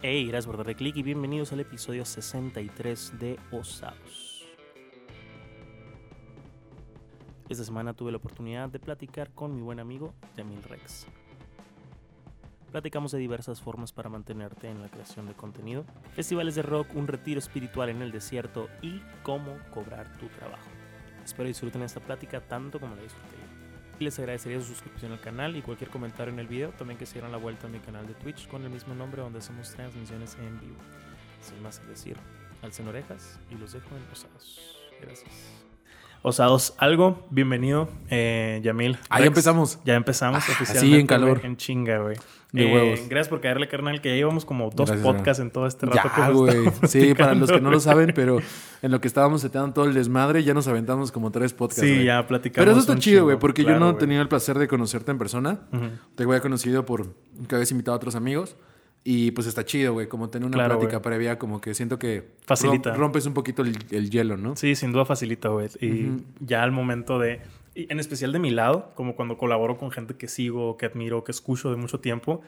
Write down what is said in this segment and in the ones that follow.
Hey, gracias por darle click y bienvenidos al episodio 63 de Osados. Esta semana tuve la oportunidad de platicar con mi buen amigo Jamil Rex. Platicamos de diversas formas para mantenerte en la creación de contenido, festivales de rock, un retiro espiritual en el desierto y cómo cobrar tu trabajo. Espero disfruten esta plática tanto como la disfruté. Les agradecería su suscripción al canal y cualquier comentario en el video. También que se dieran la vuelta a mi canal de Twitch con el mismo nombre donde hacemos transmisiones en vivo. Sin más que decir, alcen orejas y los dejo en Osados. Gracias. Osados, algo, bienvenido, eh, Yamil. Ahí empezamos. Ya empezamos Ah, oficialmente. así en calor. En chinga, güey. De Eh, huevos. Gracias por caerle, carnal, que ya llevamos como dos Gracias, podcasts en todo este rato. Ya, güey. Sí, para los que no lo saben, pero en lo que estábamos seteando todo el desmadre, ya nos aventamos como tres podcasts. Sí, ya platicamos. Pero eso está chido, güey, porque Claro, yo no he tenido el placer de conocerte en persona. Te había conocido por que habías invitado a otros amigos. Y pues está chido, güey, como tener una Claro, plática güey. previa, como que siento que Facilita. rom- rompes un poquito el, el hielo, ¿no? Sí, sin duda facilita, güey. Y Ujú. ya al momento de. y en especial de mi lado, como cuando colaboro con gente que sigo, que admiro, que escucho de mucho tiempo,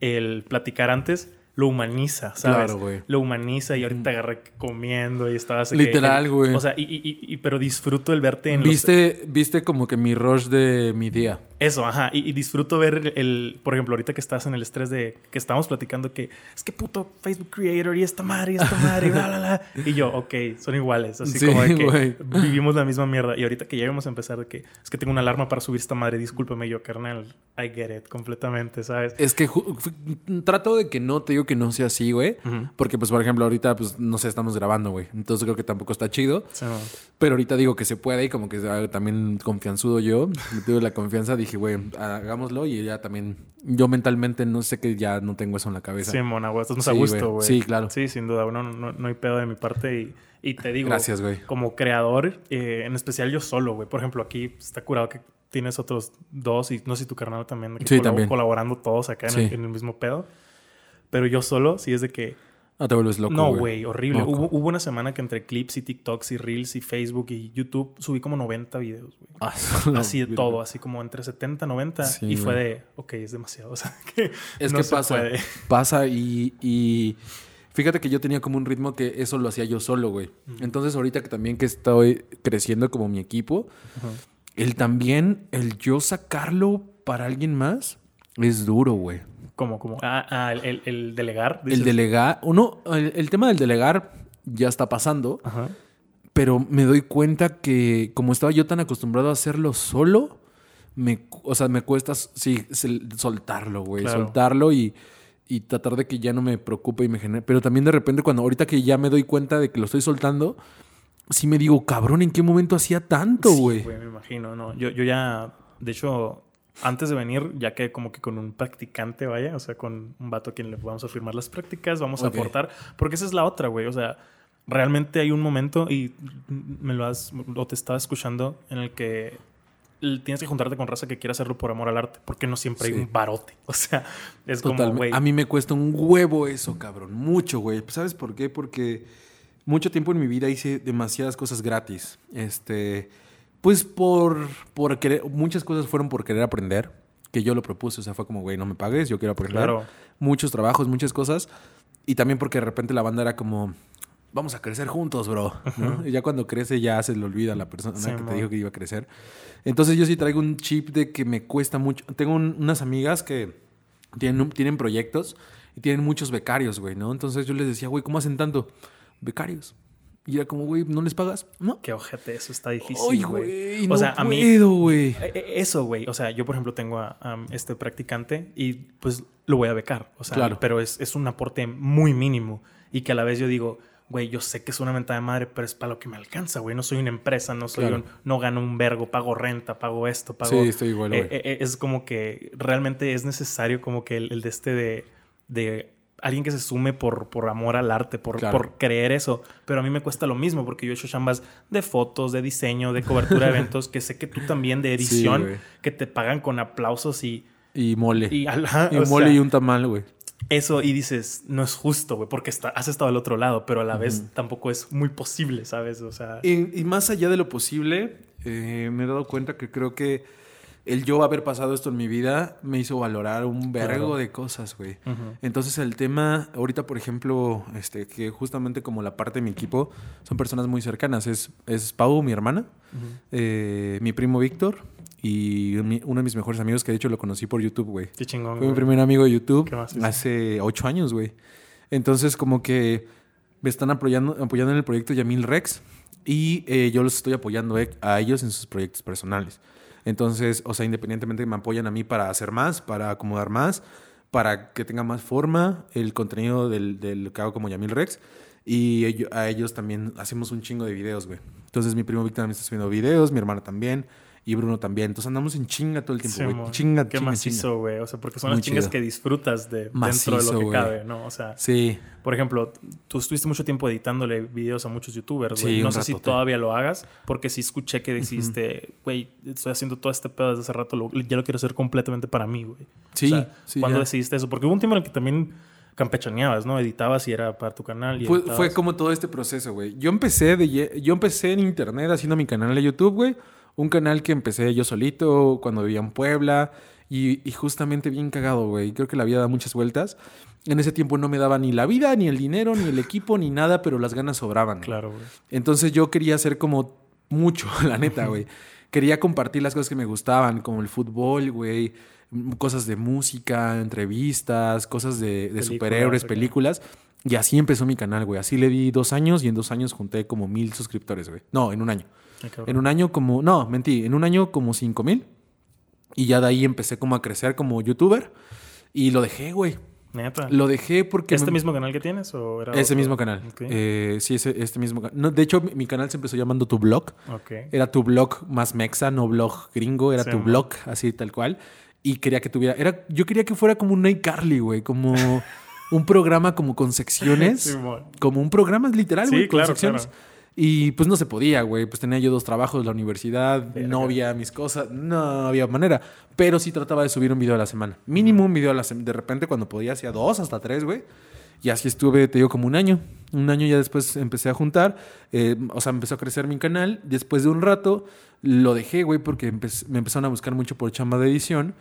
el platicar antes lo humaniza, ¿sabes? Claro, güey. Lo humaniza y ahorita te agarré comiendo y estaba así. que- Literal, güey. O sea, y, y- y- pero disfruto el verte en los- Viste, viste como que mi rush de mi día. Eso, ajá. Y, y disfruto ver el, por ejemplo, ahorita que estás en el estrés de que estamos platicando que es que puto Facebook Creator y esta madre y esta madre y bla, bla, bla. Y yo, ok, son iguales. Así Sí, como de que vivimos la misma mierda. Y ahorita que lleguemos a empezar de que es que tengo una alarma para subir esta madre, discúlpame yo, carnal. I get it completamente, ¿sabes? Es que trato de que no, te digo que no sea así, güey. Porque, pues, por ejemplo, ahorita, pues, no sé, estamos grabando, güey. Entonces creo que tampoco está chido. Sí. Pero ahorita digo que se puede y como que ah, también confianzudo yo. Me tuve la confianza, dije, güey, hagámoslo. Y ya también, yo mentalmente no sé que ya no tengo eso en la cabeza. Sí, mona, güey. Estás más a Sí, gusto, güey. Sí, claro. Sí, sin duda. No, no, no hay pedo de mi parte. Y, y te digo, Gracias, güey. como creador, eh, en especial yo solo, güey. Por ejemplo, aquí está curado que tienes otros dos y no sé si tu carnal también. Sí, colab- también. Colaborando todos acá en, el, Sí. en el mismo pedo. Pero yo solo, sí es de que... No te vuelves loco, no, güey, horrible. Hubo, hubo una semana que entre clips y TikToks y Reels y Facebook y YouTube subí como 90 videos, güey. Ah, así de todo, así como entre 70 90. Sí, y fue de, ok, es demasiado. O sea, que Es no que se pasa, puede. pasa y, y fíjate que yo tenía como un ritmo que eso lo hacía yo solo, güey. Entonces ahorita que también que estoy creciendo como mi equipo, el también, el yo sacarlo para alguien más es duro, güey. Como, como, ah, ah, el, el- el delegar. El delegar, uno, el, el tema del delegar ya está pasando, Ajá. pero me doy cuenta que como estaba yo tan acostumbrado a hacerlo solo, me, o sea, me cuesta sí, sol- soltarlo, güey, Claro. soltarlo y, y tratar de que ya no me preocupe y me genere. Pero también de repente cuando ahorita que ya me doy cuenta de que lo estoy soltando, sí me digo, cabrón, ¿en qué momento hacía tanto, Sí, güey? me imagino, ¿no? Yo, yo ya, de hecho, antes de venir, ya que como que con un practicante, vaya, o sea, con un vato a quien le vamos a firmar las prácticas, vamos a aportar, porque esa es la otra, güey, o sea, realmente hay un momento y me lo has, o te estaba escuchando en el que tienes que juntarte con raza que quiera hacerlo por amor al arte, porque no siempre Sí. hay un barote, o sea, es como, Totalmente. güey, A mí me cuesta un huevo eso, cabrón. Mucho, güey. ¿Sabes por qué? Porque mucho tiempo en mi vida hice demasiadas cosas gratis. Este, pues por, por querer, muchas cosas fueron por querer aprender, que yo lo propuse. O sea, fue como, güey, no me pagues, yo quiero aprender. Claro. Muchos trabajos, muchas cosas. Y también porque de repente la banda era como, vamos a crecer juntos, bro. ¿no? Y ya cuando crece ya se le olvida a la persona Sí, que te dijo que iba a crecer. Entonces yo sí traigo un chip de que me cuesta mucho. Tengo un- unas amigas que tienen, tienen proyectos y tienen muchos becarios, güey, ¿no? Entonces yo les decía, güey, ¿cómo hacen tanto? Becarios. Y era como, güey, ¿no les pagas? No. qué ojete, eso está difícil, Ay, güey. güey, o no sea, a mí. Eh, eh, Eso, güey. O sea, yo, por ejemplo, tengo a, a este practicante y pues lo voy a becar. O sea, Claro. pero es, es un aporte muy mínimo y que a la vez yo digo, güey, yo sé que es una mentada de madre, pero es para lo que me alcanza, güey. No soy una empresa, no soy Claro. un, no gano un vergo, pago renta, pago esto, pago. Sí, estoy igual, Eh, güey. eh, eh, es como que realmente es necesario como que el, el de este de, de alguien que se sume por, por amor al arte, por, Claro. por creer eso. Pero a mí me cuesta lo mismo porque yo he hecho chambas de fotos, de diseño, de cobertura de eventos, que sé que tú también de edición, que te pagan con aplausos y... Y mole. Y, mole sea, y un tamal, güey. Eso y dices, no es justo, güey, porque está, has estado al otro lado, pero a la vez tampoco es muy posible, ¿sabes? O sea... Y, y más allá de lo posible, eh, me he dado cuenta que creo que el yo haber pasado esto en mi vida me hizo valorar un vergo Claro. de cosas, güey. Entonces el tema, ahorita por ejemplo, este, que justamente como la parte de mi equipo son personas muy cercanas. Es, es Pau, mi hermana, eh, mi primo Víctor y mi- uno de mis mejores amigos que de hecho lo conocí por YouTube, güey. Qué chingón. Fue mi primer amigo de YouTube hace ocho años, güey. Entonces, como que me están apoyando, apoyando en el proyecto Yamil Rex y eh, yo los estoy apoyando eh, a ellos en sus proyectos personales. Entonces, o sea, independientemente me apoyan a mí para hacer más, para acomodar más, para que tenga más forma el contenido del, del que hago como Yamil Rex. Y a ellos también hacemos un chingo de videos, güey. Entonces, mi primo Víctor también está subiendo videos, mi hermana también. Y Bruno también. Entonces andamos en chinga todo el tiempo, güey. Simón. chinga, Qué chinga, macizo, güey. O sea, porque son Muy las chingas chido. que disfrutas de dentro de Macizo, lo que güey. cabe, ¿no? O sea, Sí. por ejemplo, tú estuviste mucho tiempo editándole videos a muchos youtubers, Sí, güey. no un sé si ratote. todavía lo hagas, porque sí escuché que dijiste, güey, estoy haciendo todo este pedo desde hace rato, lo- ya lo quiero hacer completamente para mí, güey. Sí, O sea, sí, ¿Cuándo ya. decidiste eso? Porque hubo un tiempo en el que también campechaneabas, ¿no? Editabas y era para tu canal. Y Fue, fue como todo este proceso, güey. Yo empecé de yo empecé en internet haciendo mi canal de YouTube, güey. Un canal que empecé yo solito cuando vivía en Puebla. Y, y justamente bien cagado, güey. Creo que la vida da muchas vueltas. En ese tiempo no me daba ni la vida, ni el dinero, ni el equipo, ni nada, pero las ganas sobraban. Claro, güey. Entonces yo quería hacer como mucho, la neta, güey. Quería compartir las cosas que me gustaban, como el fútbol, güey, cosas de música, entrevistas, cosas de, de Películas, superhéroes, películas. Y así empezó mi canal, güey. Así le di dos años y en dos años junté como mil suscriptores, güey. No, en un año. Ay. En un año como, no, mentí, en un año como cinco mil. Y ya de ahí empecé como a crecer como youtuber. Y lo dejé, güey. Neta. Lo dejé porque... ¿Este me- mismo canal que tienes o era Ese otro? mismo canal. Ok. Eh, sí, ese, este mismo canal. No, de hecho, mi, mi canal se empezó llamando Tu Blog. Ok. Era tu blog más mexa, no blog gringo, era Sí, tu man. blog, así tal cual. Y quería que tuviera, era, yo quería que fuera como un iCarly, güey, como un programa como con secciones, Simón. como un programa literal, Sí, güey, con claro, secciones. claro. Y pues no se podía, güey, pues tenía yo dos trabajos, la universidad, Verga. novia, mis cosas, no había manera. Pero sí trataba de subir un video a la semana, mínimo un video a la semana. De repente cuando podía hacía dos hasta tres, güey. Y así estuve, te digo, como un año. Un año ya después empecé a juntar. eh, o sea, empezó a crecer mi canal. Después de un rato lo dejé, güey, porque empe- me empezaron a buscar mucho por chamba de edición.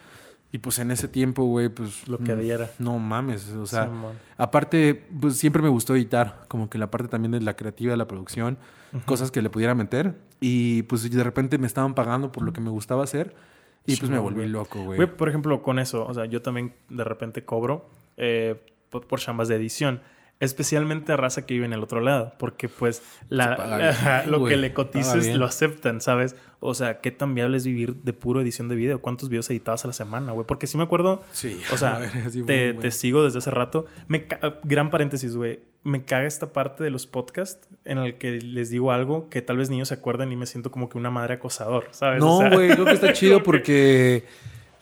Y pues en ese tiempo, güey, pues... Lo que mm, diera. No mames, o sea... Simón. Aparte, pues siempre me gustó editar, como que la parte también de la creativa, de la producción, cosas que le pudiera meter. Y pues de repente me estaban pagando por lo que me gustaba hacer. Y pues me volví loco, güey. Güey, por ejemplo, con eso, o sea, yo también de repente cobro eh, por, por chambas de edición. Especialmente a raza que vive en el otro lado. Porque, pues, la, lo que le cotices lo aceptan, ¿sabes? O sea, qué tan viable es vivir de puro edición de video. ¿Cuántos videos editabas a la semana, güey? Porque sí me acuerdo. Sí, O sea, ver, te, te sigo desde hace rato. Me gran paréntesis, güey. Me caga esta parte de los podcasts en el que les digo algo que tal vez niños se acuerdan y me siento como que una madre acosador, ¿sabes? O No, sea, güey, creo que está chido porque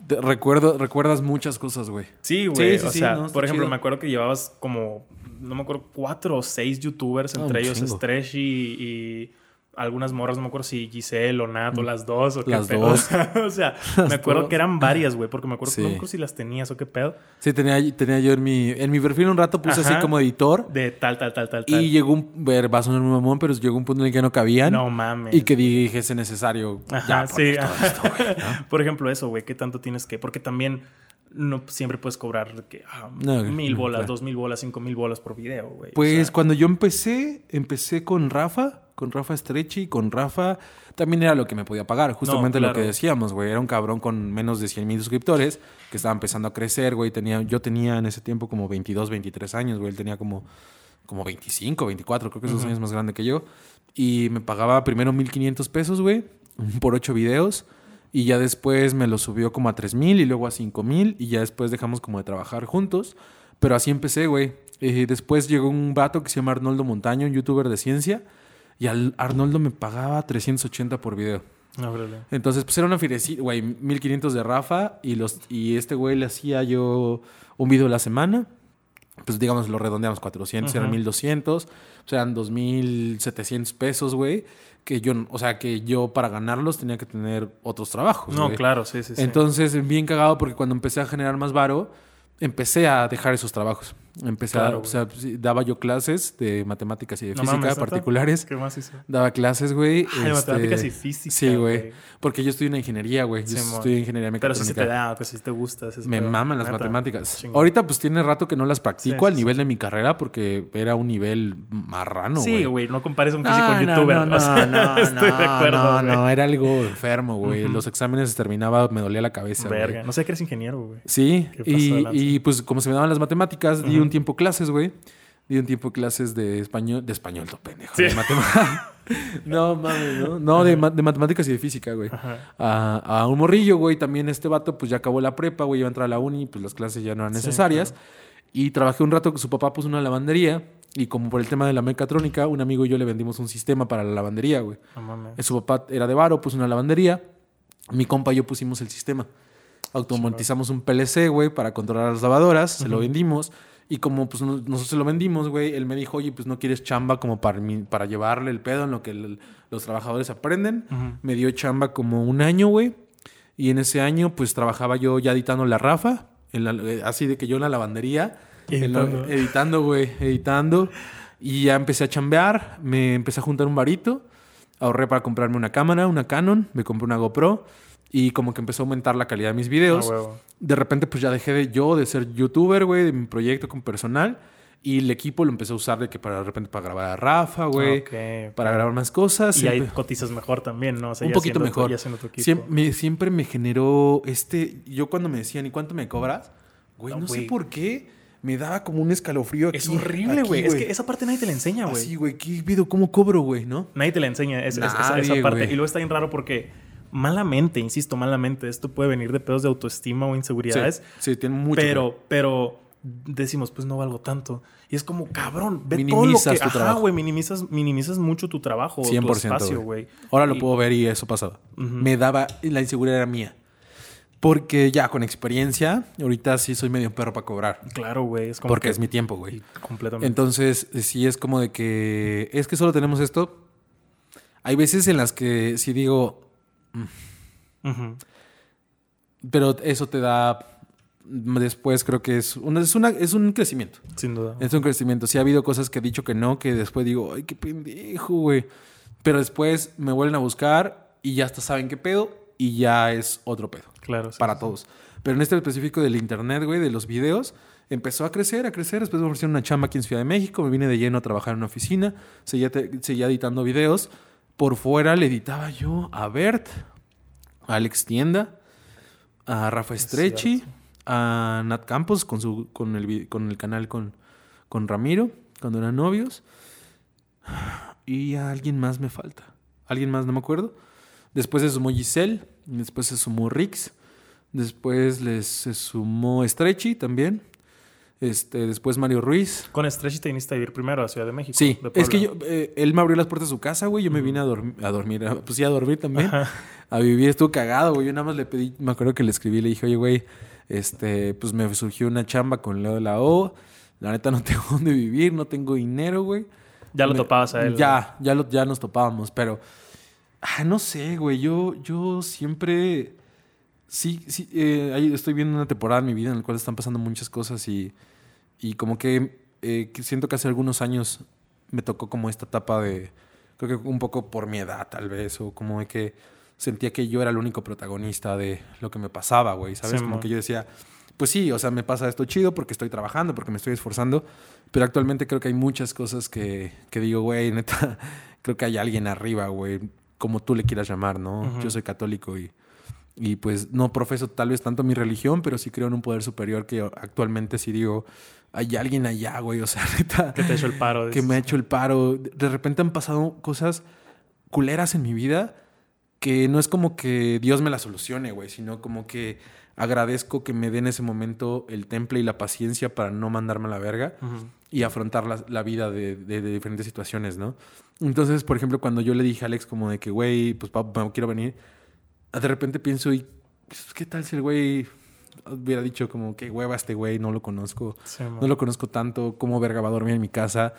recuerdo, recuerdas muchas cosas, güey. Sí, güey. Sí, sí, o sí, sea, no, por ejemplo, chido. me acuerdo que llevabas como, no me acuerdo, cuatro o seis youtubers, Ah, entre ellos. Stretch y, y algunas morras, no me acuerdo si Giselle o Nat o las dos o qué Mm. Las pedo. dos. o sea, me acuerdo dos. que eran varias, güey, porque me acuerdo Sí. no me acuerdo si las tenías o qué pedo. Sí, tenía, tenía yo en mi, en mi perfil un rato puse Ajá. así como editor. De tal, tal, tal, tal, tal. Y llegó un, ver, va a sonar muy mamón, pero llegó un punto en el que no cabían. no mames. Y que dije, es necesario. Ajá, ya, sí. Por ejemplo, eso, güey, ¿qué tanto tienes que? Porque también no siempre puedes cobrar que, ah, No, mil no, bolas, claro. dos mil bolas, cinco mil bolas por video, güey. O Pues sea, cuando yo empecé, empecé con Rafa, con Rafa Stretchy, con Rafa, también era lo que me podía pagar, justamente lo claro. que decíamos, güey, era un cabrón con menos de 100 mil suscriptores, que estaba empezando a crecer, güey, tenía, yo tenía en ese tiempo como 22, 23 años, güey, él tenía como, como 25, 24, creo que es dos años más grande que yo, y me pagaba primero 1.500 pesos, güey, por ocho videos, y ya después me lo subió como a 3.000 y luego a 5.000, y ya después dejamos como de trabajar juntos, pero así empecé, güey. Eh, después llegó un vato que se llama Arnoldo Montaño, un youtuber de ciencia. Y al Arnoldo me pagaba 380 por video. no. Entonces, pues era una firecita, güey, 1500 de Rafa. Y, los, y este güey le hacía yo un video a la semana. Pues digamos, lo redondeamos 400, eran Ujú. 1200. O sea, eran 2700 pesos, güey. Que yo, o sea, que yo para ganarlos tenía que tener otros trabajos. No, güey. claro, sí, sí, sí. Entonces, bien cagado porque cuando empecé a generar más varo, empecé a dejar esos trabajos. Empecé a, Claro, o sea, sí, daba yo clases de matemáticas y de No física particulares. ¿Qué más hizo? Daba clases, güey. Ay, este, matemáticas y física. Sí, güey. Porque yo estudio en ingeniería, güey. Yo Simón. estudio ingeniería Pero mecatrónica. sí se te da, pues sí te gusta. ese Me maman las Neta. matemáticas. Ahorita pues tiene rato que no las practico Sí, al sí, nivel de mi carrera porque era un nivel marrano, güey. Sí, güey, no compares un físico con no, youtuber. no, o no, sea, no, estoy de acuerdo. no, era algo enfermo, güey. Los exámenes terminaba, me dolía la cabeza. Verga. No sé que eres ingeniero, güey. Sí, ¿Qué pasó de y, y, pues como se me daban las matemáticas, di Ujú. Un tiempo clases, güey. Di un tiempo clases de español, de español, to pendejo. Sí. De matemáticas. no, mames, no. No, de, ma- de matemáticas y de física, güey. A, a un morrillo, güey. También este vato, pues ya acabó la prepa, güey. Iba a entrar a la uni, pues las clases ya no eran Sí, necesarias. Y trabajé un rato que su papá puso una lavandería. Y como por el tema de la mecatrónica, un amigo y yo le vendimos un sistema para la lavandería, güey. No mames. Eh, Su papá era de varo, puso una lavandería. Mi compa y yo pusimos el sistema. Automatizamos un PLC, güey, para controlar las lavadoras. Se lo vendimos. Y como pues no- nosotros se lo vendimos, güey, él me dijo, oye, pues no quieres chamba como para, para llevarle el pedo en lo que el- los trabajadores aprenden. Ujú. Me dio chamba como un año, güey. Y en ese año, pues trabajaba yo ya editando la Rafa. en la- eh, así de que yo en la lavandería. la- Editando. editando, güey. Editando. Y ya empecé a chambear. Me empecé a juntar un varito. Ahorré para comprarme una cámara, una Canon. Me compré una GoPro. Y como que empezó a aumentar la calidad de mis Ah, videos. huevo. de repente, pues ya dejé de yo de ser youtuber, güey, de mi proyecto con personal. Y el equipo lo empecé a usar de que para de repente para grabar a Rafa, güey. Ok, ok. Para grabar más cosas. Y ahí Siempre- cotizas mejor también, ¿no? O sea, Un ya poquito siendo tu- mejor. ya tu equipo. Siem- me- siempre me generó este. Yo cuando me decían, ¿y cuánto me cobras? Güey, No, no, sé por qué. Me daba como un escalofrío aquí. es horrible, güey. Es que esa parte nadie te la enseña, güey. Así, güey, ¿qué video? ¿Cómo cobro, güey? ¿No? Nadie te la enseña es- es- esa- esa, Nadie, parte. güey. Y luego está bien raro porque malamente, insisto, malamente, esto puede venir de pedos de autoestima o inseguridades. Sí, sí, tiene mucho. que pero, pero decimos, pues no valgo tanto. Y es como, cabrón, ve todo lo Minimizas que... tu Ajá, güey, minimizas, minimizas mucho tu trabajo, 100%, tu espacio, güey. Ahora lo Y- puedo ver y eso pasaba. Ujú. Me daba. La inseguridad era mía. Porque ya con experiencia, ahorita sí soy medio perro para cobrar. Claro, güey. Es como Porque que- es mi tiempo, güey. Completamente. Entonces, sí es como de que es que solo tenemos esto. Hay veces en las que sí digo, Ujú. pero eso te da después creo que es una, es una es un crecimiento. Sin duda. Es un crecimiento. Sí ha habido cosas que he dicho que no, que después digo, ay, qué pendejo, güey. Pero después me vuelven a buscar y ya hasta saben qué pedo y ya es otro pedo Claro. sí, para sí. todos. Pero en este específico del internet, güey, de los videos, empezó a crecer, a crecer. Después me ofrecieron una chamba aquí en Ciudad de México. Me vine de lleno a trabajar en una oficina. Seguía, te- seguía editando videos. Por fuera le editaba yo a Bert, a Alex Tienda, a Rafa Es Estrechi, a Nat Campos con, su, con, el, con el canal con, con Ramiro, cuando eran novios. Y a alguien más me falta. Alguien más, no me acuerdo. Después se sumó Giselle, después se sumó Rix, después les se sumó Estrechi también. Este, después Mario Ruiz. Con Stretchy te viniste a vivir primero a Ciudad de México. Sí, de es que yo, eh, él me abrió las puertas de su casa, güey. Yo me vine a, dorm- a dormir, a- pues sí, a dormir también. Ajá. A vivir, estuvo cagado, güey. Yo nada más le pedí, me acuerdo que le escribí, le dije, oye, güey, este, pues me surgió una chamba con Leo de la O. La neta no tengo dónde vivir, no tengo dinero, güey. Ya lo Me- topabas a él. Ya, ya, lo, ya nos topábamos, pero. ah, no sé, güey. Yo, yo siempre. Sí, sí. eh, ahí estoy viendo una temporada en mi vida en la cual están pasando muchas cosas y. Y como que, eh, que siento que hace algunos años me tocó como esta etapa de. Creo que un poco por mi edad, tal vez, o como de que sentía que yo era el único protagonista de lo que me pasaba, güey. ¿Sabes? Sí, como que yo decía, pues sí, o sea, me pasa esto chido porque estoy trabajando, porque me estoy esforzando, pero actualmente creo que hay muchas cosas que, que digo, güey, neta, creo que hay alguien arriba, güey, como tú le quieras llamar, ¿no? Yo soy católico y, y pues no profeso tal vez tanto mi religión, pero sí creo en un poder superior que actualmente sí digo, hay alguien allá, güey, o sea, neta, Que te ha hecho el paro. que me ha hecho el paro. De repente han pasado cosas culeras en mi vida que no es como que Dios me la solucione, güey, sino como que agradezco que me dé en ese momento el temple y la paciencia para no mandarme a la verga Ujú. y afrontar la, la vida de, de- de diferentes situaciones, ¿no? Entonces, por ejemplo, cuando yo le dije a Alex como de que, güey, pues papá, quiero venir, de repente pienso, ¿y pues, qué tal si el güey hubiera dicho como que hueva este güey, no lo conozco? Sí. No lo conozco tanto, cómo verga va a dormir en mi casa.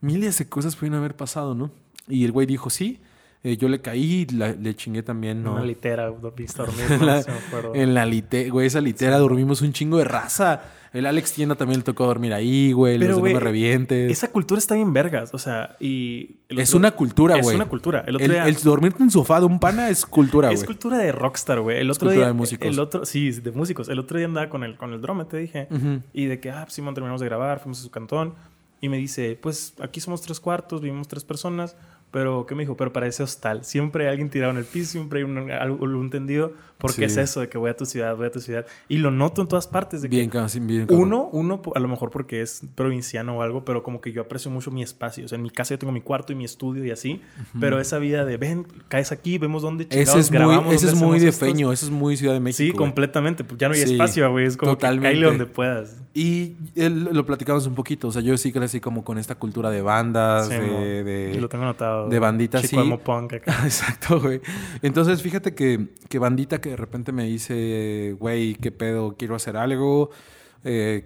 Miles de cosas pudieron haber pasado, ¿no? Y el güey dijo sí. Eh, yo le caí la- le chingué también, ¿no? Una litera, viste dormir, En la, en la litera, güey, esa litera dormimos un chingo de raza. El Alex Tienda también le tocó dormir ahí, güey. Pero, los No me revientes. Esa cultura está bien vergas, o sea, y... Es una cultura, Es güey. una cultura. El otro El, día- el dormirte en sofá de un pana es cultura, Es güey. cultura de rockstar, güey. El Es otro cultura día, de músicos. El otro, sí, de músicos. El otro día andaba con el, con el drone, te dije. Y de que, ah, pues, Simón, terminamos de grabar, fuimos a su cantón. Y me dice, pues aquí somos tres cuartos, vivimos tres personas. Pero, ¿qué me dijo? Pero parece hostal. Siempre hay alguien tirado en el piso, siempre hay un, algo, un tendido. Porque Sí. es eso de que voy a tu ciudad, voy a tu ciudad. Y lo noto en todas partes. De que Bien, casi, bien. cabrón. uno, uno, a lo mejor porque es provinciano o algo, pero como que yo aprecio mucho mi espacio. O sea, en mi casa yo tengo mi cuarto y mi estudio y así. Pero esa vida de, ven, caes aquí, vemos dónde Ese chingados es muy, grabamos, ese es muy de feño, ese es muy Ciudad de México. Sí, güey. completamente. Pues ya no hay Sí, espacio, güey. Es como totalmente. que donde puedas. Y él, lo platicamos un poquito. O sea, yo sí crecí como con esta cultura de bandas, Sí, de, de- Lo tengo de bandita, Chico sí. punk acá. Exacto, güey. Entonces, fíjate que, que bandita que de repente me dice, güey, ¿qué pedo? Quiero hacer algo. Eh,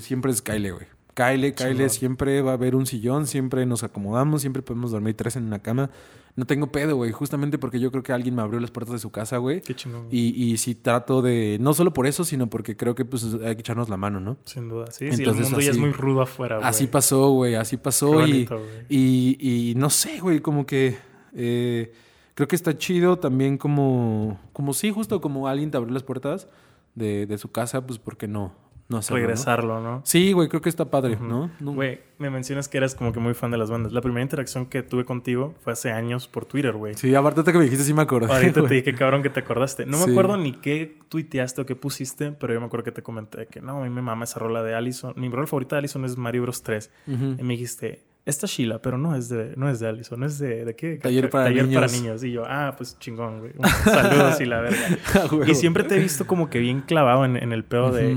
siempre es Kyle, güey. Kyle, Kyle, siempre va a haber un sillón, siempre nos acomodamos, siempre podemos dormir tres en una cama. No tengo pedo, güey. Justamente porque yo creo que alguien me abrió las puertas de su casa, güey. Qué chingón. Y, y sí trato de, no solo por eso, sino porque creo que pues hay que echarnos la mano, ¿no? Sin duda. Sí, sí, el Entonces, mundo ya es muy rudo afuera, güey. Así pasó, güey, así pasó. bonito, y, y no sé, güey, como que eh, creo que está chido también como, como sí, justo como alguien te abrió las puertas de, de su casa, pues ¿por qué no? No hacerlo. Regresarlo, ¿no? Sí, güey, creo que está padre. ¿no? No- Güey, me mencionas que eras como que muy fan de las bandas. La primera interacción que tuve contigo fue hace años por Twitter, güey. Sí, aparte que me dijiste, sí me acordé. Ahorita te dije, cabrón que te acordaste. No me acuerdo ni qué tuiteaste o qué pusiste, pero yo me acuerdo que te comenté que no, a mí me mama esa rola de Allison. Mi rola favorita de Allison es Mario Bros 3. Ujú. Y me dijiste, esta Sheila, pero no es de, no es de Allison, es de, ¿de qué? Taller para Taller para niños. niños. Y yo, ah, pues chingón, güey. Saludos y la verga. Y siempre te he visto como que bien clavado en, en el pedo de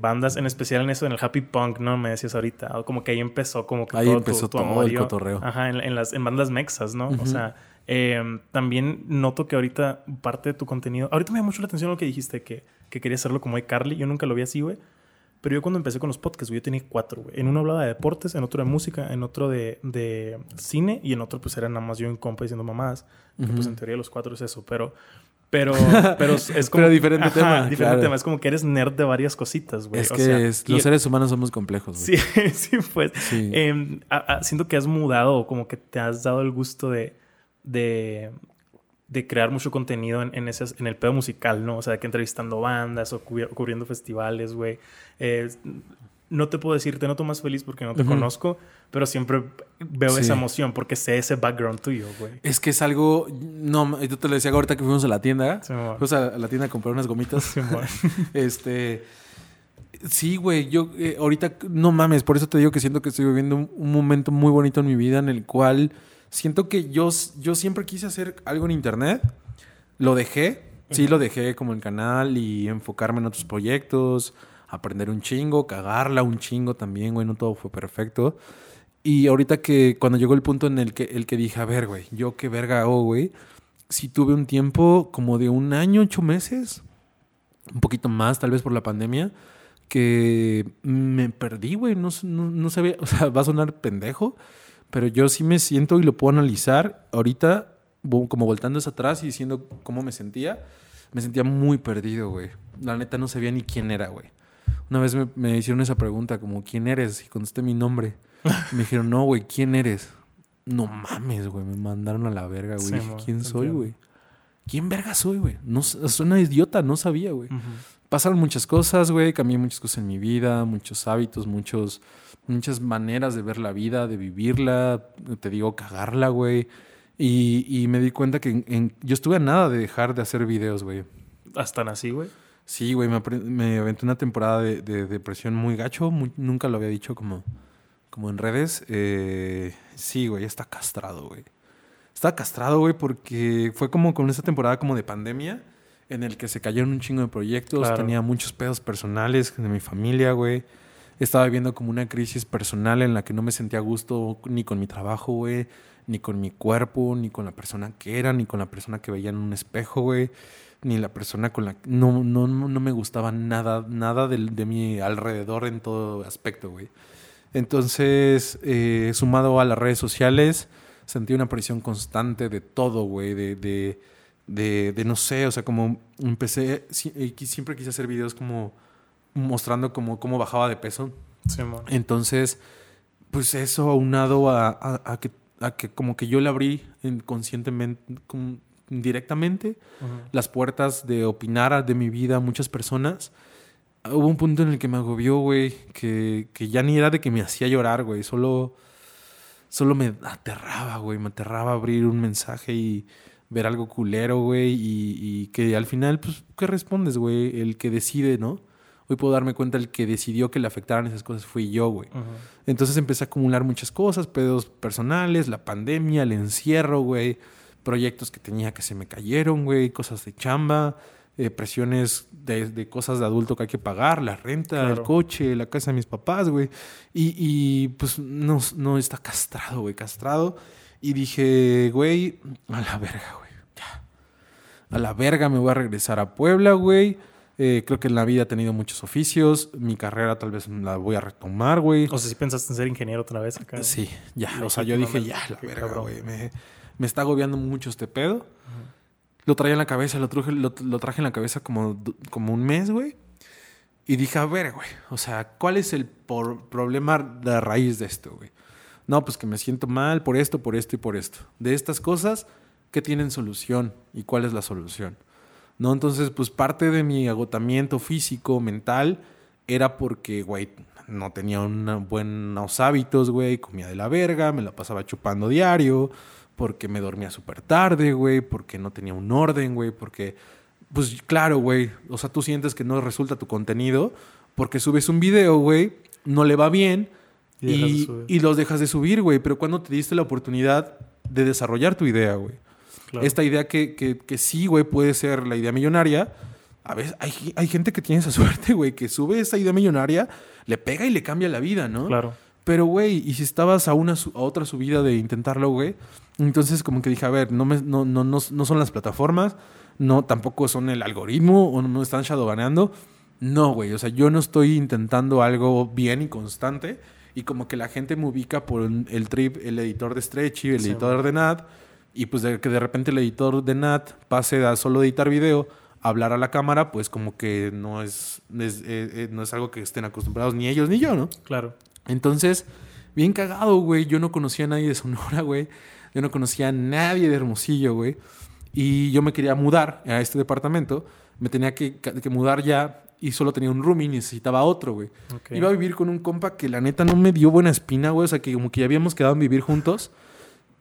bandas, en especial en eso, en el happy punk, ¿no? Me decías ahorita. O Como que ahí empezó como que Ahí todo empezó tu, tu todo el cotorreo. Ajá, en, en las en bandas mexas, ¿no? O sea, eh, también noto que ahorita parte de tu contenido... Ahorita me llama mucho la atención lo que dijiste, que, que querías hacerlo como iCarly. Yo nunca lo vi así, güey. Pero yo cuando empecé con los podcasts, güey, yo tenía cuatro, güey. En uno hablaba de deportes, en otro de música, en otro de, de cine y en otro pues era nada más yo en compa diciendo mamadas. Que pues en teoría los cuatro es eso, pero... Pero, pero es como... Pero diferente Ajá, tema, Diferente claro. tema. Es como que eres nerd de varias cositas, güey. Es O que sea, es- los seres humanos somos complejos, güey. Sí, sí, pues. Sí. Em, a- a- siento que has mudado como que te has dado el gusto de, de, de crear mucho contenido en, en, esas- en el pedo musical, ¿no? O sea, de que entrevistando bandas o cubri- cubriendo festivales, güey. Eh, no te puedo decir, te noto más feliz porque no te conozco, pero siempre veo Sí. esa emoción porque sé ese background tuyo, güey. Es que es algo. No, yo te lo decía ahorita que fuimos a la tienda. Sí. Fuimos a la tienda a comprar unas gomitas. Sí. Este. Sí, güey. Yo eh, ahorita, no mames, por eso te digo que siento que estoy viviendo un, un momento muy bonito en mi vida en el cual siento que yo, yo siempre quise hacer algo en internet. Lo dejé. Sí, lo dejé como el canal y enfocarme en otros proyectos, aprender un chingo, cagarla un chingo también, güey. No todo fue perfecto. Y ahorita que cuando llegó el punto en el que, el que dije, a ver, güey, yo qué verga hago, güey. Sí tuve un tiempo como de un año, ocho meses, un poquito más, tal vez por la pandemia, que me perdí, güey. No, no, no sabía, o sea, va a sonar pendejo, pero yo sí me siento y lo puedo analizar ahorita, como voltando hacia atrás y diciendo cómo me sentía. Me sentía muy perdido, güey. La neta no sabía ni quién era, güey. Una vez me, me hicieron esa pregunta, como, ¿quién eres? Y contesté mi nombre. Me dijeron, no, güey, ¿quién eres? No mames, güey. Me mandaron a la verga, güey. Sí, Dije, mo, ¿Quién soy, güey? ¿Quién verga soy, güey? No, suena idiota, no sabía, güey. Pasaron muchas cosas, güey. Cambié muchas cosas en mi vida, muchos hábitos, muchos, muchas maneras de ver la vida, de vivirla. Te digo, cagarla, güey. Y, y me di cuenta que en- en- yo estuve a nada de dejar de hacer videos, güey. Hasta nací, güey. Sí, güey, me, aventé una temporada de, de depresión muy gacho. muy- nunca lo había dicho como, como en redes. Eh, sí, güey, está castrado, güey. Está castrado, güey, porque fue como con esa temporada como de pandemia en el que se cayeron un chingo de proyectos. Claro. Tenía muchos pedos personales de mi familia, güey. Estaba viviendo como una crisis personal en la que no me sentía a gusto ni con mi trabajo, güey, ni con mi cuerpo, ni con la persona que era, ni con la persona que veía en un espejo, güey, ni la persona con la que no, no, no, me gustaba nada, nada de, mi alrededor en todo aspecto, güey. Entonces, eh, sumado a las redes sociales, sentía una presión constante de todo, güey, de, de, de, de no sé, o sea, como empecé, eh, siempre quise hacer videos como mostrando como cómo bajaba de peso. Simón. Entonces, pues eso aunado a, a- a que, a que como que yo le abrí inconscientemente, directamente, las puertas de opinar de mi vida a muchas personas. Hubo un punto en el que me agobió, güey, que, que ya ni era de que me hacía llorar, güey, solo, solo me aterraba, güey, me aterraba abrir un mensaje y ver algo culero, güey, y, y que al final, pues, ¿qué respondes, güey? El que decide, ¿no? Hoy puedo darme cuenta, el que decidió que le afectaran esas cosas fui yo, güey. Entonces empecé a acumular muchas cosas, pedos personales, la pandemia, el encierro, güey, proyectos que tenía que se me cayeron, güey, cosas de chamba, eh, presiones de, de cosas de adulto que hay que pagar, la renta, el Claro. coche, la casa de mis papás, güey. Y, y, pues no, no está castrado, güey, castrado. Y dije, güey, a la verga, güey, ya. A la verga me voy a regresar a Puebla, güey. Eh, creo que en la vida he tenido muchos oficios. Mi carrera tal vez la voy a retomar, güey. O sea, si pensaste en ser ingeniero otra vez acá. Sí, ya. O sea, yo dije, ya, la verga, güey. Me, me está agobiando mucho este pedo. Lo traía en la cabeza, lo, traje en la cabeza como, como un mes, güey. Y dije, a ver, güey. O sea, ¿cuál es el problema de raíz de esto, güey? No, pues que me siento mal por esto, por esto y por esto. De estas cosas, ¿qué tienen solución? ¿Y cuál es la solución? ¿No? Entonces, pues parte de mi agotamiento físico, mental, era porque, güey, no tenía buenos hábitos, güey, comía de la verga, me la pasaba chupando diario, porque me dormía súper tarde, güey, porque no tenía un orden, güey, porque, pues claro, güey, o sea, tú sientes que no resulta tu contenido, porque subes un video, güey, no le va bien Y de y, subir. y los dejas de subir, güey, pero cuando te diste la oportunidad de desarrollar tu idea, güey. Claro. Esta idea que, que, que sí, güey, puede ser la idea millonaria. A veces hay, hay gente que tiene esa suerte, güey, que sube esa idea millonaria, le pega y le cambia la vida, ¿no? Claro. Pero, güey, y si estabas a, una, a otra subida de intentarlo, güey, entonces como que dije, a ver, no, me, no, no, no, no son las plataformas, no, tampoco son el algoritmo, o no me están shadowbaneando. No, güey, o sea, yo no estoy intentando algo bien y constante, y como que la gente me ubica por el trip, el editor de Stretchy, el Sí. editor de Nat, y pues de que de repente el editor de Nat pase a solo editar video, hablar a la cámara, pues como que no es, es- eh, eh, no es algo que estén acostumbrados ni ellos ni yo, ¿no? Claro. Entonces, bien cagado, güey. Yo no conocía a nadie de Sonora, güey. Yo no conocía a nadie de Hermosillo, güey. Y yo me quería mudar a este departamento. Me tenía que, que mudar ya y solo tenía un roomie y necesitaba otro, güey. Iba a vivir con un compa que la neta no me dio buena espina, güey. O sea, que como que ya habíamos quedado en vivir juntos.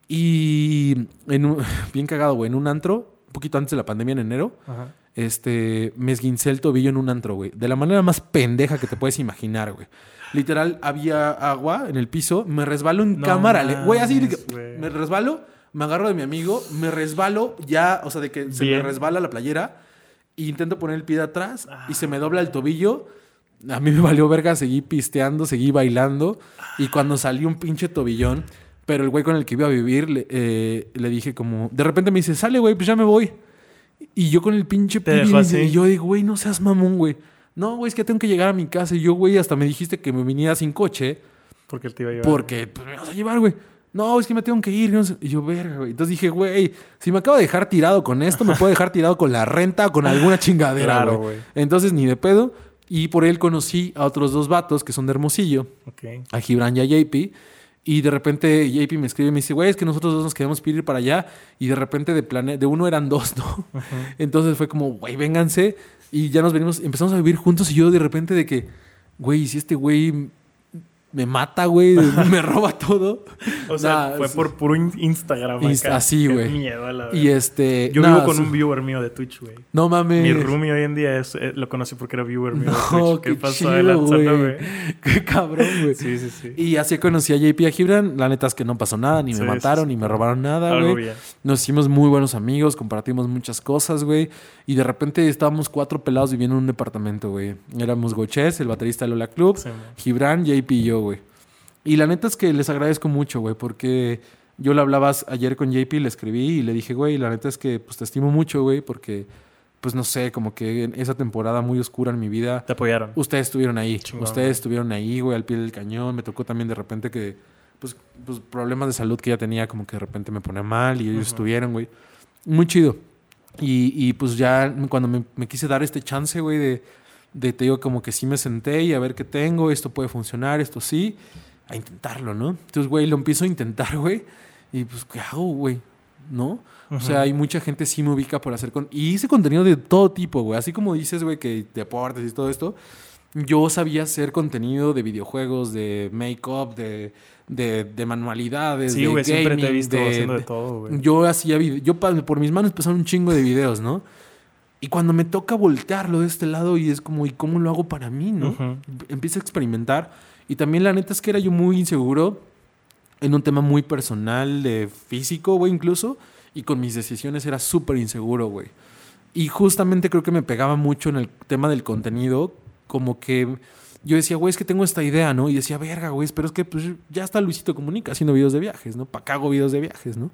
Y en un, bien cagado, güey. En un antro, un poquito antes de la pandemia en enero, Ajá. este, me esguincé el tobillo en un antro, güey. De la manera más pendeja que te puedes imaginar, güey. Literal, había agua en el piso, me resbalo en No cámara, le- güey, así, güey. me resbalo, me agarro de mi amigo, me resbalo ya, o sea, de que se me resbala la playera, e intento poner el pie de atrás y se Ah. me dobla el tobillo. A mí me valió verga, seguí pisteando, seguí bailando, y cuando salió un pinche tobillón, pero el güey con el que iba a vivir, le, eh, le dije como, de repente me dice, sale, güey, pues ya me voy. Y yo con el pinche Te. Y yo digo, güey, no seas mamón, güey. No, güey, es que tengo que llegar a mi casa. Y yo, güey, hasta me dijiste que me viniera sin coche Porque él te iba a llevar. porque pues, me vas a llevar, güey. No, es que me tengo que ir. Y yo, verga, güey. Entonces dije, güey, si me acabo de dejar tirado con esto, me puedo dejar tirado con la renta o con alguna chingadera, Claro, güey. Entonces, ni de pedo. Y por él conocí a otros dos vatos que son de Hermosillo Ok. a Gibran y a JP. Y de repente JP me escribe y me dice, güey, es que nosotros dos nos queremos ir para allá. Y de repente de, plane de uno eran dos, ¿no? Entonces fue como, güey, vénganse. Y ya nos venimos, empezamos a vivir juntos. Y yo de repente de que, güey, si este güey me mata, güey, me roba todo. O sea, Nah, fue por puro in- Instagram. Insta- acá. así, güey. miedo a la Y este. Yo nah, vivo con un viewer mío de Twitch, güey. No mames. Mi roomie hoy en día es, eh, lo conocí porque era viewer mío de No, Twitch. ¿Qué, qué pasó de güey. Qué cabrón, güey. Sí, sí, sí. Y así conocí a JP y a Gibran. La neta es que no pasó nada, ni me Sí, mataron, sí. ni me robaron nada, güey. Nos hicimos muy buenos amigos, compartimos muchas cosas, güey. Y de repente estábamos cuatro pelados viviendo en un departamento, güey. Éramos Goches, el baterista de Lola Club. Gibran, JP y yo, güey. Y la neta es que les agradezco mucho, güey, porque yo le hablaba ayer con JP, le escribí y le dije, güey, la neta es que pues te estimo mucho, güey, porque, pues no sé, como que en esa temporada muy oscura en mi vida, Te apoyaron. ustedes estuvieron ahí. Chingón, ustedes estuvieron ahí, güey, al pie del cañón. Me tocó también de repente que, pues, pues problemas de salud que ya tenía, como que de repente me ponía mal y ellos estuvieron, güey. Muy chido. Y, y pues ya cuando me, me quise dar este chance, güey, de, de, te digo, como que sí me senté y a ver qué tengo, esto puede funcionar, esto sí, a intentarlo, ¿no? Entonces, güey, lo empiezo a intentar, güey, y pues, ¿qué hago, güey? ¿No? O sea, hay mucha gente sí me ubica por hacer con... Y hice contenido de todo tipo, güey. Así como dices, güey, que deportes y todo esto. Yo sabía hacer contenido de videojuegos, de make-up, de, de, de manualidades, Sí, güey, siempre te he visto de- haciendo de todo, güey. Yo hacía vide- yo por mis manos pasaron un chingo de videos, ¿no? Y cuando me toca voltearlo de este lado y es como, ¿y cómo lo hago para mí, no? Ujú. Empiezo a experimentar. Y también la neta es que era yo muy inseguro en un tema muy personal, de físico, güey, incluso. Y con mis decisiones era súper inseguro, güey. Y justamente creo que me pegaba mucho en el tema del contenido, como que yo decía, güey, es que tengo esta idea, ¿no? Y decía, verga, güey, pero es que pues, ya está Luisito Comunica haciendo videos de viajes, ¿no? ¿Para qué hago videos de viajes, no?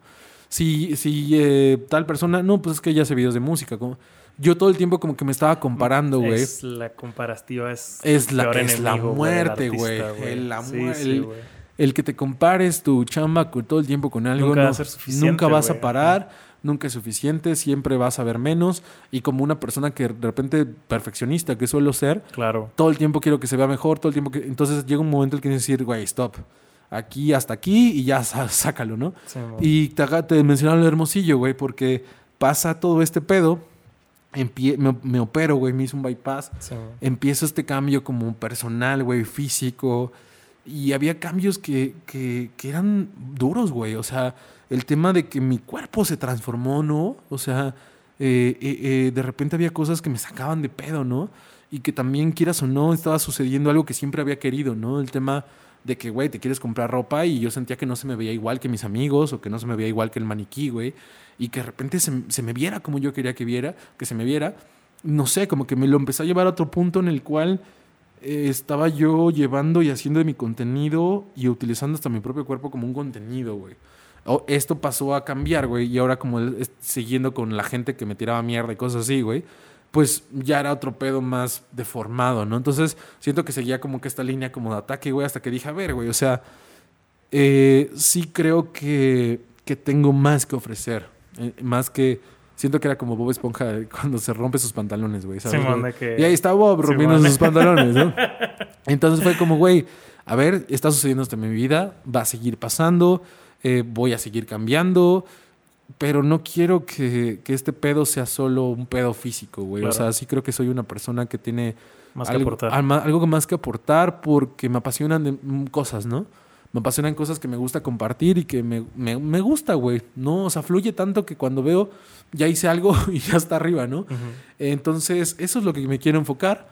Si, si eh, tal persona, no, pues es que ya hace videos de música. Como, yo todo el tiempo como que me estaba comparando, güey. Es la comparativa es, Es la- peor es la muerte, güey. El- la Sí, el- que te compares tu chamba con todo el tiempo con algo Nunca va a no- ser suficiente, nunca vas a parar, nunca es suficiente, siempre vas a ver menos y como una persona que de repente perfeccionista que suelo ser, Claro. todo el tiempo quiero que se vea mejor, todo el tiempo que entonces llega un momento en el que tienes que decir, güey, stop. Aquí hasta aquí y ya sácalo, ¿no? Sí. Y te, te mencionaron lo hermosillo, güey, porque pasa todo este pedo, empie- me, me opero, güey, me hizo un bypass Sí, empiezo este cambio como personal, güey, físico. Y había cambios que, que, que eran duros, güey. O sea, el tema de que mi cuerpo se transformó, ¿no? O sea, eh, eh, eh, de repente había cosas que me sacaban de pedo, ¿no? Y que también, quieras o no, estaba sucediendo algo que siempre había querido, ¿no? El tema de que, güey, te quieres comprar ropa y yo sentía que no se me veía igual que mis amigos o que no se me veía igual que el maniquí, güey. Y que de repente se, se me viera como yo quería que viera, que se me viera. No sé, como que me lo empecé a llevar a otro punto en el cual eh, estaba yo llevando y haciendo de mi contenido y utilizando hasta mi propio cuerpo como un contenido, güey. O- esto pasó a cambiar, güey, y ahora como siguiendo con la gente que me tiraba mierda y cosas así, güey, pues ya era otro pedo más deformado, ¿no? Entonces siento que seguía como que esta línea como de ataque, güey, hasta que dije, a ver, güey, o sea, eh, sí creo que, que tengo más que ofrecer, eh, más que... Siento que era como Bob Esponja cuando se rompe sus pantalones, güey. ¿sabes, Simón, güey? de que- Y ahí está Bob rompiendo sus pantalones, ¿no? Entonces fue como, güey, a ver, está sucediendo esto en mi vida, va a seguir pasando, eh, voy a seguir cambiando, pero no quiero que, que este pedo sea solo un pedo físico, güey. O sea, sí creo que soy una persona que tiene Más que algo, aportar. algo más que aportar porque me apasionan de, cosas, ¿no? Me apasionan cosas que me gusta compartir y que me, me, me gusta, güey. No, o sea, fluye tanto que cuando veo, ya hice algo y ya está arriba, ¿no? Entonces, eso es lo que me quiero enfocar.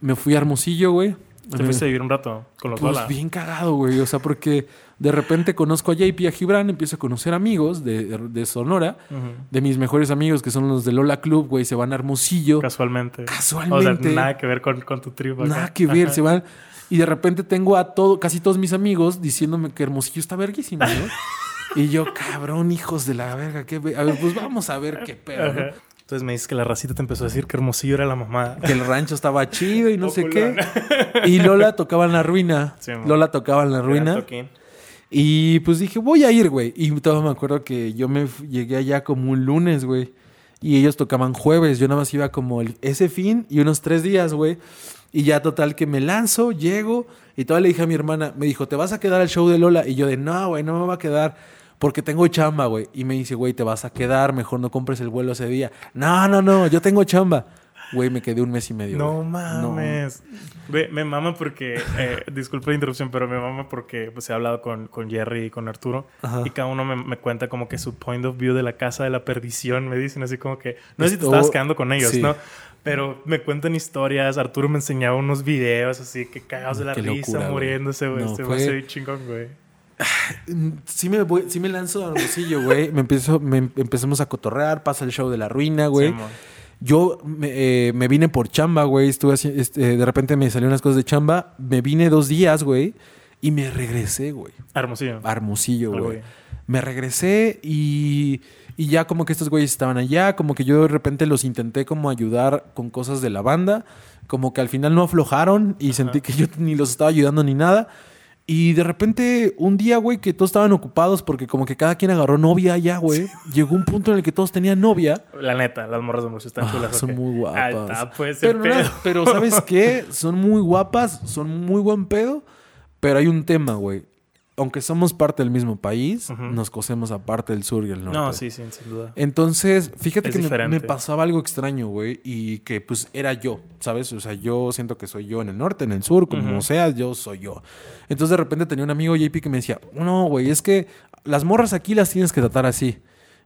Me fui a Hermosillo, güey. Te fuiste a vivir un rato con los pues Lola. bien cagado, güey. O sea, porque de repente conozco a JP y a Gibran, empiezo a conocer amigos de, de Sonora, Ujú. de mis mejores amigos que son los de Lola Club, güey. Se van a Hermosillo. Casualmente. Casualmente. O sea, nada que ver con, con tu tribu. acá. Nada que ver, Ajá. se van. Y de repente tengo a todo, casi todos mis amigos diciéndome que Hermosillo está verguísima, ¿no? y yo, cabrón, hijos de la verga, qué ve- A ver, pues vamos a ver qué pedo. Entonces me dices que la racita te empezó a decir que Hermosillo era la mamá. Que el rancho estaba chido y no sé qué. Y Lola tocaba en la ruina. Sí. Lola tocaba en la ruina. Y pues dije, voy a ir, güey. Y todavía me acuerdo que yo me llegué allá como un lunes, güey. Y ellos tocaban jueves. Yo nada más iba como el- ese fin y unos tres días, güey. Y ya total que me lanzo, llego. Y todavía le dije a mi hermana, me dijo, ¿te vas a quedar al show de Lola? Y yo de, no, güey, no me va a quedar. Porque tengo chamba, güey. Y me dice, güey, te vas a quedar, mejor no compres el vuelo ese día. No, no, no, yo tengo chamba. Güey, me quedé un mes y medio. No güey. mames. Güey, me mama porque, eh, disculpe la interrupción, pero me mama porque pues, he hablado con, con Jerry y con Arturo Ajá. y cada uno me, me cuenta como que su point of view de la casa de la perdición. Me dicen así como que, no sé si te estabas quedando con ellos, sí. ¿no? Pero me cuentan historias. Arturo me enseñaba unos videos así que cagados de la Qué risa, locura, muriéndose, güey. No, me fue- bien chingón, güey. Sí me, voy- sí me lanzo a Hermosillo, güey. Me empiezo, me em- empezamos a cotorrear, pasa el show de la ruina, güey. Yo me, eh, me vine por chamba, güey. Estuve así, este, de repente me salieron unas cosas de chamba. Me vine dos días, güey. Y me regresé, güey. Hermosillo. Hermosillo, Ah, güey. Me regresé y, y ya como que estos güeyes estaban allá. Como que yo de repente los intenté como ayudar con cosas de la banda. Como que al final no aflojaron y sentí que yo ni los estaba ayudando ni nada. Y de repente, un día, güey, que todos estaban ocupados porque como que cada quien agarró novia allá, güey. llegó un punto en el que todos tenían novia. La neta, las morras de Murcia están Ah, chulas. son muy guapas. Está, pues, pero, no, pero ¿sabes qué? Son muy guapas, son muy buen pedo. Pero hay un tema, güey. Aunque somos parte del mismo país, Ujú. nos cosemos aparte del sur y el norte. No, sí, sí, sin duda. Entonces, fíjate Es que me, pasaba algo extraño, güey, y que pues era yo, ¿sabes? O sea, yo siento que soy yo en el norte, en el sur, como Ujú. sea, yo soy yo. Entonces, de repente tenía un amigo JP que me decía, no, güey, es que las morras aquí las tienes que tratar así.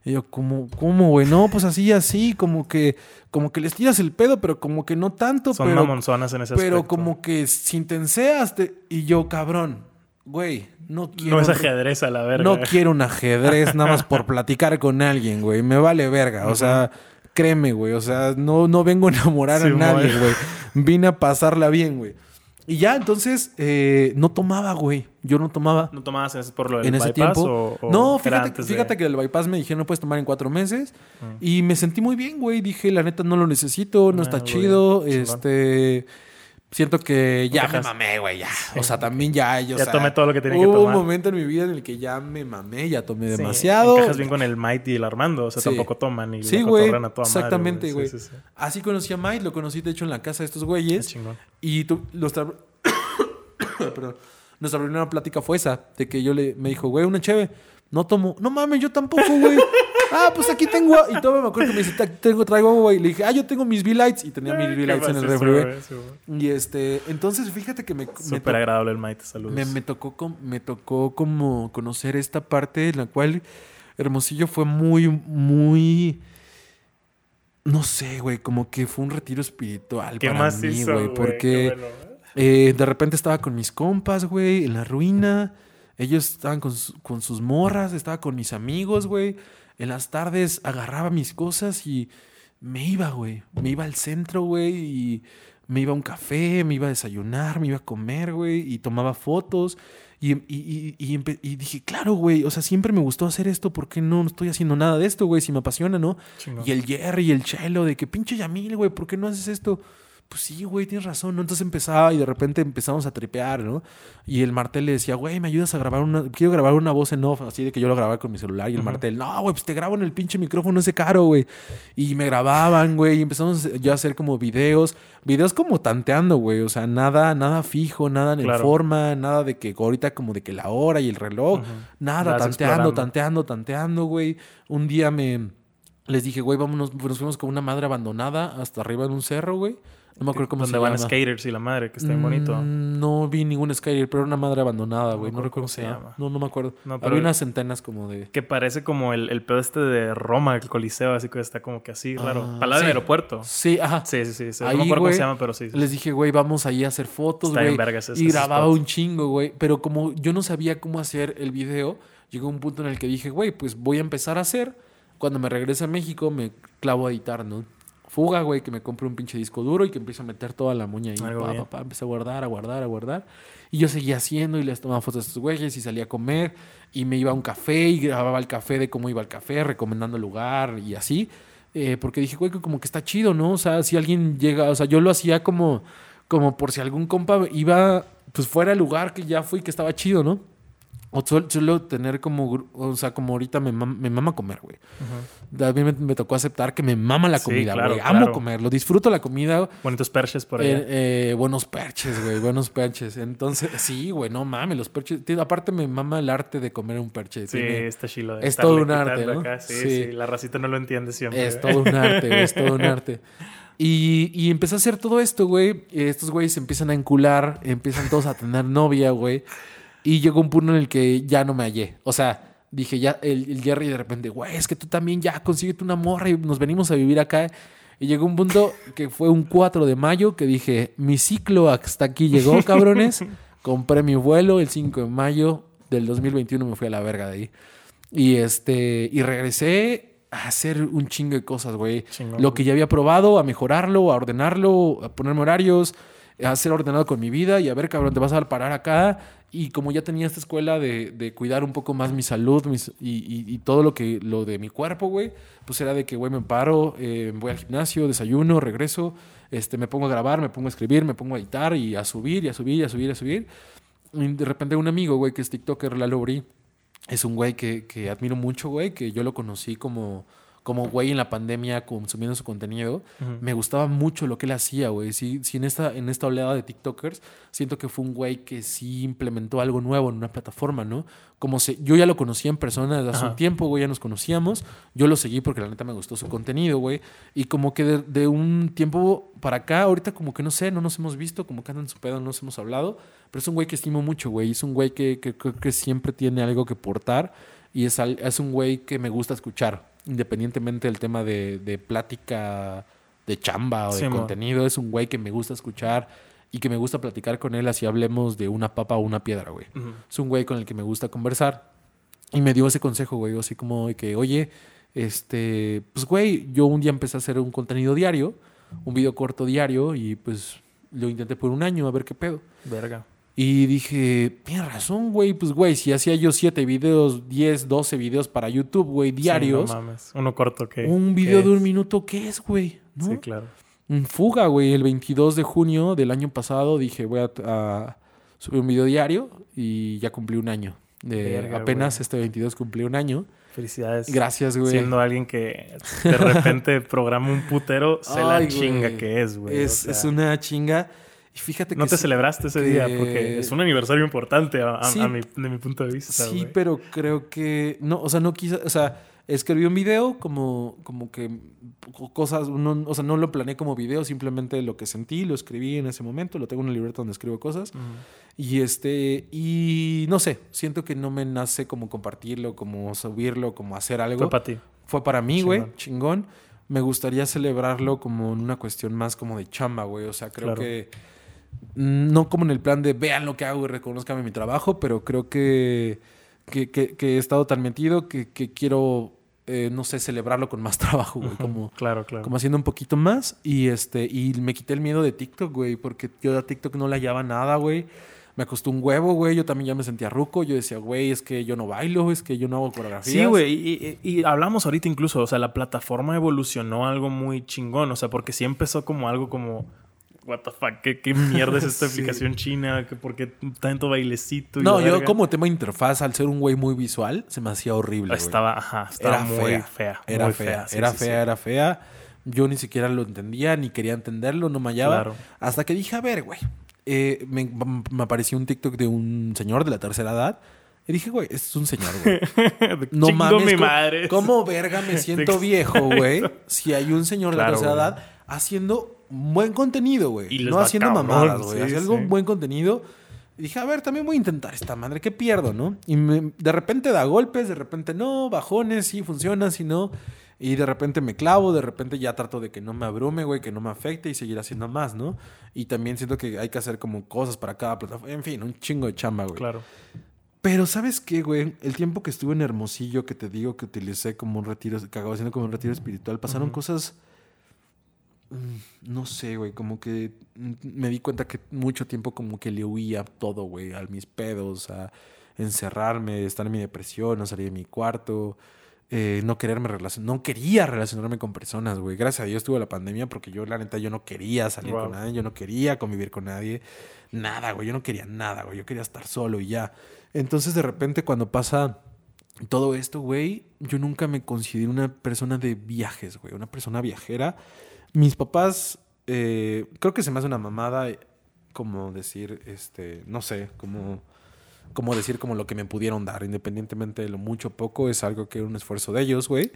Y yo, ¿cómo, cómo, güey? No, pues así, así, como que, como que les tiras el pedo, pero como que no tanto, Son pero, mamonzonas en ese pero aspecto. como que sin tenseas. te- Y yo, cabrón, güey, no quiero... No es ajedrez a la verga. No quiero un ajedrez nada más por platicar con alguien, güey. Me vale verga. O sea, créeme, güey. O sea, no, no vengo a enamorar a nadie, güey. Vine a pasarla bien, güey. Y ya, entonces, eh, no tomaba, güey. Yo no tomaba. ¿No tomabas por lo del En ese bypass tiempo. o, o no, fíjate, de- fíjate que el bypass me dijeron no puedes tomar en cuatro meses. Mm. Y me sentí muy bien, güey. Dije, la neta, no lo necesito, no Ah, está chido. chingón. Siento que ya me mamé, güey, ya. O sea, también ya. Yo, Ya o sea, tomé todo lo que tenía que Hubo tomar. un momento en mi vida en el que ya me mamé, ya tomé Sí, demasiado. Encajas bien con el Mighty y el Armando. O sea, Sí. tampoco toman y Sí, güey. a toda madre, Exactamente, güey. Sí, sí, sí. Así conocí a Mike, lo conocí de hecho en la casa de estos güeyes. chingón. Y tú, nuestra, perdón, nuestra primera plática fue esa, de que yo le, me dijo, güey, una cheve. No tomo. No mames, yo tampoco, güey. Ah, pues aquí tengo. a-". Y todo me acuerdo que me dice, "Ta- tengo, traigo agua, güey. Le dije, ah, yo tengo mis V-Lights. Y tenía mis V-Lights en el refri. Y este, entonces fíjate que me, Súper agradable el Mighty, saludos. me, me tocó, me tocó como conocer esta parte en la cual Hermosillo fue muy, muy... No sé, güey, como que fue un retiro espiritual Qué para mí, güey. güey, porque... bueno, güey. Eh, de repente estaba con mis compas, güey, en la ruina. Ellos estaban con, su- con sus morras, estaba con mis amigos, güey. En las tardes agarraba mis cosas y me iba, güey. Me iba al centro, güey, y me iba a un café, me iba a desayunar, me iba a comer, güey, y tomaba fotos. Y, y- y- y dije, claro, güey, o sea, siempre me gustó hacer esto, ¿por qué no estoy haciendo nada de esto, güey? Si me apasiona, ¿no? Y el Jerry y el Chelo de que pinche Yamil, güey, ¿por qué no haces esto? Pues sí, güey, tienes razón, ¿no? Entonces empezaba y de repente empezamos a tripear, ¿no? Y el Martel le decía, güey, ¿me ayudas a grabar una... Quiero grabar una voz en off, así de que yo lo grababa con mi celular. Y el. Martel, no, güey, pues te grabo en el pinche micrófono ese caro, güey. Y me grababan, güey, y empezamos yo a hacer como videos, videos como tanteando, güey. O sea, nada, nada fijo, nada en Claro. forma, nada de que ahorita como de que la hora y el reloj. Nada, Vas tanteando, explorando. tanteando, tanteando, güey. Un día me les dije, güey, vámonos, nos fuimos con una madre abandonada hasta arriba en un cerro, güey. No me acuerdo cómo Donde se van llama. skaters y la madre, que está bien bonito. Mm, No vi ningún skater, pero era una madre abandonada, güey. No, recuerdo cómo se llama. No, no me acuerdo. No, pero- Había unas centenas como de. Que parece como el, el pedo este de Roma, el Coliseo, así que está como que así, raro. Ah, del sí. aeropuerto. Sí, ajá. Sí, sí, sí. sí. Ahí, no me acuerdo cómo se llama, pero sí. sí. Les dije, güey, vamos ahí a hacer fotos, Está güey. Y grababa un chingo, güey. Pero como yo no sabía cómo hacer el video, llegó un punto en el que dije, güey, pues voy a empezar a hacer. Cuando me regrese a México, me clavo a editar, ¿no? Fuga, güey, que me compre un pinche disco duro y que empiezo a meter toda la moña ahí. Algo Pa, bien. pa, pa, empecé a guardar, a guardar, a guardar. Y yo seguía haciendo y les tomaba fotos a estos güeyes y salía a comer y me iba a un café y grababa el café de cómo iba al café, recomendando el lugar y así. Eh, porque dije, güey, que como que está chido, ¿no? O sea, si alguien llega, o sea, yo lo hacía como, como por si algún compa iba, pues fuera al lugar que ya fui, que estaba chido, ¿no? O suel- suelo tener como, o sea, como ahorita me, mam- me mama comer, güey. Ujú. También me, me tocó aceptar que me mama la Sí, comida, claro, güey. Amo claro. comerlo, disfruto la comida. Bonitos perches por. Eh, eh, buenos perches, güey, buenos perches. Entonces, sí, güey, no mames, los perches. Tío, aparte me mama el arte de comer un perche. sí, tiene- está chilo. de es todo un arte, ¿no? acá. Sí, Sí. sí, La racita no lo entiende siempre. Es todo un arte, güey, es todo un arte. Y, y empecé a hacer todo esto, güey. Estos güeyes se empiezan a encular, empiezan todos a tener novia, güey. Y llegó un punto en el que ya no me hallé. O sea, dije ya, el, el Jerry de repente, güey, es que tú también ya consíguete una morra y nos venimos a vivir acá. Y llegó un punto que fue un 4 de mayo que dije, mi ciclo hasta aquí llegó, cabrones. Compré mi vuelo el 5 de mayo del 2021, me fui a la verga de ahí. Y este, y regresé a hacer un chingo de cosas, güey. Lo que ya había probado, a mejorarlo, a ordenarlo, a ponerme horarios, a ser ordenado con mi vida y a ver, cabrón, te vas a parar acá. Y como ya tenía esta escuela de, de cuidar un poco más mi salud mis- y, y- y todo lo que lo de mi cuerpo, güey, pues era de que, güey, me paro, eh, voy al gimnasio, desayuno, regreso, este, me pongo a grabar, me pongo a escribir, me pongo a editar y a subir y a subir y a subir y a subir. y de repente un amigo, güey, que es TikToker, Lalo Bri, es un güey que, que admiro mucho, güey, que yo lo conocí como como güey en la pandemia consumiendo su contenido, me gustaba mucho lo que él hacía, güey. Sí, sí, en esta, en esta oleada de TikTokers, siento que fue un güey que sí implementó algo nuevo en una plataforma, ¿no? Como se, yo ya lo conocía en persona desde hace un tiempo, güey, ya nos conocíamos. Yo lo seguí porque la neta me gustó su contenido, güey. Y como que de, un tiempo para acá, ahorita como que no sé, no nos hemos visto, como que andan en su pedo, no nos hemos hablado. Pero es un güey que estimo mucho, güey. Es un güey que creo que, siempre tiene algo que aportar. Y es, es un güey que me gusta escuchar independientemente del tema de, plática de chamba o de contenido, es un güey que me gusta escuchar y que me gusta platicar con él así hablemos de una papa o una piedra, güey. Es un güey con el que me gusta conversar. Y me dio ese consejo, güey, así como de que, oye, este, pues, güey, yo un día empecé a hacer un contenido diario, un video corto diario, y pues lo intenté por un año a ver qué pedo. Verga. Y dije, tienes razón, güey. Pues, güey, si hacía yo 7 videos, 10, 12 videos para YouTube, güey, diarios. no mames. Uno corto, ¿qué? Un video de un minuto, ¿qué es, güey? Sí, claro. Un fuga, güey. El 22 de junio del año pasado dije, voy a, subir un video diario y ya cumplí un año. De, apenas este 22 cumplí un año. Felicidades. Gracias, güey. Siendo alguien que de repente programa un putero, sé la chinga que es, güey. Es, es una chinga. Y fíjate que. No te celebraste ese día porque es un aniversario importante a, mi, de mi punto de vista. Sí, pero creo que. No, o sea, no quise. O sea, escribí un video como, como que cosas. No, o sea, no lo planeé como video, simplemente lo que sentí, lo escribí en ese momento. Lo tengo en una libreta donde escribo cosas. Y este. Y no sé, siento que no me nace como compartirlo, como subirlo, como hacer algo. Fue para ti. Fue para mí, güey. Chingón. Me gustaría celebrarlo como en una cuestión más como de chamba, güey. O sea, creo que no como en el plan de vean lo que hago y reconozcanme mi trabajo, pero creo que, que, he estado tan metido que, quiero, eh, no sé, celebrarlo con más trabajo, güey. Como, claro, claro. Como haciendo un poquito más. Y, este, y me quité el miedo de TikTok, güey, porque yo a TikTok no le hallaba nada, güey. Me costó un huevo, güey. Yo también ya me sentía ruco. Yo decía, güey, es que yo no bailo, es que yo no hago coreografía. Sí, güey. Y, y, hablamos ahorita incluso, o sea, la plataforma evolucionó algo muy chingón. O sea, porque sí empezó como algo como what the fuck, ¿qué, mierda es esta aplicación china? ¿Por qué tanto bailecito? no, yo como tema interfaz, al ser un güey muy visual, se me hacía horrible. Estaba, ajá, estaba era muy fea. Era fea, era fea, era fea. Yo ni siquiera lo entendía, ni quería entenderlo, no me hallaba. Hasta que dije, a ver, güey. Eh, me, apareció un TikTok de un señor de la tercera edad. Y dije, güey, es un señor, güey. no mames. Mi madre. ¿cómo, verga me siento viejo, güey? Si hay un señor de la tercera edad haciendo buen contenido, güey. No haciendo mamadas, güey. haciendo buen contenido. Y dije, a ver, también voy a intentar esta madre. ¿Qué pierdo, no? Y de repente da golpes, de repente no, bajones, sí funciona, sí no. Y de repente me clavo, de repente ya trato de que no me abrume, güey, que no me afecte y seguir haciendo más, ¿no? Y también siento que hay que hacer como cosas para cada plataforma. En fin, un chingo de chamba, güey. Claro. Pero ¿sabes qué, güey? El tiempo que estuve en Hermosillo, que te digo que utilicé como un retiro, que acabo haciendo como un retiro espiritual, pasaron cosas no sé, güey, como que mm, me di cuenta que mucho tiempo como que le huía todo, güey, a mis pedos, a encerrarme, estar en mi depresión, no salir de mi cuarto, eh, no quererme relacionar, no quería relacionarme con personas, güey. Gracias a Dios tuve la pandemia porque yo, la neta, yo no quería salir con nadie, yo no quería convivir con nadie, nada, güey, yo no quería nada, güey, yo quería estar solo y ya. Entonces, de repente, cuando pasa todo esto, güey, yo nunca me consideré una persona de viajes, güey, una persona viajera mis papás, eh, creo que se me hace una mamada como decir, este, no sé, como como decir como lo que me pudieron dar, independientemente de lo mucho o poco, es algo que era un esfuerzo de ellos, güey.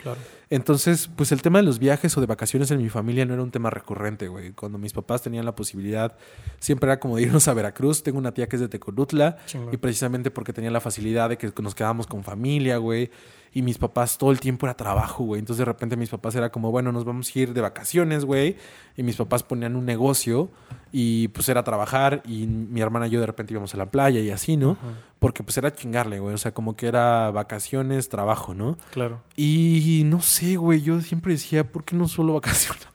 Entonces, pues el tema de los viajes o de vacaciones en mi familia no era un tema recurrente, güey. Cuando mis papás tenían la posibilidad, siempre era como de irnos a Veracruz. Tengo una tía que es de Tecolutla y precisamente porque tenía la facilidad de que nos quedábamos con familia, güey y mis papás todo el tiempo era trabajo, güey. Entonces de repente mis papás era como, bueno, nos vamos a ir de vacaciones, güey. Y mis papás ponían un negocio y pues era trabajar y mi hermana y yo de repente íbamos a la playa y así, ¿no? Porque pues era chingarle, güey. O sea, como que era vacaciones, trabajo, ¿no? Claro. Y no sé, güey, yo siempre decía, ¿por qué no solo vacaciones?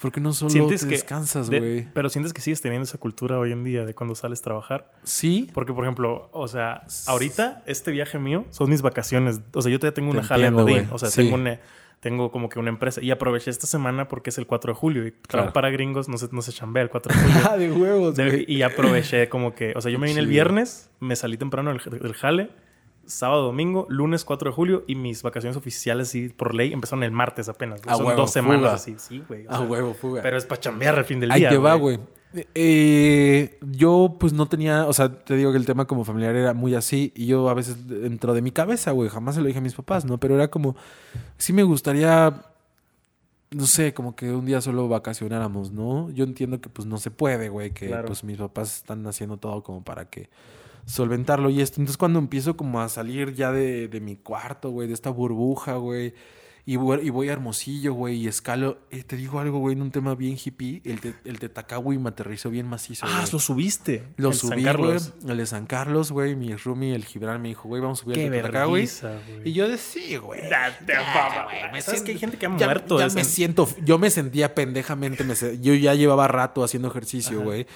Porque no solo te descansas, güey. Pero sientes que sigues teniendo esa cultura hoy en día de cuando sales a trabajar. Sí. Porque, por ejemplo, o sea, ahorita este viaje mío son mis vacaciones. O sea, yo todavía tengo una jala en. O sea, tengo una tengo como que una empresa. Y aproveché esta semana porque es el 4 de julio. Y Claro. claro, para gringos no se, no se chambea el 4 de julio. Ah, de huevos, De- y aproveché como que, o sea, yo me vine el viernes, me salí temprano del, del jale, sábado, domingo, lunes 4 de julio y mis vacaciones oficiales, sí, por ley, empezaron el martes apenas. Son huevo, dos semanas fuga. así, sí, güey. sea, huevo, fuga. Pero es para chambear al fin del Ahí día. te va, güey. Eh, yo pues no tenía, o sea, te digo que el tema como familiar era muy así y yo a veces dentro de mi cabeza, güey, jamás se lo dije a mis papás, ¿no? Pero era como, sí me gustaría, no sé, como que un día solo vacacionáramos, ¿no? Yo entiendo que pues no se puede, güey, que Claro. pues mis papás están haciendo todo como para que solventarlo y esto. Entonces cuando empiezo como a salir ya de, de mi cuarto, güey, de esta burbuja, güey. Y voy, y voy a Hermosillo, güey, y escalo. eh, te digo algo, güey, en un tema bien hippie. El, te, el Tetacagüey me aterrizó bien macizo. Ah, lo subiste. Lo San subí, güey. El de San Carlos, güey. Mi roomie, el Gibran, me dijo, güey, vamos a subir el vergüenza, güey. Y yo decía, sí, güey. ¿Sabes siento- que hay gente que ha ya- muerto? Ya me siento, yo me sentía pendejamente. me yo ya llevaba rato haciendo ejercicio, güey.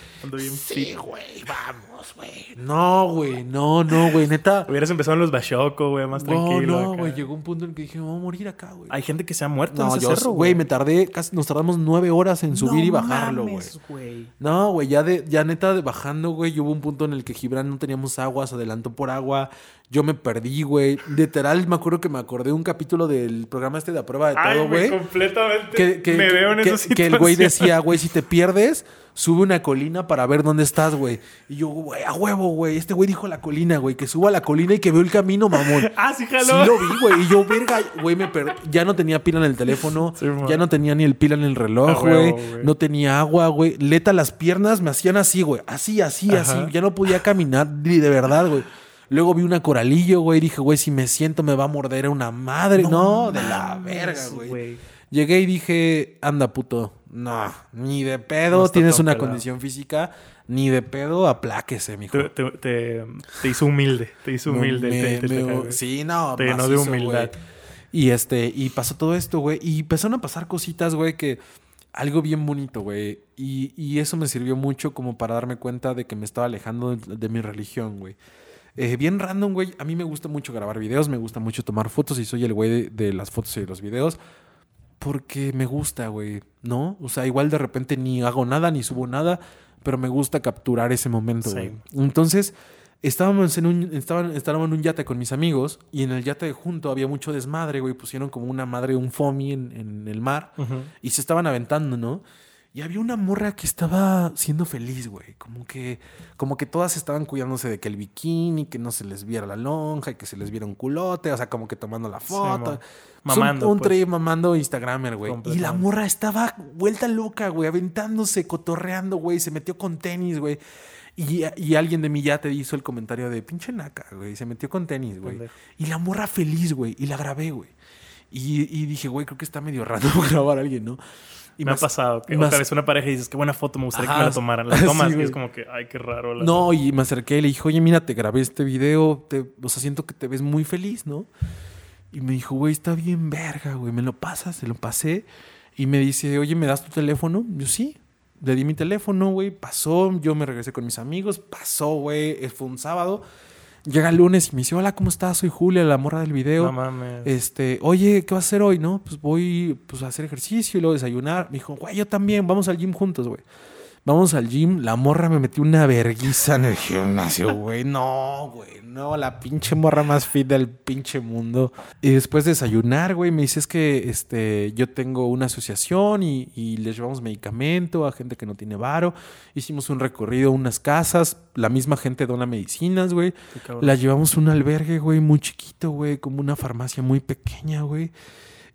Sí, güey, vamos, güey. No, güey, no, no, güey, neta. Hubieras empezado en los Bashoco, güey, más No, tranquilo. no, güey, llegó un punto en el que dije, me voy a morir acá, güey. Hay gente que se ha muerto No, en ese yo, cerro, güey, me tardé, casi nos tardamos nueve horas en subir No y bajarlo, güey. No, güey, ya de, ya neta de bajando, güey, hubo un punto en el que Gibran no teníamos agua, se adelantó por agua, yo me perdí, güey. Literal, me acuerdo que me acordé un capítulo del programa este de a prueba de todo, güey, completamente Que, que- me veo en que- esa que el güey decía, güey, si te pierdes, sube una colina para ver dónde estás, güey. Y yo, güey, a huevo, güey. Este güey dijo la colina, güey, que suba a la colina y que veo el camino, mamón. Ah, sí, Sí jaló. lo vi, güey. Y yo, verga, güey, me per- ya no tenía pila en el teléfono. Sí, ya no tenía ni el pila en el reloj, güey. No tenía agua, güey. Leta, las piernas me hacían así, güey. Así, así, Ajá. así. Ya no podía caminar ni de verdad, güey. Luego vi una coralillo, güey. Dije, güey, si me siento me va a morder una madre. No, de la verga, güey. Llegué y dije, anda, puto. No, ni de pedo. No Tienes una pelado. condición física. Ni de pedo, apláquese, mijo. Te, te, te- te hizo humilde. Te hizo humilde. Me- te- te- te me- cago, güey. sí, no, Te llenó de humildad. Y este, y pasó todo esto, güey. Y empezaron a pasar cositas, güey, que algo bien bonito, güey. Y, y eso me sirvió mucho como para darme cuenta de que me estaba alejando de, de mi religión, güey. Eh, bien random, güey. A mí me gusta mucho grabar videos, me gusta mucho tomar fotos y soy el güey de, de las fotos y de los videos. Porque me gusta, güey, ¿no? O sea, igual de repente ni hago nada, ni subo nada, pero me gusta capturar ese momento, güey. Entonces, estábamos en un, estaban, estábamos en un yate con mis amigos y en el yate de junto había mucho desmadre, güey. Pusieron como una madre, un foamy en, en el mar y se estaban aventando, ¿no? Y había una morra que estaba siendo feliz, güey. Como que, como que todas estaban cuidándose de que el bikini, que no se les viera la lonja y que se les viera un culote, o sea, como que tomando la foto. Pues un- Mamando, Un, pues. mamando Instagramer, güey. Y la morra estaba vuelta loca, güey, aventándose, cotorreando, güey. Se metió con tenis, güey. Y, y alguien de mi yate hizo el comentario de pinche naca, güey. Se metió con tenis, güey. Y la morra feliz, güey. Y la grabé, güey. Y, y dije, güey, creo que está medio raro grabar a alguien, ¿no? Y me ha más- pasado que más- otra vez una pareja y dices, qué buena foto, me gustaría Ajá. que me la tomaran. La Sí, tomas y güey. es como que, ay, qué raro. la- No, y me acerqué y le dije, oye, mira, te grabé este video, te, o sea, siento que te ves muy feliz, ¿no? Y me dijo, güey, está bien verga, güey, me lo pasas, se lo pasé. Y me dice, oye, ¿me das tu teléfono? Yo sí. Le di mi teléfono, güey, pasó, yo me regresé con mis amigos, pasó, güey, fue un sábado. Llega el lunes y me dice, hola, ¿cómo estás? Soy Julia, la morra del video. No mames. Este, oye, ¿qué vas a hacer hoy? No, pues voy pues, a hacer ejercicio y luego desayunar. Me dijo, güey, yo también, vamos al gym juntos, güey. Vamos al gym. La morra me metió una verguiza en el gimnasio, güey. No, güey, no, la pinche morra más fit del pinche mundo. Y después de desayunar, güey, me dices que este, yo tengo una asociación y, y les llevamos medicamento a gente que no tiene varo. Hicimos un recorrido a unas casas. La misma gente dona medicinas, güey. La llevamos a un albergue, güey, muy chiquito, güey, como una farmacia muy pequeña, güey.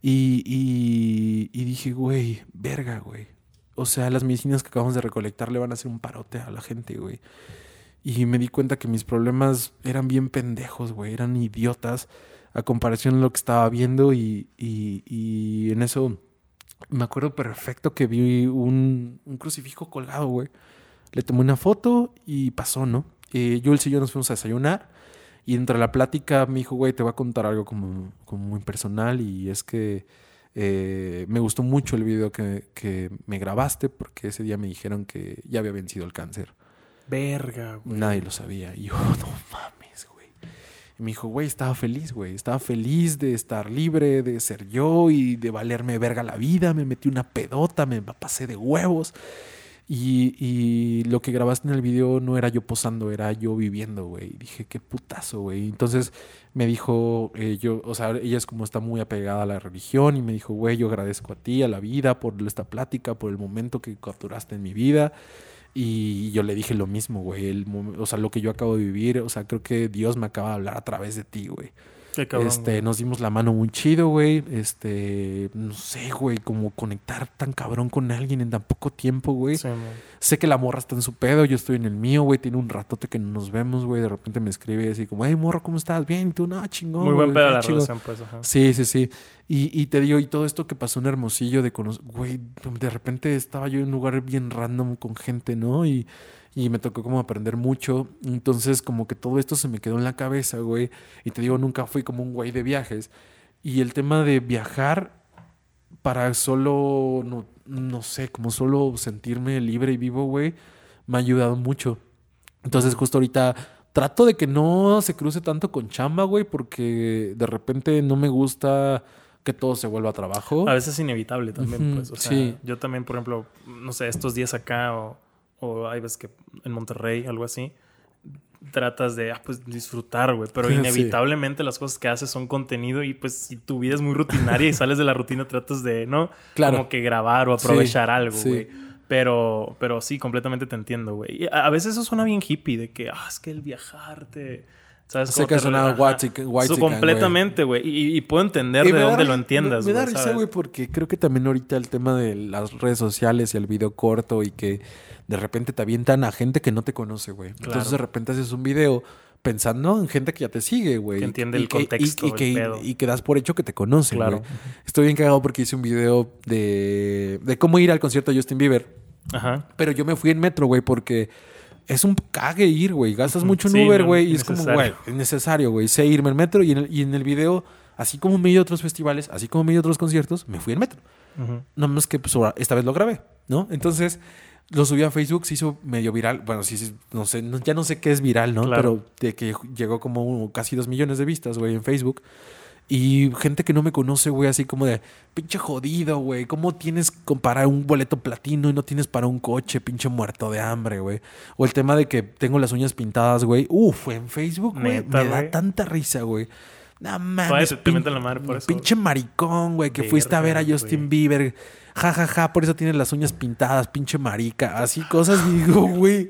Y, y, y dije, güey, verga, güey. O sea, las medicinas que acabamos de recolectar le van a hacer un parote a la gente, güey. Y me di cuenta que mis problemas eran bien pendejos, güey, eran idiotas a comparación de lo que estaba viendo y, y, y en eso me acuerdo perfecto que vi un, un crucifijo colgado, güey. Le tomé una foto y pasó, ¿no? Eh, Jules y yo nos fuimos a desayunar y entre la plática me dijo, güey, te voy a contar algo como, como muy personal y es que eh, me gustó mucho el video que, que me grabaste porque ese día me dijeron que ya había vencido el cáncer. Verga, güey. Nadie lo sabía. Y yo, no mames, güey. Y me dijo, güey, estaba feliz, güey. Estaba feliz de estar libre, de ser yo y de valerme verga la vida. Me metí una pedota, me pasé de huevos. Y, y, lo que grabaste en el video no era yo posando, era yo viviendo, güey. Dije, qué putazo, güey. Entonces me dijo, eh, yo, o sea, ella es como está muy apegada a la religión y me dijo, güey, yo agradezco a ti, a la vida, por esta plática, por el momento que capturaste en mi vida. Y yo le dije lo mismo, güey. o sea, lo que yo acabo de vivir, o sea, creo que Dios me acaba de hablar a través de ti, güey este, nos dimos la mano muy chido, güey. Este, no sé, güey, como conectar tan cabrón con alguien en tan poco tiempo, güey. sé que la morra está en su pedo, yo estoy en el mío, güey. Tiene un ratote que no nos vemos, güey. De repente me escribe así como, hey, morro, ¿cómo estás? Bien, y tú, no, chingón. Muy buen pedo la relación, pues. Sí, sí, sí. Y, y, te digo, y todo esto que pasó en Hermosillo de conocer, güey, de repente estaba yo en un lugar bien random con gente, ¿no? Y y me tocó como aprender mucho. Entonces como que todo esto se me quedó en la cabeza, güey. Y te digo, nunca fui como un güey de viajes. Y el tema de viajar para solo, no, no sé, como solo sentirme libre y vivo, güey, me ha ayudado mucho. Entonces justo ahorita trato de que no se cruce tanto con chamba, güey, porque de repente no me gusta que todo se vuelva a trabajo. A veces es inevitable también, pues. O sea, sí. yo también, por ejemplo, no sé, estos días acá o o hay veces que en Monterrey, algo así, tratas de ah, pues, disfrutar, güey. Pero inevitablemente las cosas que haces son contenido y pues si tu vida es muy rutinaria y sales de la rutina, tratas de, ¿no? Claro. Como que grabar o aprovechar algo, güey. Pero, pero sí, completamente te entiendo, güey. A, a veces eso suena bien hippie, de que, ah, es que el viajarte... ¿Sabes? Sé que suena white, Completamente, güey. Y, puedo entender de dónde lo entiendas, Me, me da risa, güey, porque creo que también ahorita el tema de las redes sociales y el video corto y que de repente te avientan a gente que no te conoce, güey. Entonces de repente haces un video pensando en gente que ya te sigue, güey. Que entiende el contexto. Y, que, y, que das por hecho que te conoce, claro. Estoy bien cagado porque hice un video de, de cómo ir al concierto de Justin Bieber. Ajá. Pero yo me fui en metro, güey, porque es un cague ir, güey. Gastas mucho en Uber, güey. y es como, güey, es necesario, güey. Sé irme en metro y en, el, y en el video, así como me ido a otros festivales, así como me ido a otros conciertos, me fui en metro. No más que pues, esta vez lo grabé, ¿no? Entonces lo subí a Facebook, se hizo medio viral. Bueno, sí, no sé, ya no sé qué es viral, ¿no? Pero de que llegó como casi dos millones de vistas, güey, en Facebook. Y gente que no me conoce, güey, así como de, pinche jodido, güey. ¿Cómo tienes para un boleto platino y no tienes para un coche, pinche muerto de hambre, güey? O el tema de que tengo las uñas pintadas, güey. Uf, en Facebook, güey. Me da tanta risa, güey. No mames. Pinche maricón, güey, que fuiste a ver a Justin Bieber ja, ja, ja, por eso tienes las uñas pintadas, pinche marica. Así cosas, digo, güey.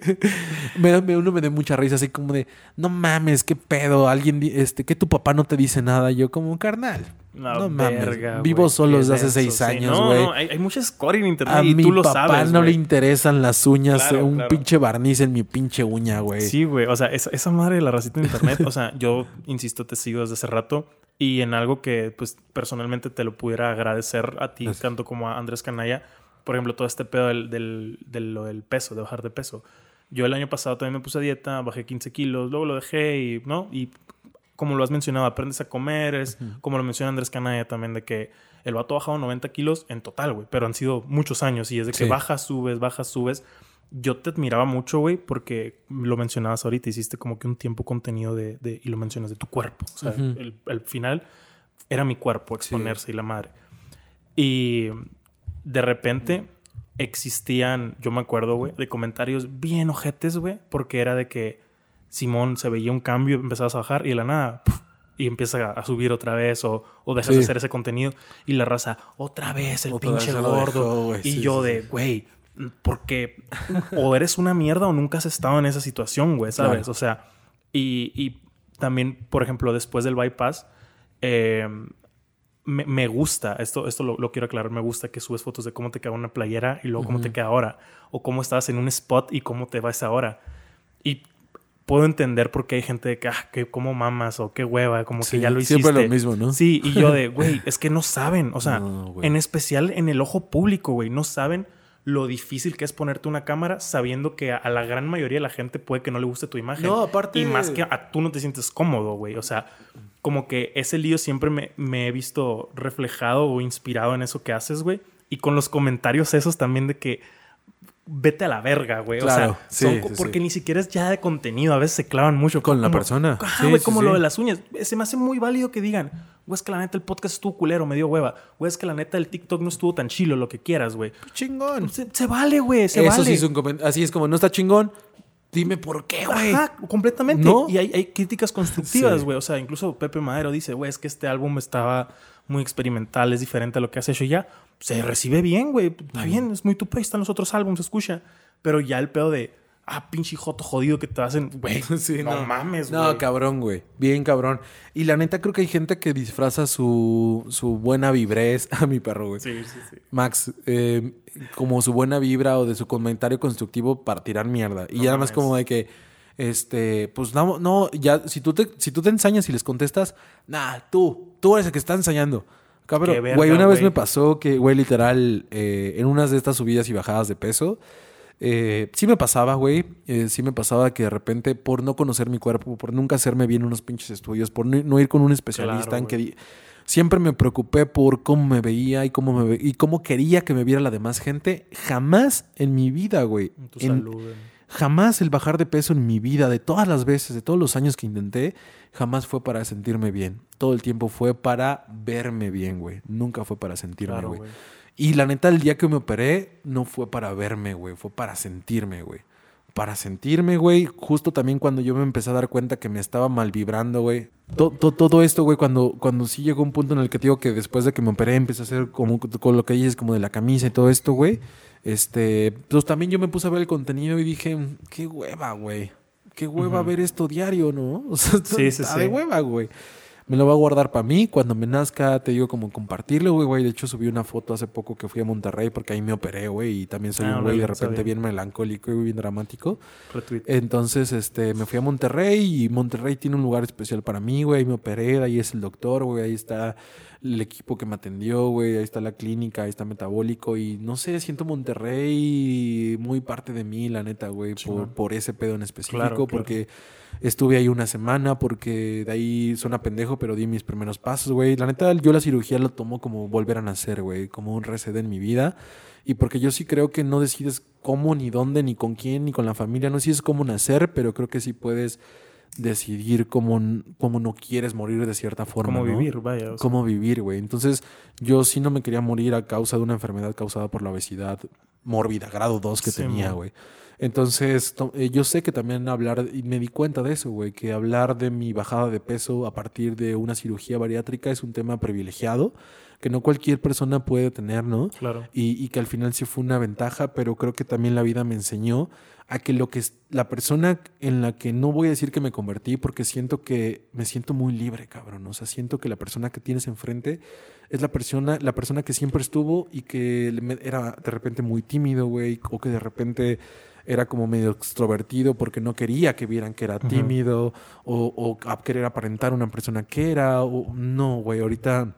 me, me, uno me da mucha risa, así como de, no mames, qué pedo, alguien, este, que tu papá no te dice nada. Yo, como, carnal. No, mames. Vivo solo desde hace seis años, güey. No, hay, hay mucha score en internet a y mi tú lo papá no le interesan las uñas, un pinche barniz en mi pinche uña, güey. Sí, güey. O sea, esa, esa madre de la racita en internet, o sea, yo insisto, te sigo desde hace rato y en algo que pues personalmente te lo pudiera agradecer a ti, tanto como a Andrés Canaya, por ejemplo, todo este pedo del, del, del, peso, de bajar de peso. Yo el año pasado también me puse a dieta, bajé 15 kilos, luego lo dejé y, ¿no? Y como lo has mencionado, aprendes a comer, es como lo menciona Andrés Canaya también, de que el vato ha bajado 90 kilos en total, güey, pero han sido muchos años y es de que bajas, subes, bajas, subes yo te admiraba mucho, güey, porque lo mencionabas ahorita, hiciste como que un tiempo contenido de, de y lo mencionas de tu cuerpo. O sea, el, final era mi cuerpo exponerse y la madre. Y de repente existían, yo me acuerdo, güey, de comentarios bien ojetes, güey, porque era de que Simón se veía un cambio, empezabas a bajar y de la nada, y empieza a, subir otra vez o, o dejas de hacer ese contenido y la raza, otra vez el pinche gordo. y yo de, güey, porque o eres una mierda o nunca has estado en esa situación, güey, ¿sabes? O sea, y, y, también, por ejemplo, después del bypass, em, me, me, gusta, esto, esto lo, lo, quiero aclarar, me gusta que subes fotos de cómo te queda una playera y luego cómo te queda ahora, o cómo estás en un spot y cómo te vas ahora. Y puedo entender por qué hay gente de que, ah, que como mamas o qué hueva, como que ya lo hiciste. Siempre lo mismo, ¿no? Sí, y yo de, güey, es que no saben, o sea, en especial en el ojo público, güey, no saben lo difícil que es ponerte una cámara sabiendo que a la gran mayoría de la gente puede que no le guste tu imagen. No, aparte. Y más que a tú no te sientes cómodo, güey. O sea, como que ese lío siempre me, me, he visto reflejado o inspirado en eso que haces, güey. Y con los comentarios esos también de que vete a la verga, güey. Claro, o sea, sí, son co- sí, porque sí. ni siquiera es ya de contenido. A veces se clavan mucho. Con la persona. Sí, güey, como lo de las uñas. Se me hace muy válido que digan, güey, es que la neta el podcast estuvo culero, me dio hueva. Güey, es que la neta el TikTok no estuvo tan chilo, lo que quieras, güey. Chingón. Se, se vale, güey, se Eso vale. sí es un Así es como, no está chingón. Dime por qué, güey. Ajá, completamente. ¿No? Y hay, hay críticas constructivas, güey. O sea, incluso Pepe Madero dice, güey, es que este álbum estaba muy experimental, es diferente a lo que has hecho ya. Se recibe bien, güey. Está bien, es muy tu ahí están los otros álbumes, escucha. Pero ya el pedo de, ah, pinche joto jodido que te hacen, güey. Sí, no, mames, güey. No, cabrón, güey. Bien cabrón. Y la neta creo que hay gente que disfraza su, su buena vibrez a mi perro, güey. Sí, sí, sí. Max, eh, como su buena vibra o de su comentario constructivo para tirar mierda. Y No ya nada más como de que, este, pues no, no, ya, si tú te, si tú te ensañas y les contestas, nah, tú, tú eres el que está ensañando. Cabrón, verga, güey, una vez güey. me pasó que, güey, literal, eh, en unas de estas subidas y bajadas de peso, eh, sí me pasaba, güey. eh, sí me pasaba que de repente, por no conocer mi cuerpo, por nunca hacerme bien unos pinches estudios, por no, no ir con un especialista Claro, en que siempre me preocupé por cómo me veía y cómo me ve- y cómo quería que me viera la demás gente. Jamás en mi vida, güey. En tu en- salud, güey. Jamás el bajar de peso en mi vida, de todas las veces, de todos los años que intenté, jamás fue para sentirme bien. Todo el tiempo fue para verme bien, güey. Nunca fue para sentirme, Claro, güey. Y la neta, el día que me operé, no fue para verme, güey. Fue para sentirme, güey. Para sentirme, güey. Justo también cuando yo me empecé a dar cuenta que me estaba mal vibrando, güey. To- to- todo esto, güey, cuando, cuando sí llegó un punto en el que te digo que después de que me operé empecé a hacer como con lo que dices, como de la camisa y todo esto, güey. Este, pues también yo me puse a ver el contenido y dije, qué hueva, güey. Qué hueva ver esto diario, ¿no? O sea, Sí, sí, está sí. de hueva, güey. Me lo voy a guardar para mí. Cuando me nazca, te digo como compartirlo, güey, güey. De hecho, subí una foto hace poco que fui a Monterrey porque ahí me operé, güey. Y también soy Ah, un güey de repente bien. bien melancólico y bien dramático. Retweet. Entonces, este, me fui a Monterrey y Monterrey tiene un lugar especial para mí, güey. Ahí me operé, ahí es el doctor, güey. Ahí está el equipo que me atendió, güey. Ahí está la clínica, ahí está Metabólico. Y no sé, siento Monterrey muy parte de mí, la neta, güey. Por, ese pedo en específico. Claro, claro. Estuve ahí una semana, porque de ahí suena pendejo, pero di mis primeros pasos, güey. La neta, yo la cirugía lo tomo como volver a nacer, güey. Como un reset en mi vida. Y porque yo sí creo que no decides cómo, ni dónde, ni con quién, ni con la familia. No decides cómo nacer, pero creo que sí puedes decidir cómo, cómo no quieres morir de cierta forma. Cómo ¿no? vivir, vaya. o sea. Cómo vivir, güey. Entonces, yo sí no me quería morir a causa de una enfermedad causada por la obesidad mórbida, grado 2 que Sí, tenía, güey. Entonces, to- eh, yo sé que también hablar, y me di cuenta de eso, güey, que hablar de mi bajada de peso a partir de una cirugía bariátrica es un tema privilegiado, que no cualquier persona puede tener, ¿no? Claro. y, y que al final sí fue una ventaja, pero creo que también la vida me enseñó a que lo que es la persona en la que no voy a decir que me convertí porque siento que me siento muy libre, cabrón. O sea, siento que la persona que tienes enfrente es la persona, la persona que siempre estuvo y que era de repente muy tímido, güey, o que de repente era como medio extrovertido porque no quería que vieran que era tímido o, o a querer aparentar una persona que era. O, no, güey, ahorita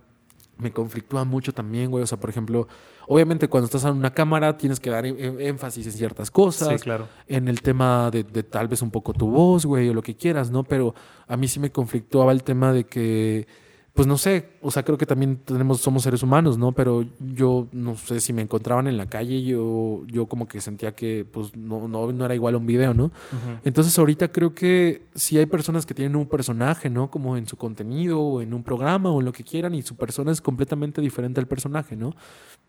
me conflictúa mucho también, güey. O sea, por ejemplo, obviamente cuando estás en una cámara tienes que dar em- énfasis en ciertas cosas. Sí, claro. En el tema de, de tal vez un poco tu voz, güey, o lo que quieras, ¿no? Pero a mí sí me conflictuaba el tema de que, pues no sé, o sea, creo que también tenemos, somos seres humanos, ¿no? Pero yo no sé si me encontraban en la calle, yo, yo como que sentía que, pues no, no, no era igual a un video, ¿no? Ujú. Entonces ahorita creo que sí hay personas que tienen un personaje, ¿no? Como en su contenido o en un programa o en lo que quieran y su persona es completamente diferente al personaje, ¿no?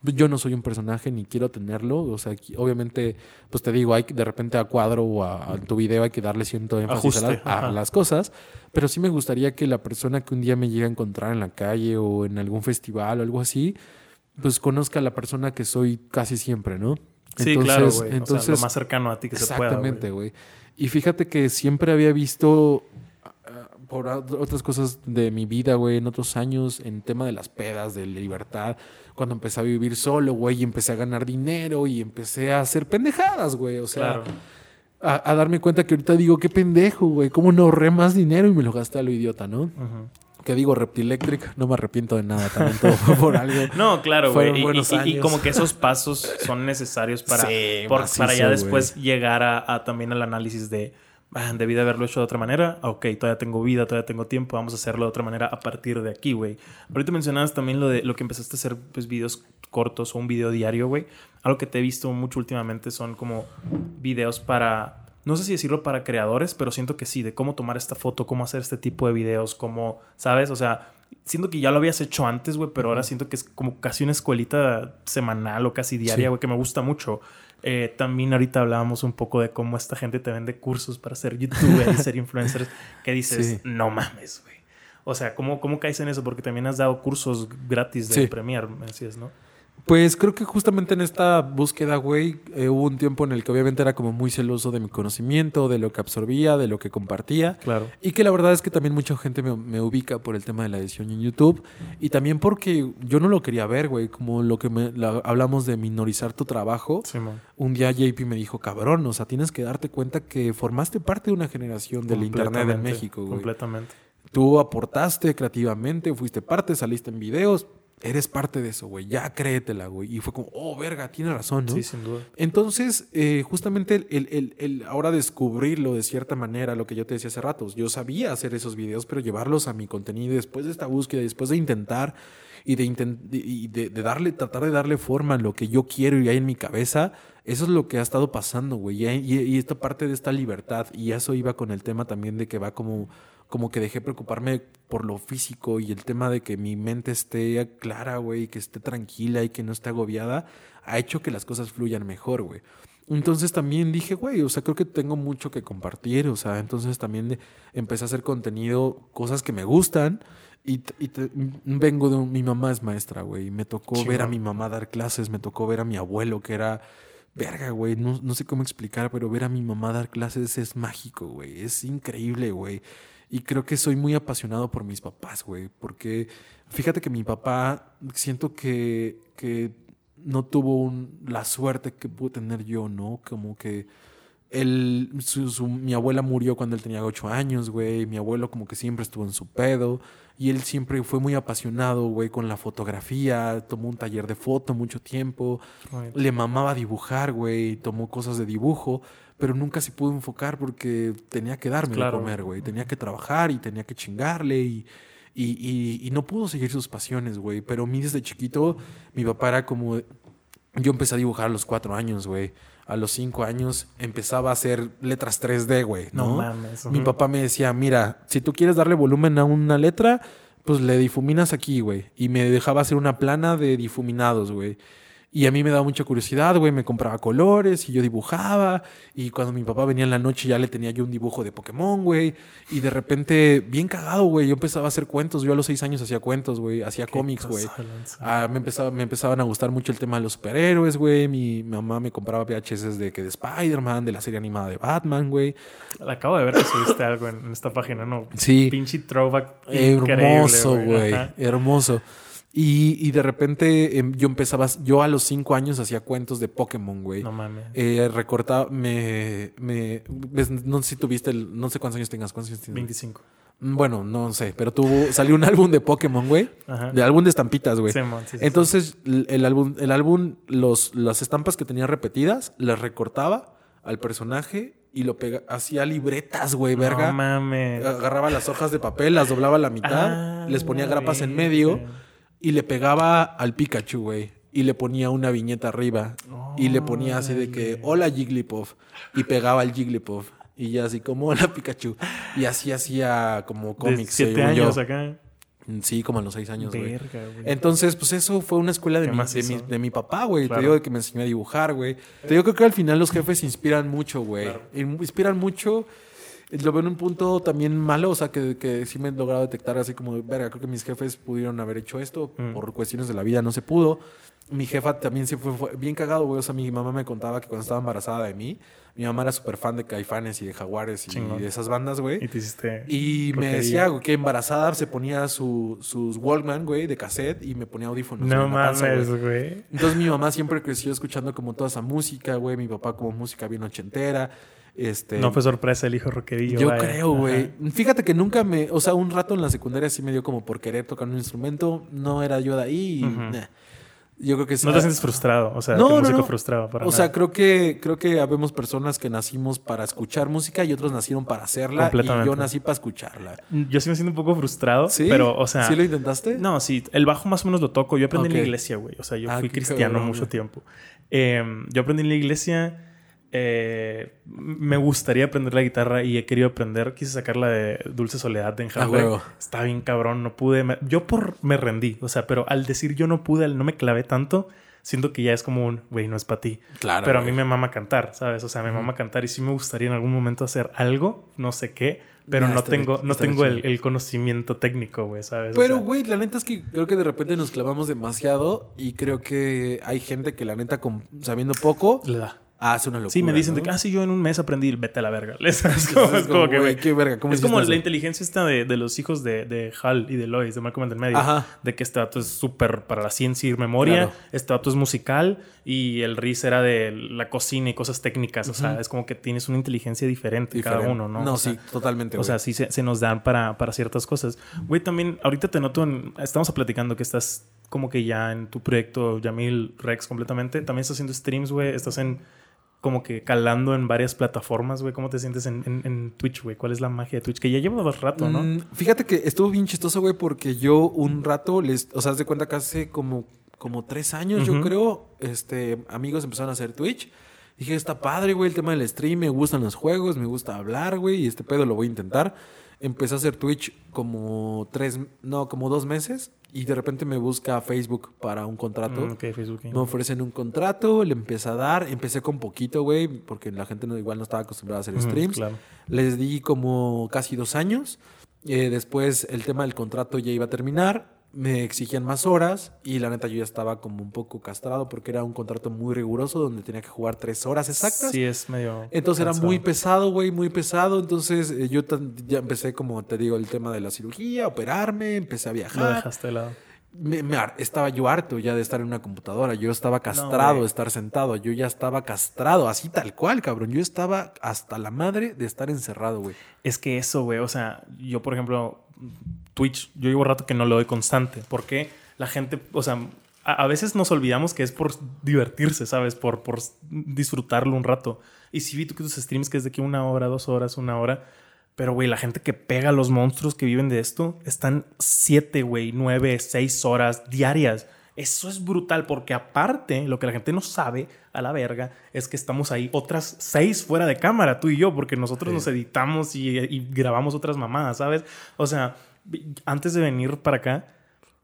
Yo no soy un personaje ni quiero tenerlo, o sea, obviamente, pues te digo, hay de repente a cuadro o a, a tu video hay que darle cierto énfasis a, la- a las cosas, pero sí me gustaría que la persona que un día me llegue a encontrar en la calle o en algún festival o algo así, pues conozca a la persona que soy casi siempre, ¿no? Sí, claro, güey. o sea, lo más cercano a ti que se pueda. Exactamente, güey. Y fíjate que siempre había visto ah, por otras cosas de mi vida, güey, en otros años, en tema de las pedas, de libertad, cuando empecé a vivir solo, güey, y empecé a ganar dinero y empecé a hacer pendejadas, güey. O sea, Claro. a, a darme cuenta que ahorita digo, qué pendejo, güey, cómo no ahorré más dinero y me lo gasté a lo idiota, ¿no? Ujú. Que digo, Reptilectric, no me arrepiento de nada, también todo fue por algo. No, claro, güey. Y- como que esos pasos son necesarios para, Sí, por- macizo, para ya después llegar a, a también al análisis de ah, debí de haberlo hecho de otra manera. Ok, todavía tengo vida, todavía tengo tiempo, vamos a hacerlo de otra manera a partir de aquí, güey. Ahorita mencionabas también lo de lo que empezaste a hacer, pues, videos cortos o un video diario, güey. Algo que te he visto mucho últimamente son como videos para no sé si decirlo para creadores, pero siento que sí, de cómo tomar esta foto, cómo hacer este tipo de videos, cómo, ¿sabes? O sea, siento que ya lo habías hecho antes, güey, pero ahora siento que es como casi una escuelita semanal o casi diaria, güey, que me gusta mucho. Eh, también ahorita hablábamos un poco de cómo esta gente te vende cursos para ser youtuber y ser influencer, que dices, no mames, güey. O sea, ¿cómo, ¿cómo caes en eso? Porque también has dado cursos gratis de Premiere, me decías, ¿no? Pues creo que justamente en esta búsqueda, güey, eh, hubo un tiempo en el que obviamente era como muy celoso de mi conocimiento, de lo que absorbía, de lo que compartía. Claro. Y que la verdad es que también mucha gente me, ubica por el tema de la edición en YouTube. Y también porque yo no lo quería ver, güey, como lo que me, hablamos de minorizar tu trabajo. Sí, un día JP me dijo, cabrón, o sea, tienes que darte cuenta que formaste parte de una generación del Internet en México, güey. Completamente. Tú aportaste creativamente, fuiste parte, saliste en videos, eres parte de eso, güey, ya créetela, güey. Y fue como, oh, verga, tiene razón, ¿no? Sí, sin duda. Entonces, eh, justamente el, el, ahora descubrirlo de cierta manera, lo que yo te decía hace rato, yo sabía hacer esos videos, pero llevarlos a mi contenido después de esta búsqueda, después de intentar y de, y de, darle, tratar de darle forma a lo que yo quiero y hay en mi cabeza, eso es lo que ha estado pasando, güey. Y, y, esta parte de esta libertad, y eso iba con el tema también de que va como como que dejé preocuparme por lo físico y el tema de que mi mente esté clara, güey, que esté tranquila y que no esté agobiada, ha hecho que las cosas fluyan mejor, güey. Entonces también dije, güey, o sea, creo que tengo mucho que compartir, o sea, entonces también empecé a hacer contenido, cosas que me gustan. Y, vengo de mi mamá es maestra, güey. Me tocó ver a mi mamá dar clases, me tocó ver a mi abuelo que era verga, güey, no, no, sé cómo explicar, pero ver a mi mamá dar clases es mágico, güey, es increíble, güey. Y creo que soy muy apasionado por mis papás, güey. Porque fíjate que mi papá siento que, que no tuvo la suerte que pude tener yo, ¿no? Como que él, mi abuela murió cuando él tenía ocho años, güey. Mi abuelo como que siempre estuvo en su pedo. Y él siempre fue muy apasionado, güey, con la fotografía. Tomó un taller de foto mucho tiempo. Le mamaba dibujar, güey. Tomó cosas de dibujo pero nunca se pudo enfocar porque tenía que darme de comer, güey. Tenía que trabajar y tenía que chingarle y, y, y, no pudo seguir sus pasiones, güey. Pero a mí desde chiquito, mi papá era como... Yo empecé a dibujar a los cuatro años, güey. A los cinco años empezaba a hacer letras 3D, güey. ¿no? mames. Mi papá me decía, mira, si tú quieres darle volumen a una letra, pues le difuminas aquí, güey. Y me dejaba hacer una plana de difuminados, güey. Y a mí me daba mucha curiosidad, güey, me compraba colores y yo dibujaba. Y cuando mi papá venía en la noche ya le tenía yo un dibujo de Pokémon, güey. Y de repente, bien cagado, güey, yo empezaba a hacer cuentos. Yo a los seis años hacía cuentos, güey, hacía cómics, güey. Ah, me, empezaba, me empezaban a gustar mucho el tema de los superhéroes, güey. Mi, mamá me compraba VHS de, que de Spider-Man, de la serie animada de Batman, güey. Acabo de ver que subiste algo en, esta página, ¿no? Sí. Pinche throwback. Hermoso, güey. Hermoso. Y, de repente em, yo empezaba, yo a los cinco años hacía cuentos de Pokémon, güey. No mames. Eh, recortaba, me, me, no sé si tuviste, no sé cuántos años tengas, ¿cuántos años tienes? 25. Mm, bueno, no sé, pero tuvo, salió un álbum de Pokémon, güey. De álbum de estampitas, güey. Entonces, el álbum, el álbum, los, las estampas que tenía repetidas, las recortaba al personaje y lo pega, hacía libretas, güey, verga. No mames. Agarraba las hojas de papel, las doblaba a la mitad, ah, les ponía grapas en medio y le pegaba al Pikachu, güey. Y le ponía una viñeta arriba. y le ponía así de que, hola Jigglypuff. Y pegaba al Jigglypuff. Y ya así como, hola Pikachu. Y así hacía como cómics. ¿Siete años acá? Sí, como a los seis años, güey. Entonces, pues eso fue una escuela de, mi, de, mi, papá, güey. Te digo que me enseñó a dibujar, güey. Te digo que al final los jefes inspiran mucho, güey. Inspiran mucho lo veo en un punto también malo, o sea, que, que sí me he logrado detectar así como, verga, creo que mis jefes pudieron haber hecho esto, mm. por cuestiones de la vida no se pudo. Mi jefa también siempre fue, bien cagado, güey. O sea, mi mamá me contaba que cuando estaba embarazada de mí, mi mamá era súper fan de Caifanes y de Jaguares y de esas bandas, güey. Y te hiciste. Y me decía, güey, que embarazada se ponía su, sus Walkman, güey, de cassette y me ponía audífonos. No mames, güey. Entonces mi mamá siempre creció escuchando como toda esa música, güey. Mi papá como música bien ochentera. Este, no fue sorpresa el hijo rockerillo. Yo creo, güey. Fíjate que nunca me. O sea, un rato en la secundaria sí me dio como por querer tocar un instrumento. No era yo de ahí. Yo creo que No te sientes frustrado, o sea, No, no, frustrado para O nada. sea, creo que creo que habemos personas que nacimos para escuchar música y otros nacieron para hacerla y yo nací para escucharla. yo sí me siento un poco frustrado, ¿Sí? pero, o sea, ¿Sí lo intentaste? No, sí, el bajo más o menos lo toco. Yo aprendí en la iglesia, güey. O sea, yo Ah, fui cristiano cabrón, mucho tiempo. Eh, yo aprendí en la iglesia. Eh, me gustaría aprender la guitarra y he querido aprender. Quise sacar la de Dulce Soledad de Enjambre. Está bien cabrón, no pude. me- yo por me rendí. O sea, pero al decir yo no pude, al no me clavé tanto, siento que ya es como un, güey, no es para ti. Claro. Pero a mí me mama cantar, ¿sabes? O sea, me mama cantar y sí me gustaría en algún momento hacer algo, no sé qué, pero no tengo, no tengo el, conocimiento técnico, güey, ¿sabes? O Pero, sea, güey, la neta es que creo que de repente nos clavamos demasiado y creo que hay gente que la neta, con- sabiendo poco, le da. hace una locura. Sí, me dicen ¿no? de que, ah, sí, yo en un mes aprendí, vete a la verga. Es como, Es es que, güey, güey, qué verga, ¿cómo es como la inteligencia esta de, de los hijos de, de Hal y de Lois, de Malcolm en el medio. Ajá. De que este dato es súper para la ciencia y memoria, Claro. este dato es musical y el Riz era de la cocina y cosas técnicas. O sea, es como que tienes una inteligencia diferente, cada uno, ¿no? No, O sea, sí, totalmente. O sea, sí se, se nos dan para, para ciertas cosas. Güey, también, ahorita te noto en... Estamos platicando que estás como que ya en tu proyecto Yamil Rex completamente. También estás haciendo streams, güey. Estás en... Como que calando en varias plataformas, güey. ¿Cómo te sientes en, en- en Twitch, güey? ¿Cuál es la magia de Twitch? Que ya lleva rato, ¿no? Mm, fíjate que estuvo bien chistoso, güey, porque yo un rato, les, o sea, haz de cuenta que hace como, como tres años, yo creo, este, amigos empezaron a hacer Twitch. Dije, está padre, güey, el tema del stream, me gustan los juegos, me gusta hablar, güey, y este pedo lo voy a intentar. Empecé a hacer Twitch como tres, no, como dos meses, y de repente me busca Facebook para un contrato. Mm, ok, Facebook. Me ofrecen un contrato, le empecé a dar, empecé con poquito, güey, porque la gente no, igual no estaba acostumbrada a hacer streams. claro. Les di como casi dos años. Eh, después el tema del contrato ya iba a terminar. Me exigían más horas y la neta yo ya estaba como un poco castrado porque era un contrato muy riguroso donde tenía que jugar tres horas exactas. Sí, es medio... Entonces era muy pesado, güey, muy pesado. Entonces eh, yo tan- ya empecé, como te digo, el tema de la cirugía, operarme, empecé a Lo viajar. dejaste de lado. Me- estaba yo harto ya de estar en una computadora. Yo estaba castrado de estar sentado. Yo ya estaba castrado, así tal cual, cabrón. Yo estaba hasta la madre de estar encerrado, güey. Es que eso, güey, o sea, yo por ejemplo, Twitch, yo llevo rato que no lo doy constante, porque la gente, o sea, a, a veces nos olvidamos que es por divertirse, ¿sabes? Por, por disfrutarlo un rato. Y si vi tú que tus streams que es de que una hora, dos horas, una hora, pero güey, la gente que pega a los monstruos que viven de esto están siete, güey, nueve, seis horas diarias. Eso es brutal porque aparte, lo que la gente no sabe a la verga es que estamos ahí otras seis fuera de cámara, tú y yo, porque nosotros Sí. nos editamos y, y grabamos otras mamadas, ¿sabes? O sea, antes de venir para acá,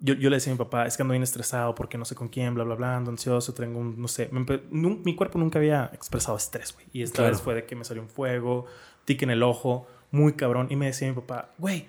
yo, yo le decía a mi papá, es que ando bien estresado porque no sé con quién, bla, bla, bla, ando ansioso, tengo un, no sé, mi cuerpo nunca había expresado estrés, güey. Y esta Claro. vez fue de que me salió un fuego, tique en el ojo, muy cabrón. Y me decía mi papá, güey,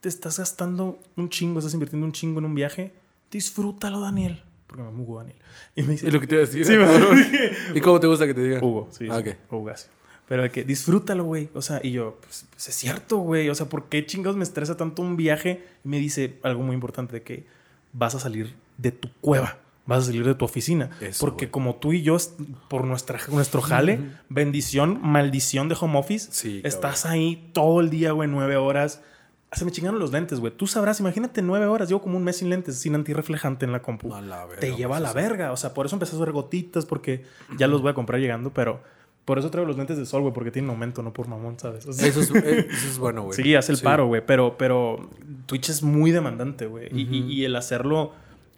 te estás gastando un chingo, estás invirtiendo un chingo en un viaje, disfrútalo, Daniel. Porque me mugo Daniel. Y me dice, Es lo que te iba a decir. Sí, ¿Y cómo te gusta que te diga? Hugo, sí. Ah, sí, ok. Hugo Gasio. Pero de que disfrútalo, güey. O sea, y yo, pues, pues es cierto, güey. O sea, ¿por qué chingados me estresa tanto un viaje? Y me dice algo muy importante de que vas a salir de tu cueva. Vas a salir de tu oficina. Eso, Porque como tú y yo, por nuestra, nuestro jale, bendición, maldición de home office, Sí, estás ahí todo el día, güey, nueve horas. Se me chingaron los lentes, güey. Tú sabrás, imagínate nueve horas. Llevo como un mes sin lentes, sin antirreflejante en la compu A la verga, te lleva a la verga. O sea, por eso empecé a hacer gotitas, porque ya los voy a comprar llegando, pero por eso traigo los lentes de sol, güey, porque tienen aumento, no por mamón, ¿sabes? O sea, Eso es, eh, eso es bueno, güey. sí, hace el Sí. paro, güey, pero, pero Twitch es muy demandante, güey. Y- y, y el hacerlo,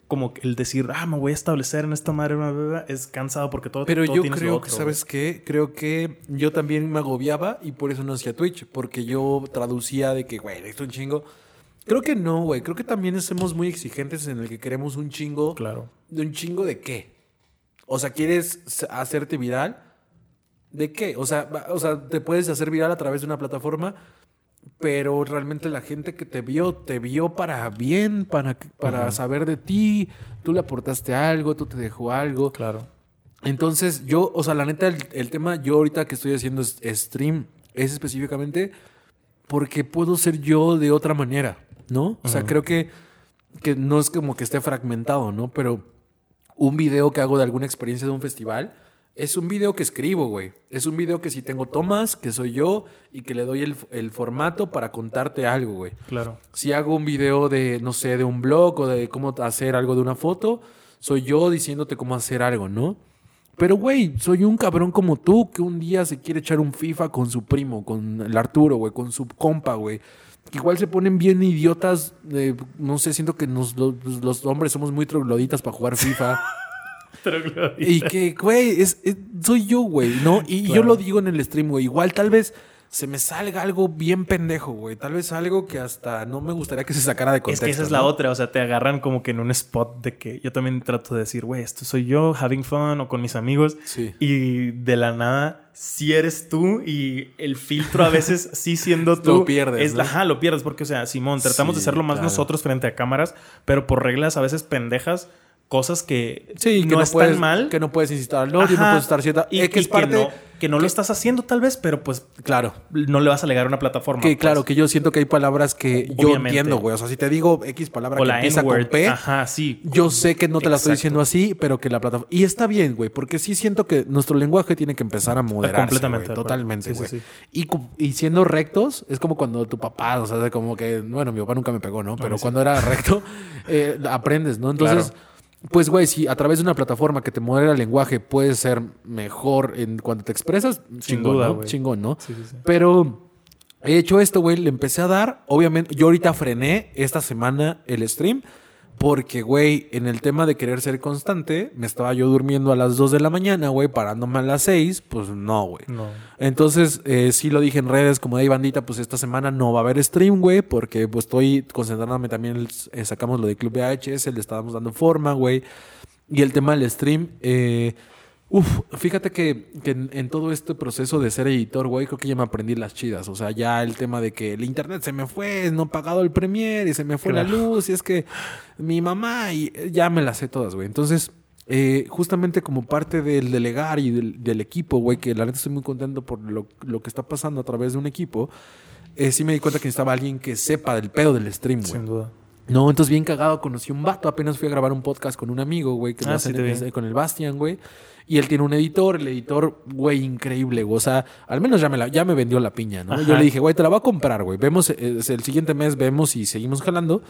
como el decir, ah, me voy a establecer en esta madre, bla, bla, bla, es cansado porque todo Pero todo yo lo creo otro, que. ¿sabes qué? Creo que yo también me agobiaba y por eso no hacía Twitch, porque yo traducía de que, güey, esto es un chingo. Creo que no, güey. Creo que también somos muy exigentes en el que queremos un chingo. Claro. ¿De un chingo de qué? O sea, ¿quieres hacerte viral? ¿De qué? O sea, o sea, te puedes hacer viral a través de una plataforma, pero realmente la gente que te vio, te vio para bien, para, para saber de ti. Tú le aportaste algo, tú te dejó algo. Claro. Entonces, yo, o sea, la neta, el, el tema, yo ahorita que estoy haciendo stream es específicamente porque puedo ser yo de otra manera, ¿no? O sea, creo que, que no es como que esté fragmentado, ¿no? Pero un video que hago de alguna experiencia de un festival es un video que escribo, güey. Es un video que si tengo tomas, que soy yo y que le doy el, el formato para contarte algo, güey. Claro. Si hago un video de, no sé, de un blog o de cómo hacer algo de una foto, soy yo diciéndote cómo hacer algo, ¿no? Pero, güey, soy un cabrón como tú que un día se quiere echar un FIFA con su primo, con el Arturo, güey, con su compa, güey. Igual se ponen bien idiotas. eh, no sé, siento que nos- los, los hombres somos muy trogloditas para jugar FIFA. y que, güey, es, es- soy yo, güey, ¿no? Y yo Claro. lo digo en el stream, güey. Igual tal vez se me salga algo bien pendejo, güey. Tal vez algo que hasta no me gustaría que se sacara de Es contexto. que esa es ¿no? la otra, o sea, te agarran como que en un spot de que yo también trato de decir, güey, esto soy yo, having fun o con mis amigos. Sí. Y de la nada, sí eres tú y el filtro a veces sí siendo tú. Lo pierdes, Es, ¿no? Ajá, lo pierdes porque, o sea, Simón, tratamos de Sí, hacerlo más claro. nosotros frente a cámaras, pero por reglas a veces pendejas, cosas que Sí, que no, no, están puedes, mal. Que no puedes incitar al odio, no puedes estar cierta. Y, que y parte. no, que no lo estás haciendo tal vez, pero pues Claro. no le vas a alegar a una plataforma. Que pues. claro, que yo siento que hay palabras que yo entiendo, güey. O sea, si te digo X palabra O que empieza con. P, Ajá, sí. yo sé que no te la estoy Exacto. diciendo así, pero que la plataforma. Y está bien, güey, porque sí siento que nuestro lenguaje tiene que empezar a moderarse. Completamente acuerdo. totalmente, sí, güey. sí. Y, y siendo rectos, es como cuando tu papá, o sea, como que, bueno, mi papá nunca me pegó, ¿no? Pero cuando era recto, eh, aprendes, ¿no? Entonces. Claro. Pues, güey, si a través de una plataforma que te modera el lenguaje puedes ser mejor en cuando te expresas, chingón, duda, ¿no? Chingón, ¿no? Sí, sí, sí. Pero he hecho esto, güey, le empecé a dar. Obviamente, yo ahorita frené esta semana el stream. Porque, güey, en el tema de querer ser constante, me estaba yo durmiendo a las 2 de la mañana, güey, parándome a las 6. Pues no, güey. No. Entonces, eh, sí lo dije en redes, como de "Ey, bandita, pues esta semana no va a haber stream, güey, porque pues estoy concentrándome también, eh, sacamos lo de Club VHS, le estábamos dando forma, güey. Y el tema del stream, eh, uf, fíjate que, que en, en todo este proceso de ser editor, güey, creo que ya me aprendí las chidas. O sea, ya el tema de que el internet se me fue, no he pagado el Premiere y se me fue la luz, y es que mi mamá, y eh, ya me las sé todas, güey. Entonces, eh, justamente como parte del delegar y del, del equipo, güey, que la neta estoy muy contento por lo, lo que está pasando a través de un equipo, eh, sí me di cuenta que necesitaba alguien que sepa del pedo del stream, güey. Sin duda. No, entonces bien cagado, conocí un vato, apenas fui a grabar un podcast con un amigo, güey, que Ah, sí en- con el Bastian, güey. Y él tiene un editor, el editor, güey, increíble, güey. O sea, al menos ya me, la, ya me vendió la piña, ¿no? Yo le dije, güey, te la voy a comprar, güey. Vemos, el siguiente mes vemos y seguimos jalando.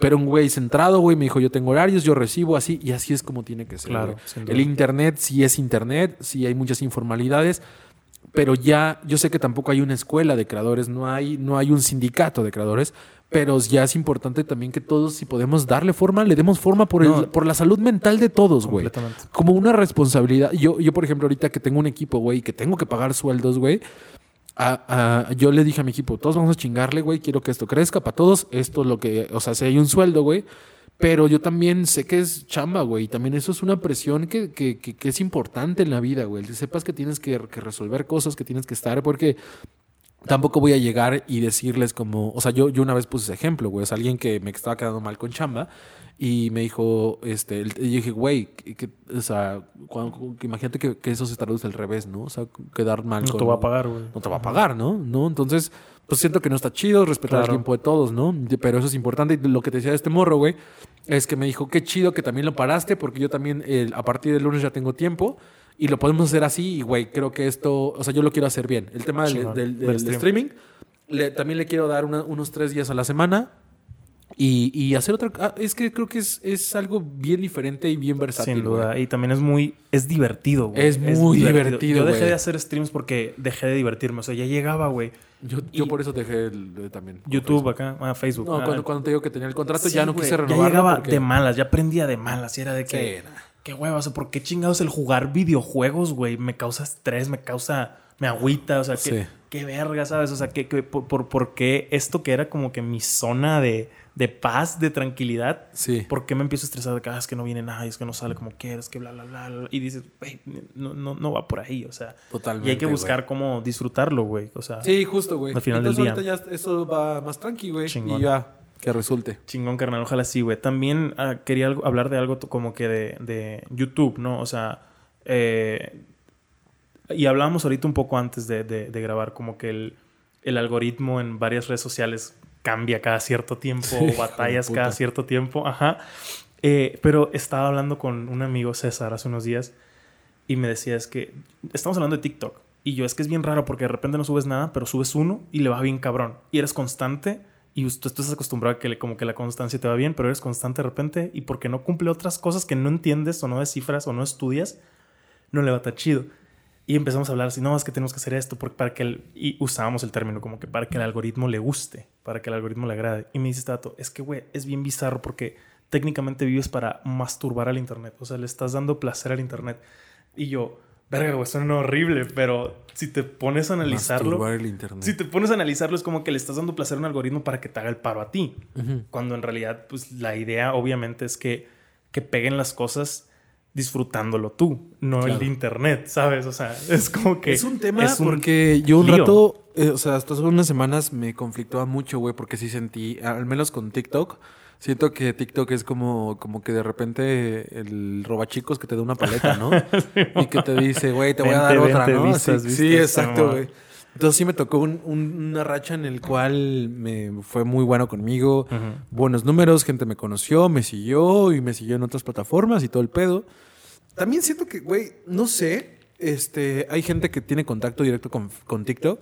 Pero un güey centrado, güey, me dijo, yo tengo horarios, yo recibo así, y así es como tiene que ser. Claro, El internet sí es internet, sí hay muchas informalidades, pero ya yo sé que tampoco hay una escuela de creadores, no hay, no hay un sindicato de creadores, pero ya es importante también que todos, si podemos darle forma, le demos forma por, el- No. por la salud mental de todos, güey. Completamente. Como una responsabilidad. Yo, yo, por ejemplo, ahorita que tengo un equipo, güey, que tengo que pagar sueldos, güey. a- a- yo le dije a mi equipo, todos vamos a chingarle, güey, quiero que esto crezca para todos. Esto es lo que, o sea, si hay un sueldo, güey. Pero yo también sé que es chamba, güey. Y también eso es una presión que, que, que- que es importante en la vida, güey. Que sepas que tienes que, que resolver cosas, que tienes que estar, porque tampoco voy a llegar y decirles como, o sea, yo, yo una vez puse ese ejemplo, güey, es alguien que me estaba quedando mal con chamba y me dijo, este, y yo dije, güey, que, que- o sea, cuando- que imagínate que, que eso se traduce al revés, ¿no? O sea, quedar mal No con... te va a pagar, güey. No te va a pagar, ¿no? ¿no? Entonces, pues siento que no está chido respetar el tiempo de todos, ¿no? Pero eso es importante. Y lo que te decía de este morro, güey, es que me dijo, qué chido que también lo paraste, porque yo también eh, a partir del lunes ya tengo tiempo y lo podemos hacer así. Y, güey, creo que esto, o sea, yo lo quiero hacer bien. El tema del, del- Del del stream. streaming, le- también le quiero dar una- unos tres días a la semana. Y, y hacer otra... ah, es que creo que es, es algo bien diferente y bien versátil. Sin güey. duda. Y también es muy... Es divertido, güey. Es muy divertido, Yo dejé güey. de hacer streams porque dejé de divertirme. O sea, ya llegaba, güey. Yo, yo por eso dejé el- eh, también. YouTube acá. Ah, Facebook. No, Ah, cuando, cuando te digo que tenía el contrato, sí, ya no quise Ya renovarlo. llegaba porque- de malas. Ya aprendía de malas. Y era de que... Sí, nah. Qué hueva. O sea, ¿por qué chingados el jugar videojuegos, güey? Me causa estrés, me causa... Me agüita. O sea, qué, Sí. qué verga, ¿sabes? O sea, que, que- por, por, por qué esto que era como que mi zona de, de paz, de tranquilidad... Sí. ¿Por qué me empiezo a estresar de que "Ah, es que no viene nada, es que no sale como quieres, que bla, bla, bla, bla"? Y dices, güey, no, no, no va por ahí, o sea. Totalmente. Y hay que buscar cómo disfrutarlo, güey. O sea, Sí, justo, güey. Al final del Entonces, día. ahorita ya eso va más tranqui, güey. Y ya, que resulte. chingón, carnal. Ojalá sí, güey. También ah, quería algo- hablar de algo como que de, de YouTube, ¿no? O sea, eh, y hablábamos ahorita un poco antes de, de- de grabar, como que el, el algoritmo en varias redes sociales cambia cada cierto tiempo, Sí, o batallas cada cierto tiempo, ajá. Eh, pero estaba hablando con un amigo César hace unos días y me decía es que estamos hablando de TikTok y yo es que es bien raro porque de repente no subes nada, pero subes uno y le va bien cabrón y eres constante y tú estás acostumbrado a que como que la constancia te va bien, pero eres constante de repente y porque no cumple otras cosas que no entiendes o no descifras o no estudias, no le va tan chido. Y empezamos a hablar así, no, es que tenemos que hacer esto porque para que el, y usábamos el término como que para que el algoritmo le guste, para que el algoritmo le agrade. Y me dice Tato, es que güey, es bien bizarro porque técnicamente vives para masturbar al internet, o sea, le estás dando placer al internet. Y yo, verga, güey, suena horrible, pero si te pones a analizarlo, el internet. si te pones a analizarlo es como que le estás dando placer a un algoritmo para que te haga el paro a ti, cuando en realidad pues la idea obviamente es que que peguen las cosas disfrutándolo tú, no el internet, ¿sabes? O sea, es como que... Es un tema porque yo un rato, eh, o sea, hasta hace unas semanas me conflictaba mucho, güey, porque sí sentí, al menos con TikTok, siento que TikTok es como, como que de repente el robachicos que te da una paleta, ¿no? y que te dice, güey, te voy a dar otra, ¿no? sí, exacto, güey. Entonces sí me tocó una racha en el cual me fue muy bueno conmigo. Buenos números, gente me conoció, me siguió y me siguió en otras plataformas y todo el pedo. También siento que, güey, no sé, este, hay gente que tiene contacto directo con, con TikTok.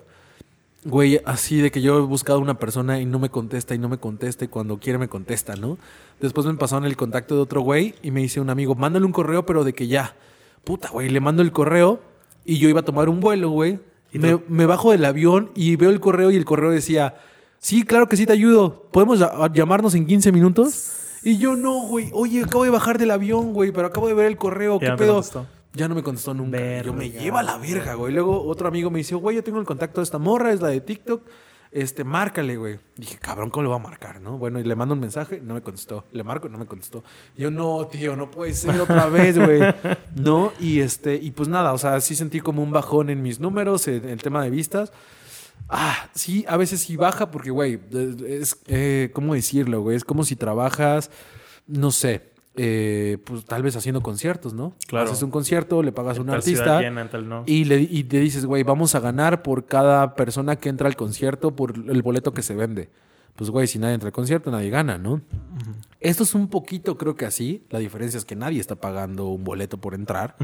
Güey, así de que yo he buscado a una persona y no me contesta y no me contesta y cuando quiere me contesta, ¿no? Después me pasaron el contacto de otro güey y me dice un amigo, mándale un correo, pero de que ya. Puta, güey, le mando el correo y yo iba a tomar un vuelo, güey. Me, me, bajo del avión y veo el correo y el correo decía, sí, claro que sí te ayudo. ¿Podemos llamarnos en 15 minutos? Y yo no, güey. Oye, acabo de bajar del avión, güey, pero acabo de ver el correo. ¿Qué pedo? Ya no me contestó nunca. yo me lleva la verga, güey. Luego otro amigo me dice, güey, yo tengo el contacto de esta morra, es la de TikTok. Este, márcale, güey. Dije, cabrón, ¿cómo le va a marcar, no? Bueno, y le mando un mensaje, no me contestó. Le marco, no me contestó. yo, no, tío, no puede ser otra vez, güey. no, y este, y pues nada, o sea, sí sentí como un bajón en mis números, en el tema de vistas. Ah, sí, a veces sí baja porque, güey, es, eh, ¿cómo decirlo, güey? Es como si trabajas, no sé, eh, pues tal vez haciendo conciertos, ¿no? Claro. Haces un concierto, le pagas a un artista y, le, y te dices, güey, vamos a ganar por cada persona que entra al concierto por el boleto que se vende pues güey, si nadie entra al concierto, nadie gana, ¿no? Esto es un poquito, creo que así. La diferencia es que nadie está pagando un boleto por entrar.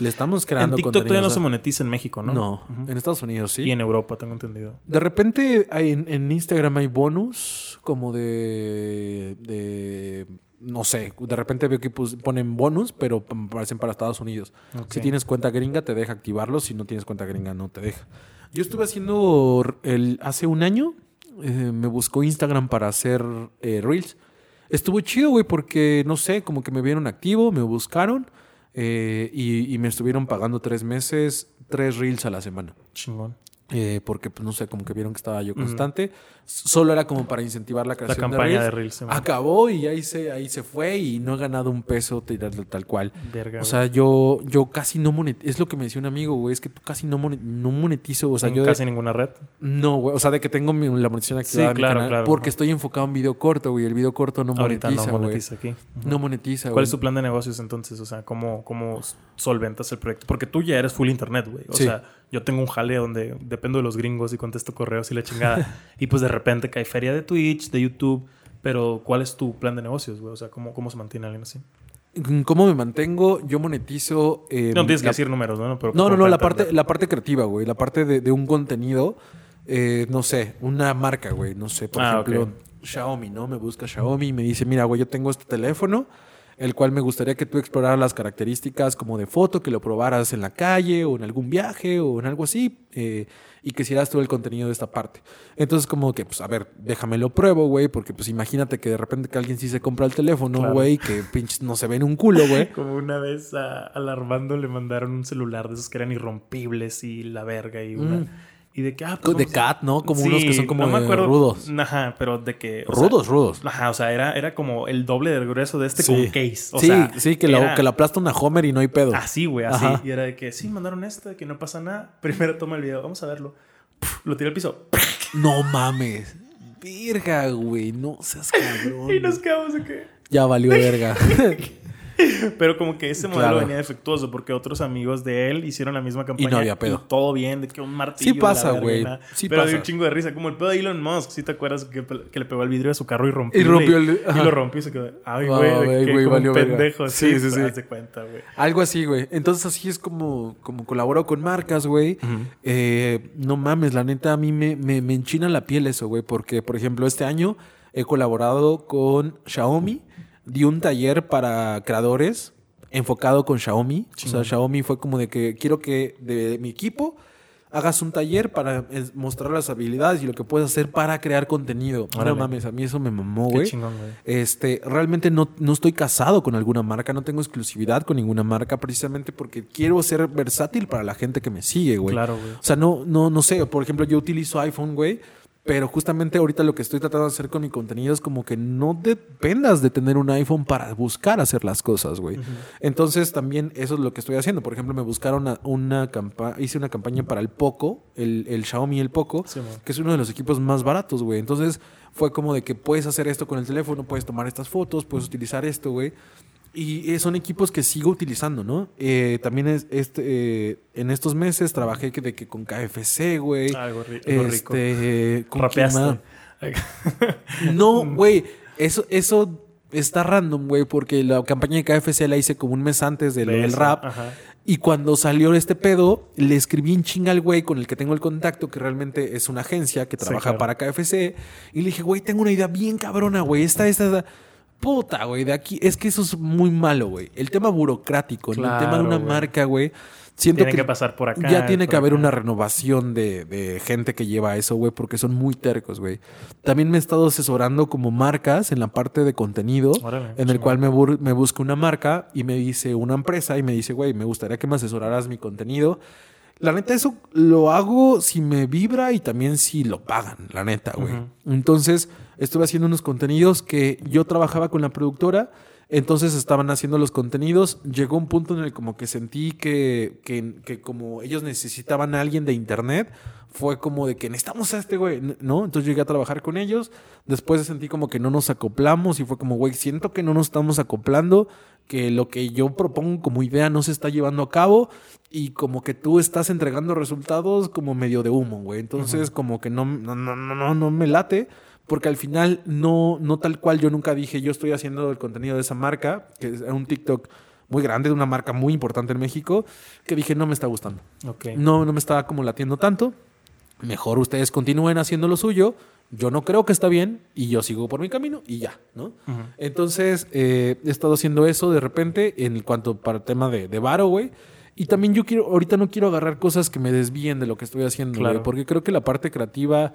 Le estamos creando En TikTok todavía no se monetiza en México, ¿no? No, en Estados Unidos sí. Y en Europa, tengo entendido. De repente hay, en, Instagram hay bonus como de, de no sé, de repente veo que ponen bonus, pero parecen para Estados Unidos. Si tienes cuenta gringa, te deja activarlo. Si no tienes cuenta gringa, no te deja. Yo estuve haciendo el, hace un año, eh, me buscó Instagram para hacer eh, Reels. Estuvo chido, güey, porque no sé, como que me vieron activo, me buscaron eh, y, y, me estuvieron pagando tres meses, tres Reels a la semana. Chingón. Porque, pues, no sé, como que vieron que estaba yo constante. Solo era como para incentivar la creación la campaña de Reels. Acabó y ahí se, ahí se fue y no he ganado un peso tal cual. o sea, yo, yo casi no monetizo. Es lo que me decía un amigo, güey, es que tú casi no, monetizo. O sea, yo casi ninguna red? No, güey. O sea, de que tengo la monetización activada en mi canal. Porque estoy enfocado en video corto, güey. El video corto no monetiza, no monetiza aquí. No monetiza, ¿Cuál es tu plan de negocios entonces? O sea, ¿cómo, cómo solventas el proyecto? Porque tú ya eres full internet, güey. O sea yo tengo un jale donde dependo de los gringos y contesto correos y la chingada. y pues de repente cae feria de Twitch, de YouTube. Pero ¿cuál es tu plan de negocios, güey? O sea, ¿cómo, cómo se mantiene alguien así? ¿Cómo me mantengo? Yo monetizo. Eh, no tienes que decir números, ¿no? no, no, no, la parte, la parte creativa, güey. La parte de, un contenido. Eh, no sé, una marca, güey. No sé, por ah, ejemplo, Xiaomi, ¿no? Me busca Xiaomi y me dice, mira, güey, yo tengo este teléfono el cual me gustaría que tú exploraras las características como de foto, que lo probaras en la calle o en algún viaje o en algo así, eh, y que hicieras todo el contenido de esta parte. Entonces, como que, pues, a ver, déjame lo pruebo, güey, porque pues imagínate que de repente que alguien sí se compra el teléfono, güey, que pinches no se ve en un culo, güey. como una vez a, al Armando le mandaron un celular de esos que eran irrompibles y la verga y una... Mm. Y de que, ah, pues De cat, ¿no? Como unos que son como no me acuerdo, rudos. Ajá, pero de que. Rudos, rudos. Ajá, o sea, era, era como el doble del grueso de este con case. O sí, sea, sí, que, lo, que la aplasta una Homer y no hay pedo. Así, güey, así. Y era de que, sí, mandaron esto, de que no pasa nada. Primero toma el video, vamos a verlo. lo tira al piso. No mames. Verga, güey. No seas cabrón. y nos quedamos de que. Ya valió verga. Pero como que ese modelo Claro. venía defectuoso porque otros amigos de él hicieron la misma campaña. no había pedo. todo bien, de que un martillo. Sí pasa, verga y güey. Sí Pero pasa. dio un chingo de risa. Como el pedo de Elon Musk. ¿Sí te acuerdas que, que le pegó el vidrio de su carro y rompió? Y rompió el- Y lo rompió y se quedó. Ay, güey. como un valió verga. pendejo. Sí, Sí, sí, sí. Haz de cuenta, güey. Algo así, güey. Entonces así es como, como colaboro con marcas, güey. Eh, no mames, la neta a mí me, me, me enchina la piel eso, güey. Porque, por ejemplo, este año he colaborado con Xiaomi. Di un taller para creadores enfocado con Xiaomi. O sea, Xiaomi fue como de que quiero que de mi equipo hagas un taller para mostrar las habilidades y lo que puedes hacer para crear contenido. No Órale. mames, a mí eso me mamó, Qué güey. chingón, güey. Este, realmente no, no estoy casado con alguna marca, no tengo exclusividad con ninguna marca, precisamente porque quiero ser versátil para la gente que me sigue, güey. Claro, güey. O sea, no, no, no sé, por ejemplo, yo utilizo iPhone, güey. Pero justamente ahorita lo que estoy tratando de hacer con mi contenido es como que no dependas de tener un iPhone para buscar hacer las cosas, güey. Entonces también eso es lo que estoy haciendo. Por ejemplo, me buscaron una, una campaña, hice una campaña para el Poco, el, el Xiaomi el Poco, Sí, que es uno de los equipos más baratos, güey. Entonces fue como de que puedes hacer esto con el teléfono, puedes tomar estas fotos, puedes utilizar esto, güey. Y eh, son equipos que sigo utilizando, ¿no? Eh, también es, este, eh, en estos meses trabajé que, de que con KFC, güey. Algo, ri- algo rico. Este, ¿con quién Rapeaste. No, güey. Eso, eso está random, güey, porque la campaña de KFC la hice como un mes antes De del rap. ajá. Y cuando salió este pedo, le escribí en chinga al güey con el que tengo el contacto, que realmente es una agencia que Sí, trabaja claro. para KFC. Y le dije, güey, tengo una idea bien cabrona, güey. Esta, esta, esta. Puta, güey, de aquí. Es que eso es muy malo, güey. El tema burocrático, el tema de una marca, güey. Siento Tiene que, que pasar por acá. ya tiene que haber una renovación de, de gente que lleva eso, güey, porque son muy tercos, güey. También me he estado asesorando como marcas en la parte de contenido, Órale, en el cual me, me busca una marca y me dice una empresa y me dice, güey, me gustaría que me asesoraras mi contenido. La neta, eso lo hago si me vibra y también si lo pagan, la neta, güey. Entonces, estuve haciendo unos contenidos que yo trabajaba con la productora, entonces estaban haciendo los contenidos. Llegó un punto en el como que sentí que, que, que como ellos necesitaban a alguien de internet, fue como de que necesitamos a este güey, ¿no? Entonces llegué a trabajar con ellos. Después sentí como que no nos acoplamos y fue como, güey, siento que no nos estamos acoplando, que lo que yo propongo como idea no se está llevando a cabo y como que tú estás entregando resultados como medio de humo, güey. Entonces como que no, no, no, no, no, me late. Porque al final no, no tal cual yo nunca dije yo estoy haciendo el contenido de esa marca, que es un TikTok muy grande de una marca muy importante en México, que dije no me está gustando. No, no me estaba como latiendo tanto. Mejor ustedes continúen haciendo lo suyo. Yo no creo que está bien y yo sigo por mi camino y ya, ¿no? Entonces eh, he estado haciendo eso de repente en cuanto para el tema de, de varo, güey. Y también yo quiero, ahorita no quiero agarrar cosas que me desvíen de lo que estoy haciendo, Claro. güey, porque creo que la parte creativa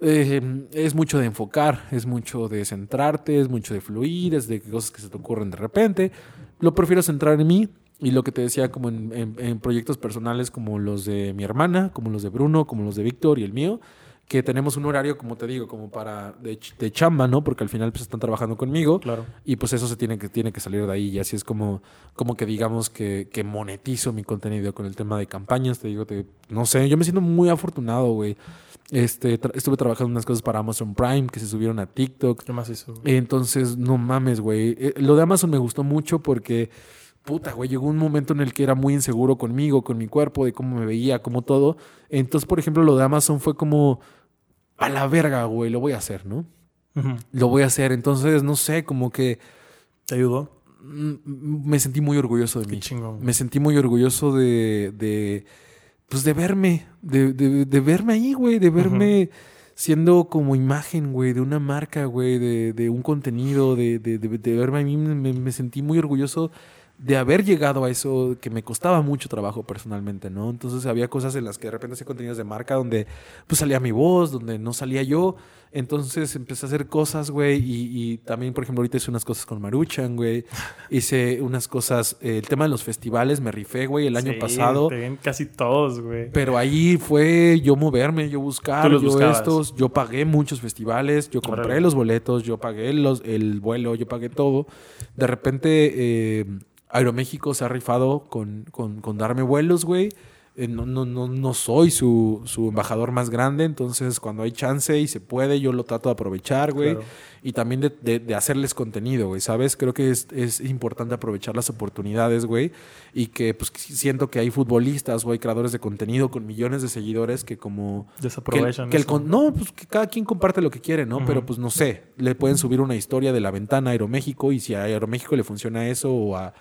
eh, es mucho de enfocar, es mucho de centrarte, es mucho de fluir, es de cosas que se te ocurren de repente. Lo prefiero centrar en mí y lo que te decía como en, en- en proyectos personales como los de mi hermana, como los de Bruno, como los de Víctor y el mío, que tenemos un horario, como te digo, como para de, ch- de chamba, ¿no? Porque al final pues están trabajando conmigo. Claro. Y pues eso se tiene que, tiene que salir de ahí. Y así es como, como que digamos que, que monetizo mi contenido con el tema de campañas. Te digo, te- no sé, yo me siento muy afortunado, güey. Este, tra- estuve trabajando unas cosas para Amazon Prime que se subieron a TikTok. ¿Qué más hizo? güey? Entonces, no mames, güey. Eh, Lo de Amazon me gustó mucho porque, puta, güey, llegó un momento en el que era muy inseguro conmigo, con mi cuerpo, de cómo me veía, como todo. Entonces, por ejemplo, lo de Amazon fue como, a la verga, güey, lo voy a hacer, ¿no? Lo voy a hacer. Entonces, no sé, como que ¿Te ayudó? mm, me sentí muy orgulloso de Qué mí. chingón. Me sentí muy orgulloso de, de pues de verme, de, de- de verme ahí, güey, de verme siendo como imagen, güey, de una marca, güey, de, de un contenido, de, de, de- de verme a mí, me, me sentí muy orgulloso de haber llegado a eso que me costaba mucho trabajo personalmente, ¿no? Entonces había cosas en las que de repente hacía contenidos de marca donde pues salía mi voz, donde no salía yo. Entonces empecé a hacer cosas, güey, y, y también, por ejemplo, ahorita hice unas cosas con Maruchan, güey. Hice unas cosas, eh, el tema de los festivales, me rifé, güey, el año Sí, pasado. te ven casi todos, güey. Pero ahí fue yo moverme, yo buscar, yo buscabas. estos, yo pagué muchos festivales, yo compré los boletos, yo pagué los, el vuelo, yo pagué todo. De repente, eh, Aeroméxico se ha rifado con, con, con darme vuelos, güey. Eh, no, no, no, no soy su, su embajador más grande, entonces cuando hay chance y se puede, yo lo trato de aprovechar, güey. Claro. Y también de, de- de hacerles contenido, güey, ¿sabes? Creo que es, es importante aprovechar las oportunidades, güey. Y que pues siento que hay futbolistas o hay creadores de contenido con millones de seguidores que como... Que Desaprovechan. que el eso. con- no, pues que cada quien comparte lo que quiere, ¿no? Ujú. Pero pues no sé, le pueden subir una historia de la ventana a Aeroméxico y si a Aeroméxico le funciona eso o a,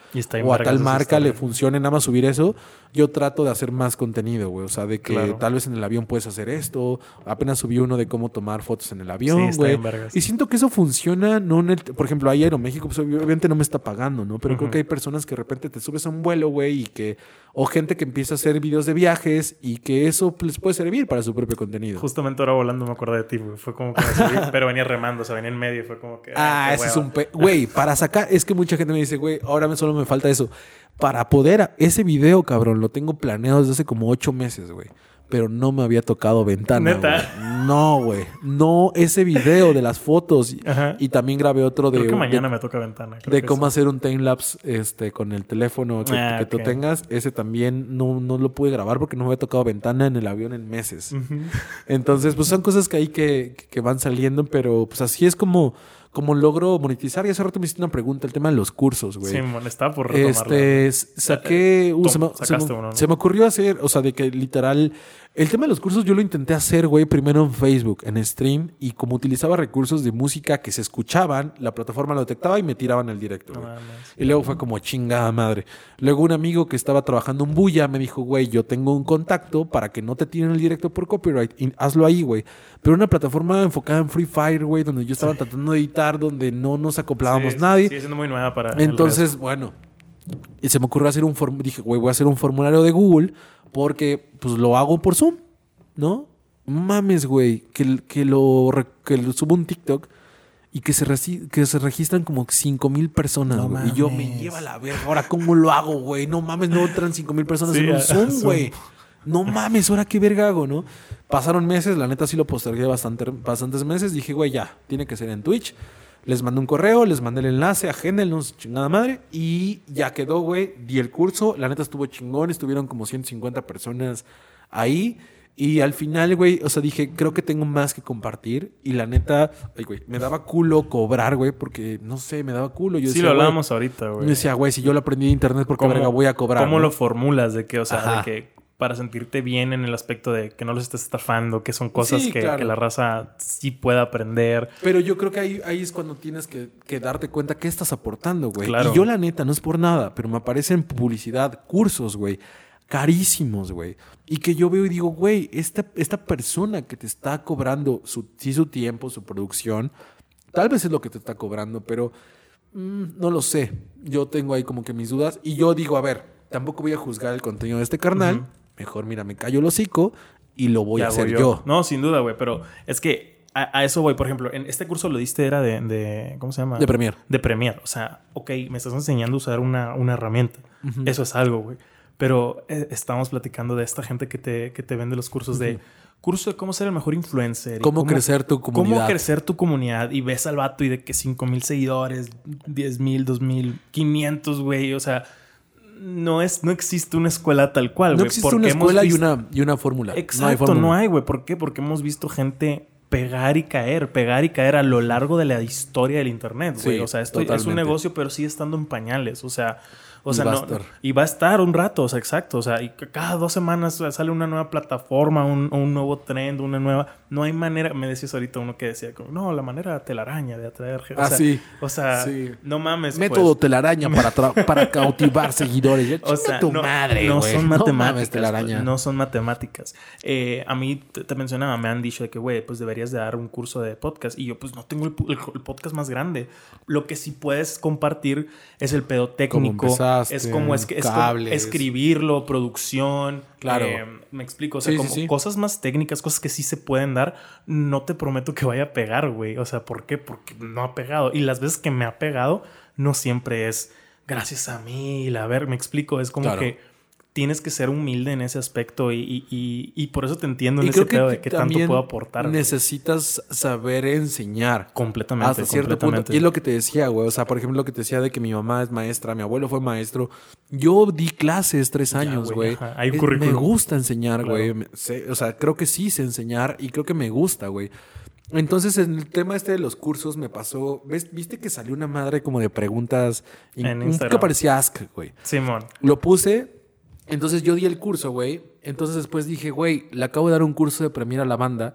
o a tal marca le funcione nada más subir eso, yo trato de hacer más contenido, güey. O sea, de que Claro. tal vez en el avión puedes hacer esto. Apenas subí uno de cómo tomar fotos en el avión, güey. y siento que eso funciona, no en el, por ejemplo, ahí Aeroméxico, pues obviamente no me está pagando, ¿no? Pero creo que hay personas que de repente te subes a un vuelo, güey, y que, o gente que empieza a hacer videos de viajes y que eso les puede servir para su propio contenido. Justamente ahora volando me acordé de ti, güey. Fue como que me subí, pero venía remando, o sea, venía en medio y fue como que. Ah, ese es un... pe- Güey, para sacar... Es que mucha gente me dice, güey, ahora me- solo me falta eso. Para poder... Ese video, cabrón, lo tengo planeado desde hace como ocho meses, güey. Pero no me había tocado ventana, ¿Neta? No, güey. No, ese video de las fotos. Y, Ajá. y también grabé otro de... Creo que mañana de- me toca ventana. creo de que cómo hacer un timelapse este, con el teléfono que, Ah, que tú tengas. Ese también no, no lo pude grabar porque no me había tocado ventana en el avión en meses. Entonces, pues son cosas que hay que, que van saliendo, pero pues así es como, como logro monetizar. Y hace rato me hiciste una pregunta, el tema de los cursos, güey. Sí, mon, estaba por retomarlo. Este, saqué, uh, tom- se, me, se sacaste me- uno, ¿no? se me ocurrió hacer, o sea, de que literal, el tema de los cursos yo lo intenté hacer, güey, primero en Facebook, en stream, y como utilizaba recursos de música que se escuchaban, la plataforma lo detectaba y me tiraban al directo, No. Y luego fue como chingada madre. Luego un amigo que estaba trabajando en Bulla me dijo, güey, yo tengo un contacto para que no te tiren el directo por copyright. Y hazlo ahí, güey. Pero una plataforma enfocada en Free Fire, güey, donde yo estaba tratando de editar, donde no nos acoplábamos Sí, nadie. Sigue siendo muy nueva para. el Entonces, bueno, y se me ocurrió hacer un form- dije, güey, voy a hacer un formulario de Google porque pues lo hago por Zoom, ¿no? Mames, güey, que, que lo que lo subo un TikTok y que se reci- que se registran como 5 mil personas, No güey. Y yo me lleva la verga. Ahora, ¿cómo lo hago, güey? No mames, no entran 5 mil personas Sí, en un Zoom. güey. No mames, ahora qué verga hago, ¿no? Pasaron meses, la neta sí lo postergué bastante, bastantes meses. Dije, güey, ya, tiene que ser en Twitch. Les mandé un correo, les mandé el enlace, agéndenlos, chingada madre. Y ya quedó, güey. Di el curso. La neta estuvo chingón. Estuvieron como 150 personas ahí. Y al final, güey, o sea, dije, creo que tengo más que compartir. Y la neta, ay, güey, me daba culo cobrar, güey, porque no sé, me daba culo. Yo Sí, decía, lo hablábamos ahorita, Yo güey. decía, güey, si yo lo aprendí de internet, ¿por qué ¿Cómo- verga voy a cobrar? ¿Cómo lo formulas? De que, o sea, Ajá. de que para sentirte bien en el aspecto de que no los estés estafando, que son cosas Sí, que, claro. que la raza sí pueda aprender. Pero yo creo que ahí, ahí es cuando tienes que, que darte cuenta qué estás aportando, güey. Claro. Y yo, la neta, no es por nada, pero me aparecen publicidad, cursos, güey. Carísimos, güey. Y que yo veo y digo, güey, esta, esta persona que te está cobrando su, sí su tiempo, su producción, tal vez es lo que te está cobrando, pero mm, no lo sé. Yo tengo ahí como que mis dudas. Y yo digo, a ver, tampoco voy a juzgar el contenido de este carnal. Mejor, mira, me callo el hocico y lo voy Ya a hacer voy yo. No, sin duda, güey, pero es que a, a eso voy. Por ejemplo, en este curso lo diste era de, de- ¿cómo se llama? De Premiere. De Premiere. O sea, ok, me estás enseñando a usar una, una herramienta. Eso es algo, güey. Pero eh, estamos platicando de esta gente que te, que te vende los cursos de curso de cómo ser el mejor influencer. y Cómo crecer tu comunidad. Cómo crecer tu comunidad. Y ves al vato y de que 5 mil seguidores, 10 mil, 2 mil, 500, güey. O sea, no, es, no existe una escuela tal cual, No güey. existe porque una escuela y una, y una fórmula. Exacto, no hay, güey. ¿Por qué? Porque hemos visto gente pegar y caer, pegar y caer a lo largo de la historia del internet, güey. Sí, o sea, esto es un negocio, pero sigue estando en pañales. O sea, o Y sea, va a no- estar. y va a estar un rato, o sea, exacto. O sea, y ca- cada dos semanas sale una nueva plataforma, un, un nuevo trend, una nueva. No hay manera. Me decías ahorita uno que decía, como, no, la manera telaraña de atraer. Ah, o sea, sí. O sea, Sí. no mames. Método pues. telaraña para, para cautivar seguidores. O sea, tu no, madre, no son No matemáticas. mames, telaraña. pues, no son matemáticas. Eh, a mí te, te mencionaba, me han dicho de que, güey, pues deberías de dar un curso de podcast. Y yo, pues no tengo el, pu- el- el podcast más grande. Lo que sí puedes compartir es el pedo técnico. Es como, es, que- es como cables. escribirlo, producción. Claro. eh, me explico. O sea, sí, como sí. cosas más técnicas, cosas que sí se pueden dar. No te prometo que vaya a pegar, güey. O sea, ¿por qué? Porque no ha pegado. Y las veces que me ha pegado, no siempre es gracias a mí. A ver, me explico. Es como Claro. que tienes que ser humilde en ese aspecto y, y, y, y por eso te entiendo en ese pedo de qué tanto puedo aportar. güey. necesitas saber enseñar. Completamente. Hasta cierto punto. Y es lo que te decía, güey. O sea, por ejemplo, lo que te decía de que mi mamá es maestra, mi abuelo fue maestro. Yo di clases tres años, güey. Hay un Es- currículum. Me gusta enseñar, Claro. güey. O sea, creo que sí sé enseñar y creo que me gusta, güey. Entonces, en el tema este de los cursos me pasó. ¿ves? ¿Viste que salió una madre como de preguntas? En Instagram. que parecía Ask, güey. Simón. Lo puse. Entonces yo di el curso, güey. Entonces después dije, güey, le acabo de dar un curso de Premiere a la banda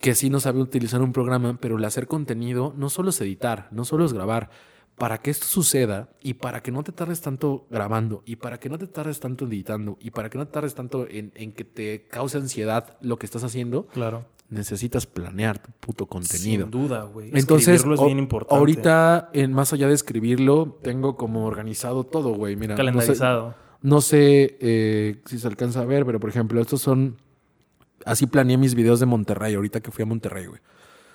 que sí no sabe utilizar un programa, pero el hacer contenido no solo es editar, no solo es grabar. Para que esto suceda y para que no te tardes tanto grabando y para que no te tardes tanto editando y para que no te tardes tanto en, en que te cause ansiedad lo que estás haciendo, Claro. necesitas planear tu puto contenido. Sin duda, güey. Entonces, es bien importante. ahorita, en, más allá de escribirlo, tengo como organizado todo, güey. Mira, no sé- Calendarizado. No sé eh, si se alcanza a ver, pero por ejemplo, estos son. Así planeé mis videos de Monterrey, ahorita que fui a Monterrey, güey.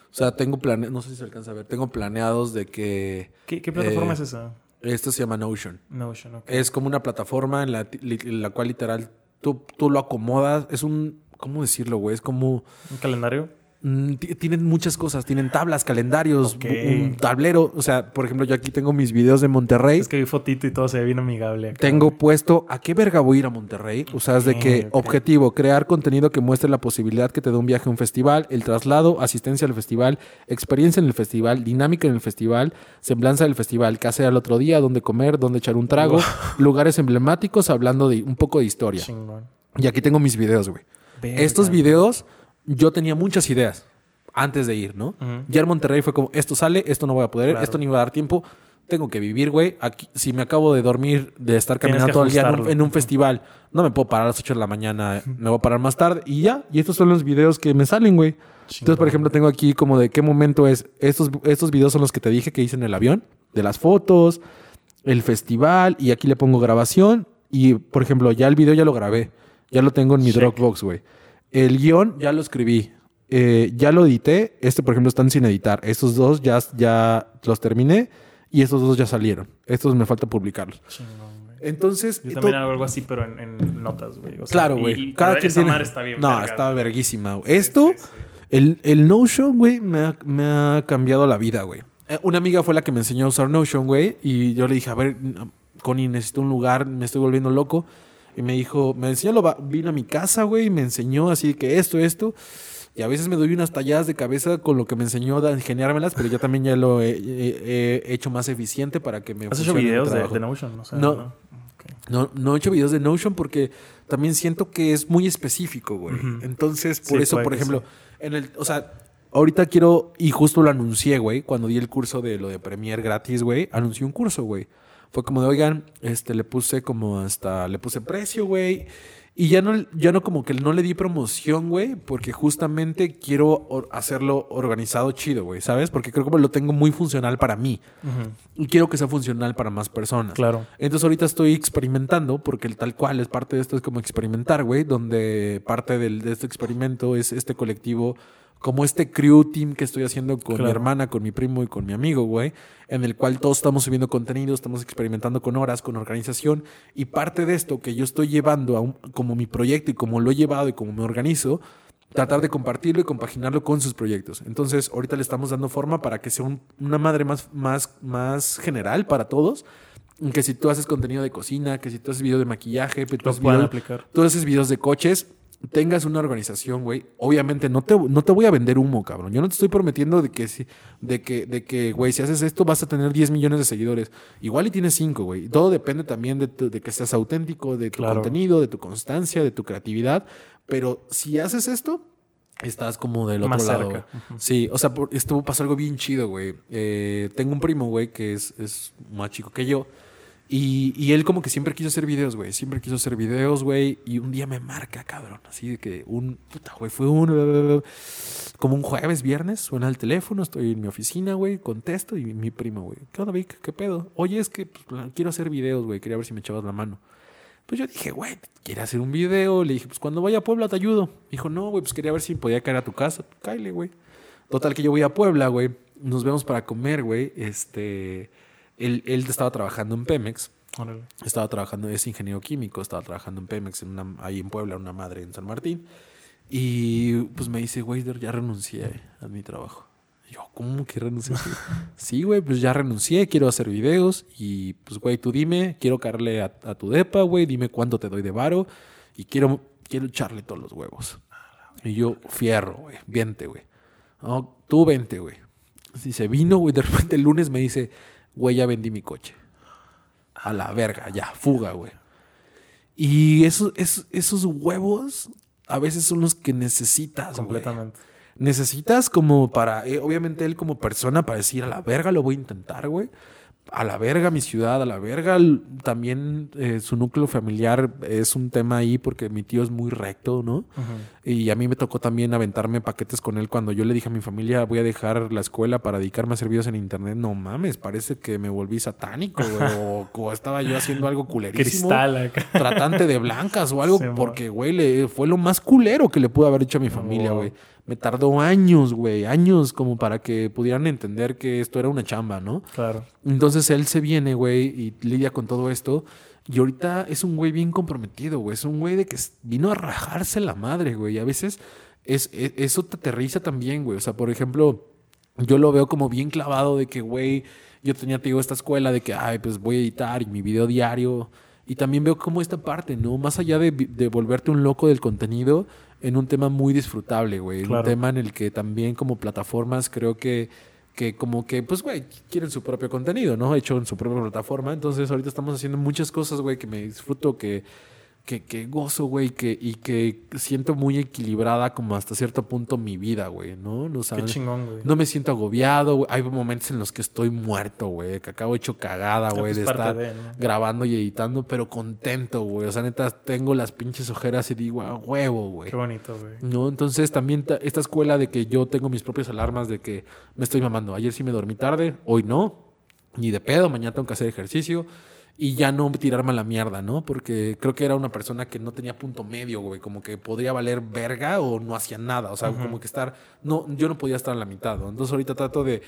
O sea, tengo planeados, no sé si se alcanza a ver, tengo planeados de que. ¿Qué, qué plataforma eh, es esa? Esto se llama Notion. Notion, ok. Es como una plataforma en la, en la cual literal tú, tú lo acomodas. Es un. ¿Cómo decirlo, güey? Es como. ¿Un calendario? Mm, ti- Tienen muchas cosas, tienen tablas, calendarios, un tablero. O sea, por ejemplo, yo aquí tengo mis videos de Monterrey. Es que vi fotito y todo se ve bien amigable. acá, Tengo puesto a qué verga voy a ir a Monterrey. O sea, es de que objetivo, crear contenido que muestre la posibilidad que te dé un viaje a un festival, el traslado, asistencia al festival, experiencia en el festival, dinámica en el festival, semblanza del festival, qué hacer al otro día, dónde comer, dónde echar un trago, lugares emblemáticos, hablando de un poco de historia. Chingón. Y aquí tengo mis videos, güey. Verga. Estos videos, yo tenía muchas ideas antes de ir, ¿no? Ya en Monterrey fue como, esto sale, esto no voy a poder, Claro. esto no iba a dar tiempo, tengo que vivir, güey. Aquí, si me acabo de dormir, de estar caminando todo el día en un, ajustarlo. en un festival, no me puedo parar a las 8 de la mañana, me voy a parar más tarde y ya. Y estos son los videos que me salen, güey. Entonces, por ejemplo, tengo aquí como de qué momento es. Estos, estos videos son los que te dije que hice en el avión, de las fotos, el festival, y aquí le pongo grabación. Y, por ejemplo, ya el video ya lo grabé. Ya lo tengo en mi Check. Dropbox, güey. El guion ya lo escribí. Eh, ya lo edité. Este, por ejemplo, están sin editar. Estos dos ya, ya los terminé. Y estos dos ya salieron. Estos me falta publicarlos. Chingón. Entonces, Yo también hago algo así, pero en, en notas, güey. O sea, claro, güey. Cada quien tiene. madre está bien. no, verga, está verguísima. güey. Esto, Sí, sí. el, el Notion, güey, me ha, me ha cambiado la vida, güey. Eh, Una amiga fue la que me enseñó a usar Notion, güey. Y yo le dije, a ver, Connie, necesito un lugar, me estoy volviendo loco. Y me dijo, me enseñó, lo va- vino a mi casa, güey, y me enseñó así que esto, esto. Y a veces me doy unas talladas de cabeza con lo que me enseñó a ingeniármelas, pero yo también ya lo he, he- he hecho más eficiente para que me ¿Has hecho videos de, Notion? No. Ok. No, no he hecho videos de Notion porque también siento que es muy específico, güey. Entonces, por Sí, eso, por ejemplo, en el, o sea, ahorita quiero, y justo lo anuncié, güey, cuando di el curso de lo de Premiere gratis, güey, anuncié un curso, güey. Fue como de, oigan, este, le puse como hasta, le puse precio, güey. Y ya no, ya no como que no le di promoción, güey, porque justamente quiero or- hacerlo organizado chido, güey, ¿sabes? Porque creo que lo tengo muy funcional para mí. Y quiero que sea funcional para más personas. Claro. Entonces ahorita estoy experimentando, porque el tal cual es parte de esto, es como experimentar, güey, donde parte del, de este experimento es este colectivo, como este crew team que estoy haciendo con mi hermana, con mi primo y con mi amigo, güey, en el cual todos estamos subiendo contenido, estamos experimentando con horas, con organización, y parte de esto que yo estoy llevando a un- como mi proyecto y como lo he llevado y como me organizo, tratar de compartirlo y compaginarlo con sus proyectos. Entonces, ahorita le estamos dando forma para que sea un- una madre más, más, más general para todos. Que si tú haces contenido de cocina, que si tú haces video de maquillaje, que tú haces puedan video- aplicar. tú haces videos de coches, tengas una organización, güey. Obviamente no te, no te voy a vender humo, cabrón. Yo no te estoy prometiendo de que, si, de que, de que, güey, si haces esto vas a tener 10 millones de seguidores. Igual y tienes 5, güey. Todo depende también de, tu- de que seas auténtico, de tu Claro. contenido, de tu constancia, de tu creatividad. Pero si haces esto, estás como del otro Más lado. cerca. Sí, o sea, por- estuvo, pasó algo bien chido, güey. Eh, tengo un primo, güey, que es, es más chico que yo. Y, y él como que siempre quiso hacer videos, güey. Siempre quiso hacer videos, güey. Y un día me marca, cabrón. Así de que un... Puta, güey, fue un... Como un jueves, viernes. Suena el teléfono. Estoy en mi oficina, güey. Contesto y mi primo, güey. ¿Qué onda, Vic? ¿Qué pedo? Oye, es que pues, quiero hacer videos, güey. Quería ver si me echabas la mano. Pues yo dije, güey, ¿quieres hacer un video? Le dije, pues cuando vaya a Puebla te ayudo. Dijo, no, güey, pues quería ver si podía caer a tu casa. Cáile, güey. Total que yo voy a Puebla, güey. Nos vemos para comer, güey. Este... Él, él estaba trabajando en Pemex. Órale. Estaba trabajando, es ingeniero químico, estaba trabajando en Pemex, en una- ahí en Puebla, una madre en San Martín. Y pues me dice, güey, ya renuncié a mi trabajo. Y yo, ¿cómo que renunciaste? sí, güey, pues ya renuncié, quiero hacer videos. Y pues, güey, tú dime, quiero cargarle a, a tu depa, güey, dime cuánto te doy de varo. Y quiero, quiero echarle todos los huevos. Y yo, fierro, güey, vente, güey. No, tú vente, güey. Si se vino, güey, de repente el lunes me dice, güey, ya vendí mi coche. A la verga, ya, fuga, güey. Y esos, esos, esos huevos a veces son los que necesitas, güey. Completamente. Necesitas como para, eh, obviamente él como persona, para decir a la verga lo voy a intentar, güey. A la verga mi ciudad, a la verga también eh, su núcleo familiar es un tema ahí porque mi tío es muy recto, ¿no? Y a mí me tocó también aventarme paquetes con él cuando yo le dije a mi familia voy a dejar la escuela para dedicarme a hacer videos en internet. No mames, parece que me volví satánico, güey. o, o estaba yo haciendo algo culerísimo Cristal acá. tratante de blancas o algo, Sí, porque, güey, le- fue lo más culero que le pude haber hecho a mi familia, güey. Me tardó años, güey, años como para que pudieran entender que esto era una chamba, ¿no? Claro. Entonces él se viene, güey, y lidia con todo esto. Y ahorita es un güey bien comprometido, güey. Es un güey de que vino a rajarse la madre, güey. Y a veces es, e- eso te aterriza también, güey. O sea, por ejemplo, yo lo veo como bien clavado de que, güey, yo tenía, te digo, esta escuela de que, ay, pues voy a editar y mi video diario. Y también veo como esta parte, ¿no? Más allá de, de volverte un loco del contenido, en un tema muy disfrutable, güey. Claro. Un tema en el que también como plataformas creo que, que como que, pues, güey, quieren su propio contenido, ¿no? Hecho en su propia plataforma. Entonces ahorita estamos haciendo muchas cosas, güey, que me disfruto, que, que, que gozo, güey, que, y que siento muy equilibrada como hasta cierto punto mi vida, güey, ¿no? O sea, Qué chingón, güey. no me siento agobiado, güey. Hay momentos en los que estoy muerto, güey, que acabo hecho cagada, Ah, güey, pues de estar de, ¿no? grabando y editando, pero contento, güey. O sea, neta, tengo las pinches ojeras y digo, a huevo, güey. Qué bonito, güey. ¿no? Entonces también ta- esta escuela de que yo tengo mis propias alarmas de que me estoy mamando. Ayer sí me dormí tarde, hoy no, ni de pedo, mañana tengo que hacer ejercicio y ya no tirarme a la mierda, ¿no? Porque creo que era una persona que no tenía punto medio, güey, como que podría valer verga o no hacía nada, o sea, como que estar, no, yo no podía estar a la mitad, ¿no? Entonces ahorita trato de...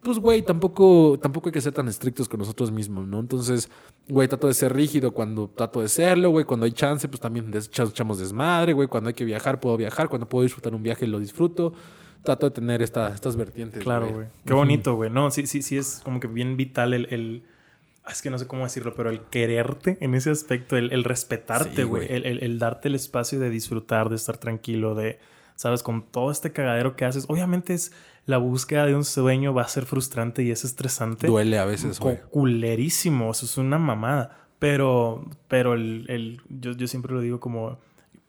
Pues, güey, tampoco, tampoco hay que ser tan estrictos con nosotros mismos, ¿no? Entonces, güey, trato de ser rígido cuando trato de serlo, güey. Cuando hay chance, pues también des- echamos desmadre, güey. Cuando hay que viajar, puedo viajar. Cuando puedo disfrutar un viaje, lo disfruto. Trato de tener esta, estas vertientes. Claro, güey. Qué bonito, güey. No, sí, sí, sí es como que bien vital el, el- Es que no sé cómo decirlo, pero el quererte en ese aspecto, el, el respetarte, güey. el, el- el darte el espacio de disfrutar, de estar tranquilo, de, ¿sabes? Con todo este cagadero que haces. Obviamente es la búsqueda de un sueño va a ser frustrante y es estresante. Duele a veces, güey. Culerísimo, eso es una mamada. Pero, pero el, el- yo, yo siempre lo digo como,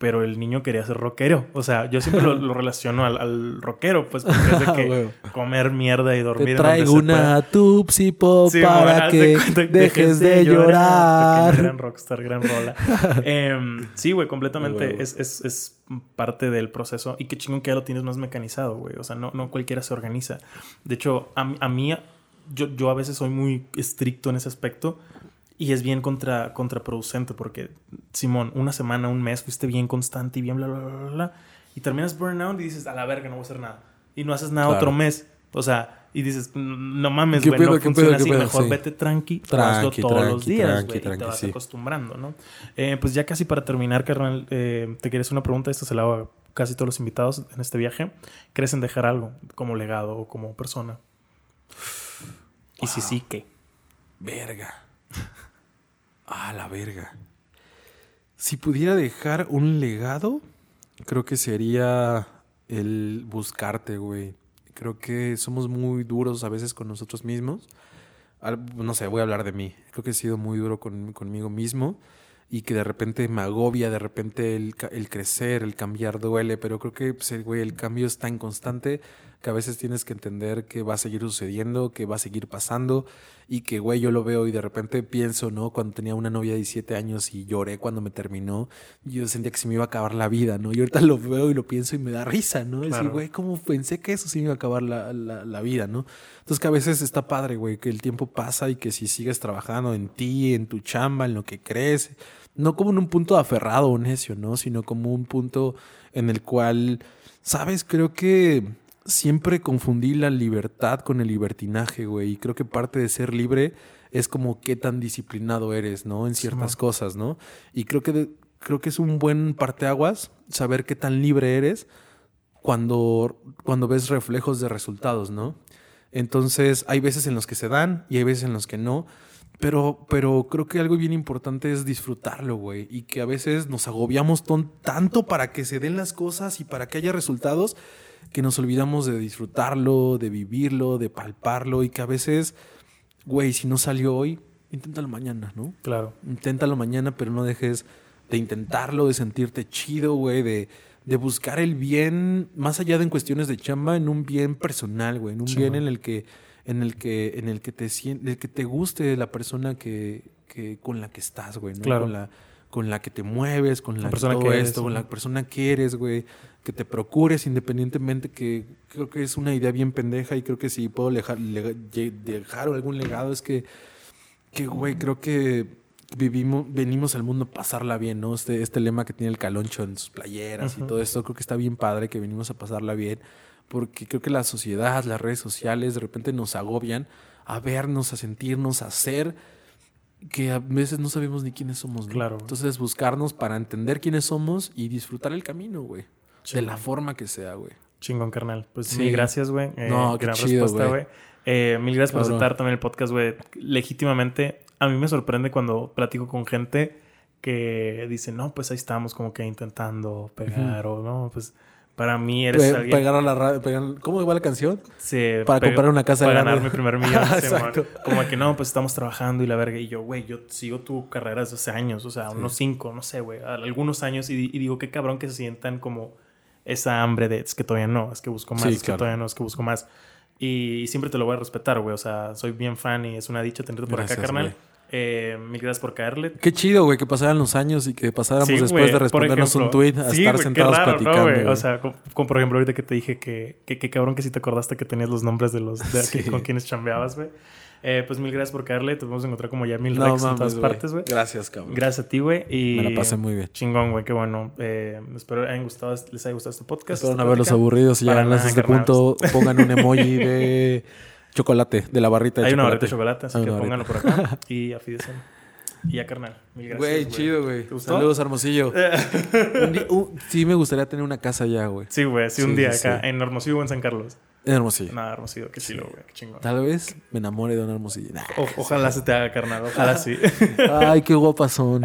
pero el niño quería ser rockero. O sea, yo siempre lo, lo relaciono al, al rockero, pues, porque es de que comer mierda y dormir Te donde traigo se una. Tupsi Pop Sí, para de que dejes de Pequeño gran llorar. rockstar, gran rola. Em, sí, güey, completamente es, es, es parte del proceso. Y qué chingón que ya lo tienes más mecanizado, güey. O sea, no, no cualquiera se organiza. De hecho, a, mí- a mí, yo, yo a veces soy muy estricto en ese aspecto. Y es bien contra, contraproducente porque, Simón, una semana, un mes, fuiste bien constante y bien bla, bla, bla, bla, bla. Y terminas burnout y dices, a la verga, no voy a hacer nada. Y no haces nada Claro. otro mes. O sea, y dices, "Mm, no mames, ¿Qué güey, no funciona pedo, así. pedo? Mejor Sí. vete tranqui, Tranqui, hazlo todos los días, güey, y te vas sí. acostumbrando, ¿no? Eh, pues ya casi para terminar, carnal, eh, te hacer una pregunta. Esta se la hago a casi todos los invitados en este viaje. ¿Crees en dejar algo como legado o como persona? Y si sí, ¿qué? Verga. Ah, la verga. Si pudiera dejar un legado, creo que sería el buscarte, güey. Creo que somos muy duros a veces con nosotros mismos. No sé, voy a hablar de mí. Creo que he sido muy duro con- conmigo mismo y que de repente me agobia, de repente el, crecer, el cambiar duele, pero creo que pues, güey, el cambio es tan constante que a veces tienes que entender que va a seguir sucediendo, que va a seguir pasando y que, güey, yo lo veo y de repente pienso, ¿no? Cuando tenía una novia de 17 años y lloré cuando me terminó, yo sentía que se me iba a acabar la vida, ¿no? Y ahorita lo veo y lo pienso y me da risa, ¿no? Decir, Claro. güey, ¿cómo pensé que eso se me iba a acabar la, la- la vida, ¿no? Entonces que a veces está padre, güey, que el tiempo pasa y que si sigues trabajando en ti, en tu chamba, en lo que crees, no como en un punto aferrado o necio, ¿no? Sino como un punto en el cual, ¿sabes? Creo que siempre confundí la libertad con el libertinaje, güey. Y creo que parte de ser libre es como qué tan disciplinado eres, ¿no? En ciertas cosas, ¿no? Y creo que, creo que es un buen parteaguas saber qué tan libre eres cuando, cuando ves reflejos de resultados, ¿no? Entonces, hay veces en los que se dan y hay veces en los que no. Pero, pero creo que algo bien importante es disfrutarlo, güey. Y que a veces nos agobiamos tanto para que se den las cosas y para que haya resultados que nos olvidamos de disfrutarlo, de vivirlo, de palparlo y que a veces, güey, si no salió hoy, inténtalo mañana, ¿no? Claro. Inténtalo mañana, pero no dejes de intentarlo, de sentirte chido, güey, de, de buscar el bien, más allá de en cuestiones de chamba, en un bien personal, güey, en un bien en el que en el que en el que te siente, que te guste la persona que, que con la que estás, güey, ¿no? Claro. Con la con la que te mueves, con la, persona que eres, con la persona que eres, güey, que te procures independientemente, que creo que es una idea bien pendeja y creo que si puedo dejar, dejar algún legado es que, que, güey, creo que vivimos, venimos al mundo a pasarla bien, ¿no? Este, este lema que tiene el caloncho en sus playeras y todo esto, creo que está bien padre que venimos a pasarla bien, porque creo que la sociedad, las redes sociales de repente nos agobian a vernos, a sentirnos, a ser que a veces no sabemos ni quiénes somos, ¿no? Claro. Entonces buscarnos para entender quiénes somos y disfrutar el camino, güey. De la forma que sea, güey. Chingón, carnal. Pues sí. mil gracias, güey. Eh, no, qué chido, respuesta, güey. Eh, mil gracias por aceptar también el podcast, güey. Legítimamente, a mí me sorprende cuando platico con gente que dice, no, pues ahí estamos como que intentando pegar o no, pues para mí eres Pe alguien... Pegar a la radio. ¿Cómo va la canción? Sí. Para comprar una casa Para ganar mi primer millón. Exacto. Como que no, pues estamos trabajando y la verga. Y yo, güey, yo sigo tu carrera desde hace años. O sea, sí. unos cinco, no sé, güey. Algunos años. Y, y, digo, qué cabrón que se sientan como esa hambre de es que todavía no, es que busco más, Sí, es que claro. todavía no, es que busco más. Y, siempre te lo voy a respetar, güey. O sea, soy bien fan y es una dicha tenerte por Gracias, acá, carnal. güey. Eh, mil gracias por caerle. Qué chido, güey, que pasaran los años y que pasáramos Sí, después de respondernos un tweet a Sí, estar sentados raro, ¿no, platicando. O sea, como, como por ejemplo ahorita que te dije que, que, que cabrón que sí te acordaste que tenías los nombres de los de Sí. que- con quienes chambeabas, güey. Eh, pues mil gracias por caerle. Te vamos a encontrar como ya mil no likes en todas partes, güey. Gracias, cabrón. Gracias a ti, güey. Y Me la pasé muy bien. Chingón, güey, qué bueno. Eh, espero hayan gustado, les haya gustado este podcast. Espero no plática. aburridos y Para llegan hasta este punto. Pongan un emoji de chocolate, de la barrita de Hay una chocolate. barrita de chocolate, así Hay que una pónganlo por acá. y afídense. Y ya, carnal. Mil gracias. Güey, chido, güey. Saludos, Hermosillo. Un día- un- sí, me gustaría tener una casa allá, güey. Sí, güey, sí, un día sí, acá sí. en Hermosillo o en San Carlos. En Hermosillo. Nada, Hermosillo, qué chilo, güey, qué chingón. Tal vez me enamore de un Hermosillo. Nah. O- ojalá se te haga carnal, ojalá sí. Ay, qué guapas son.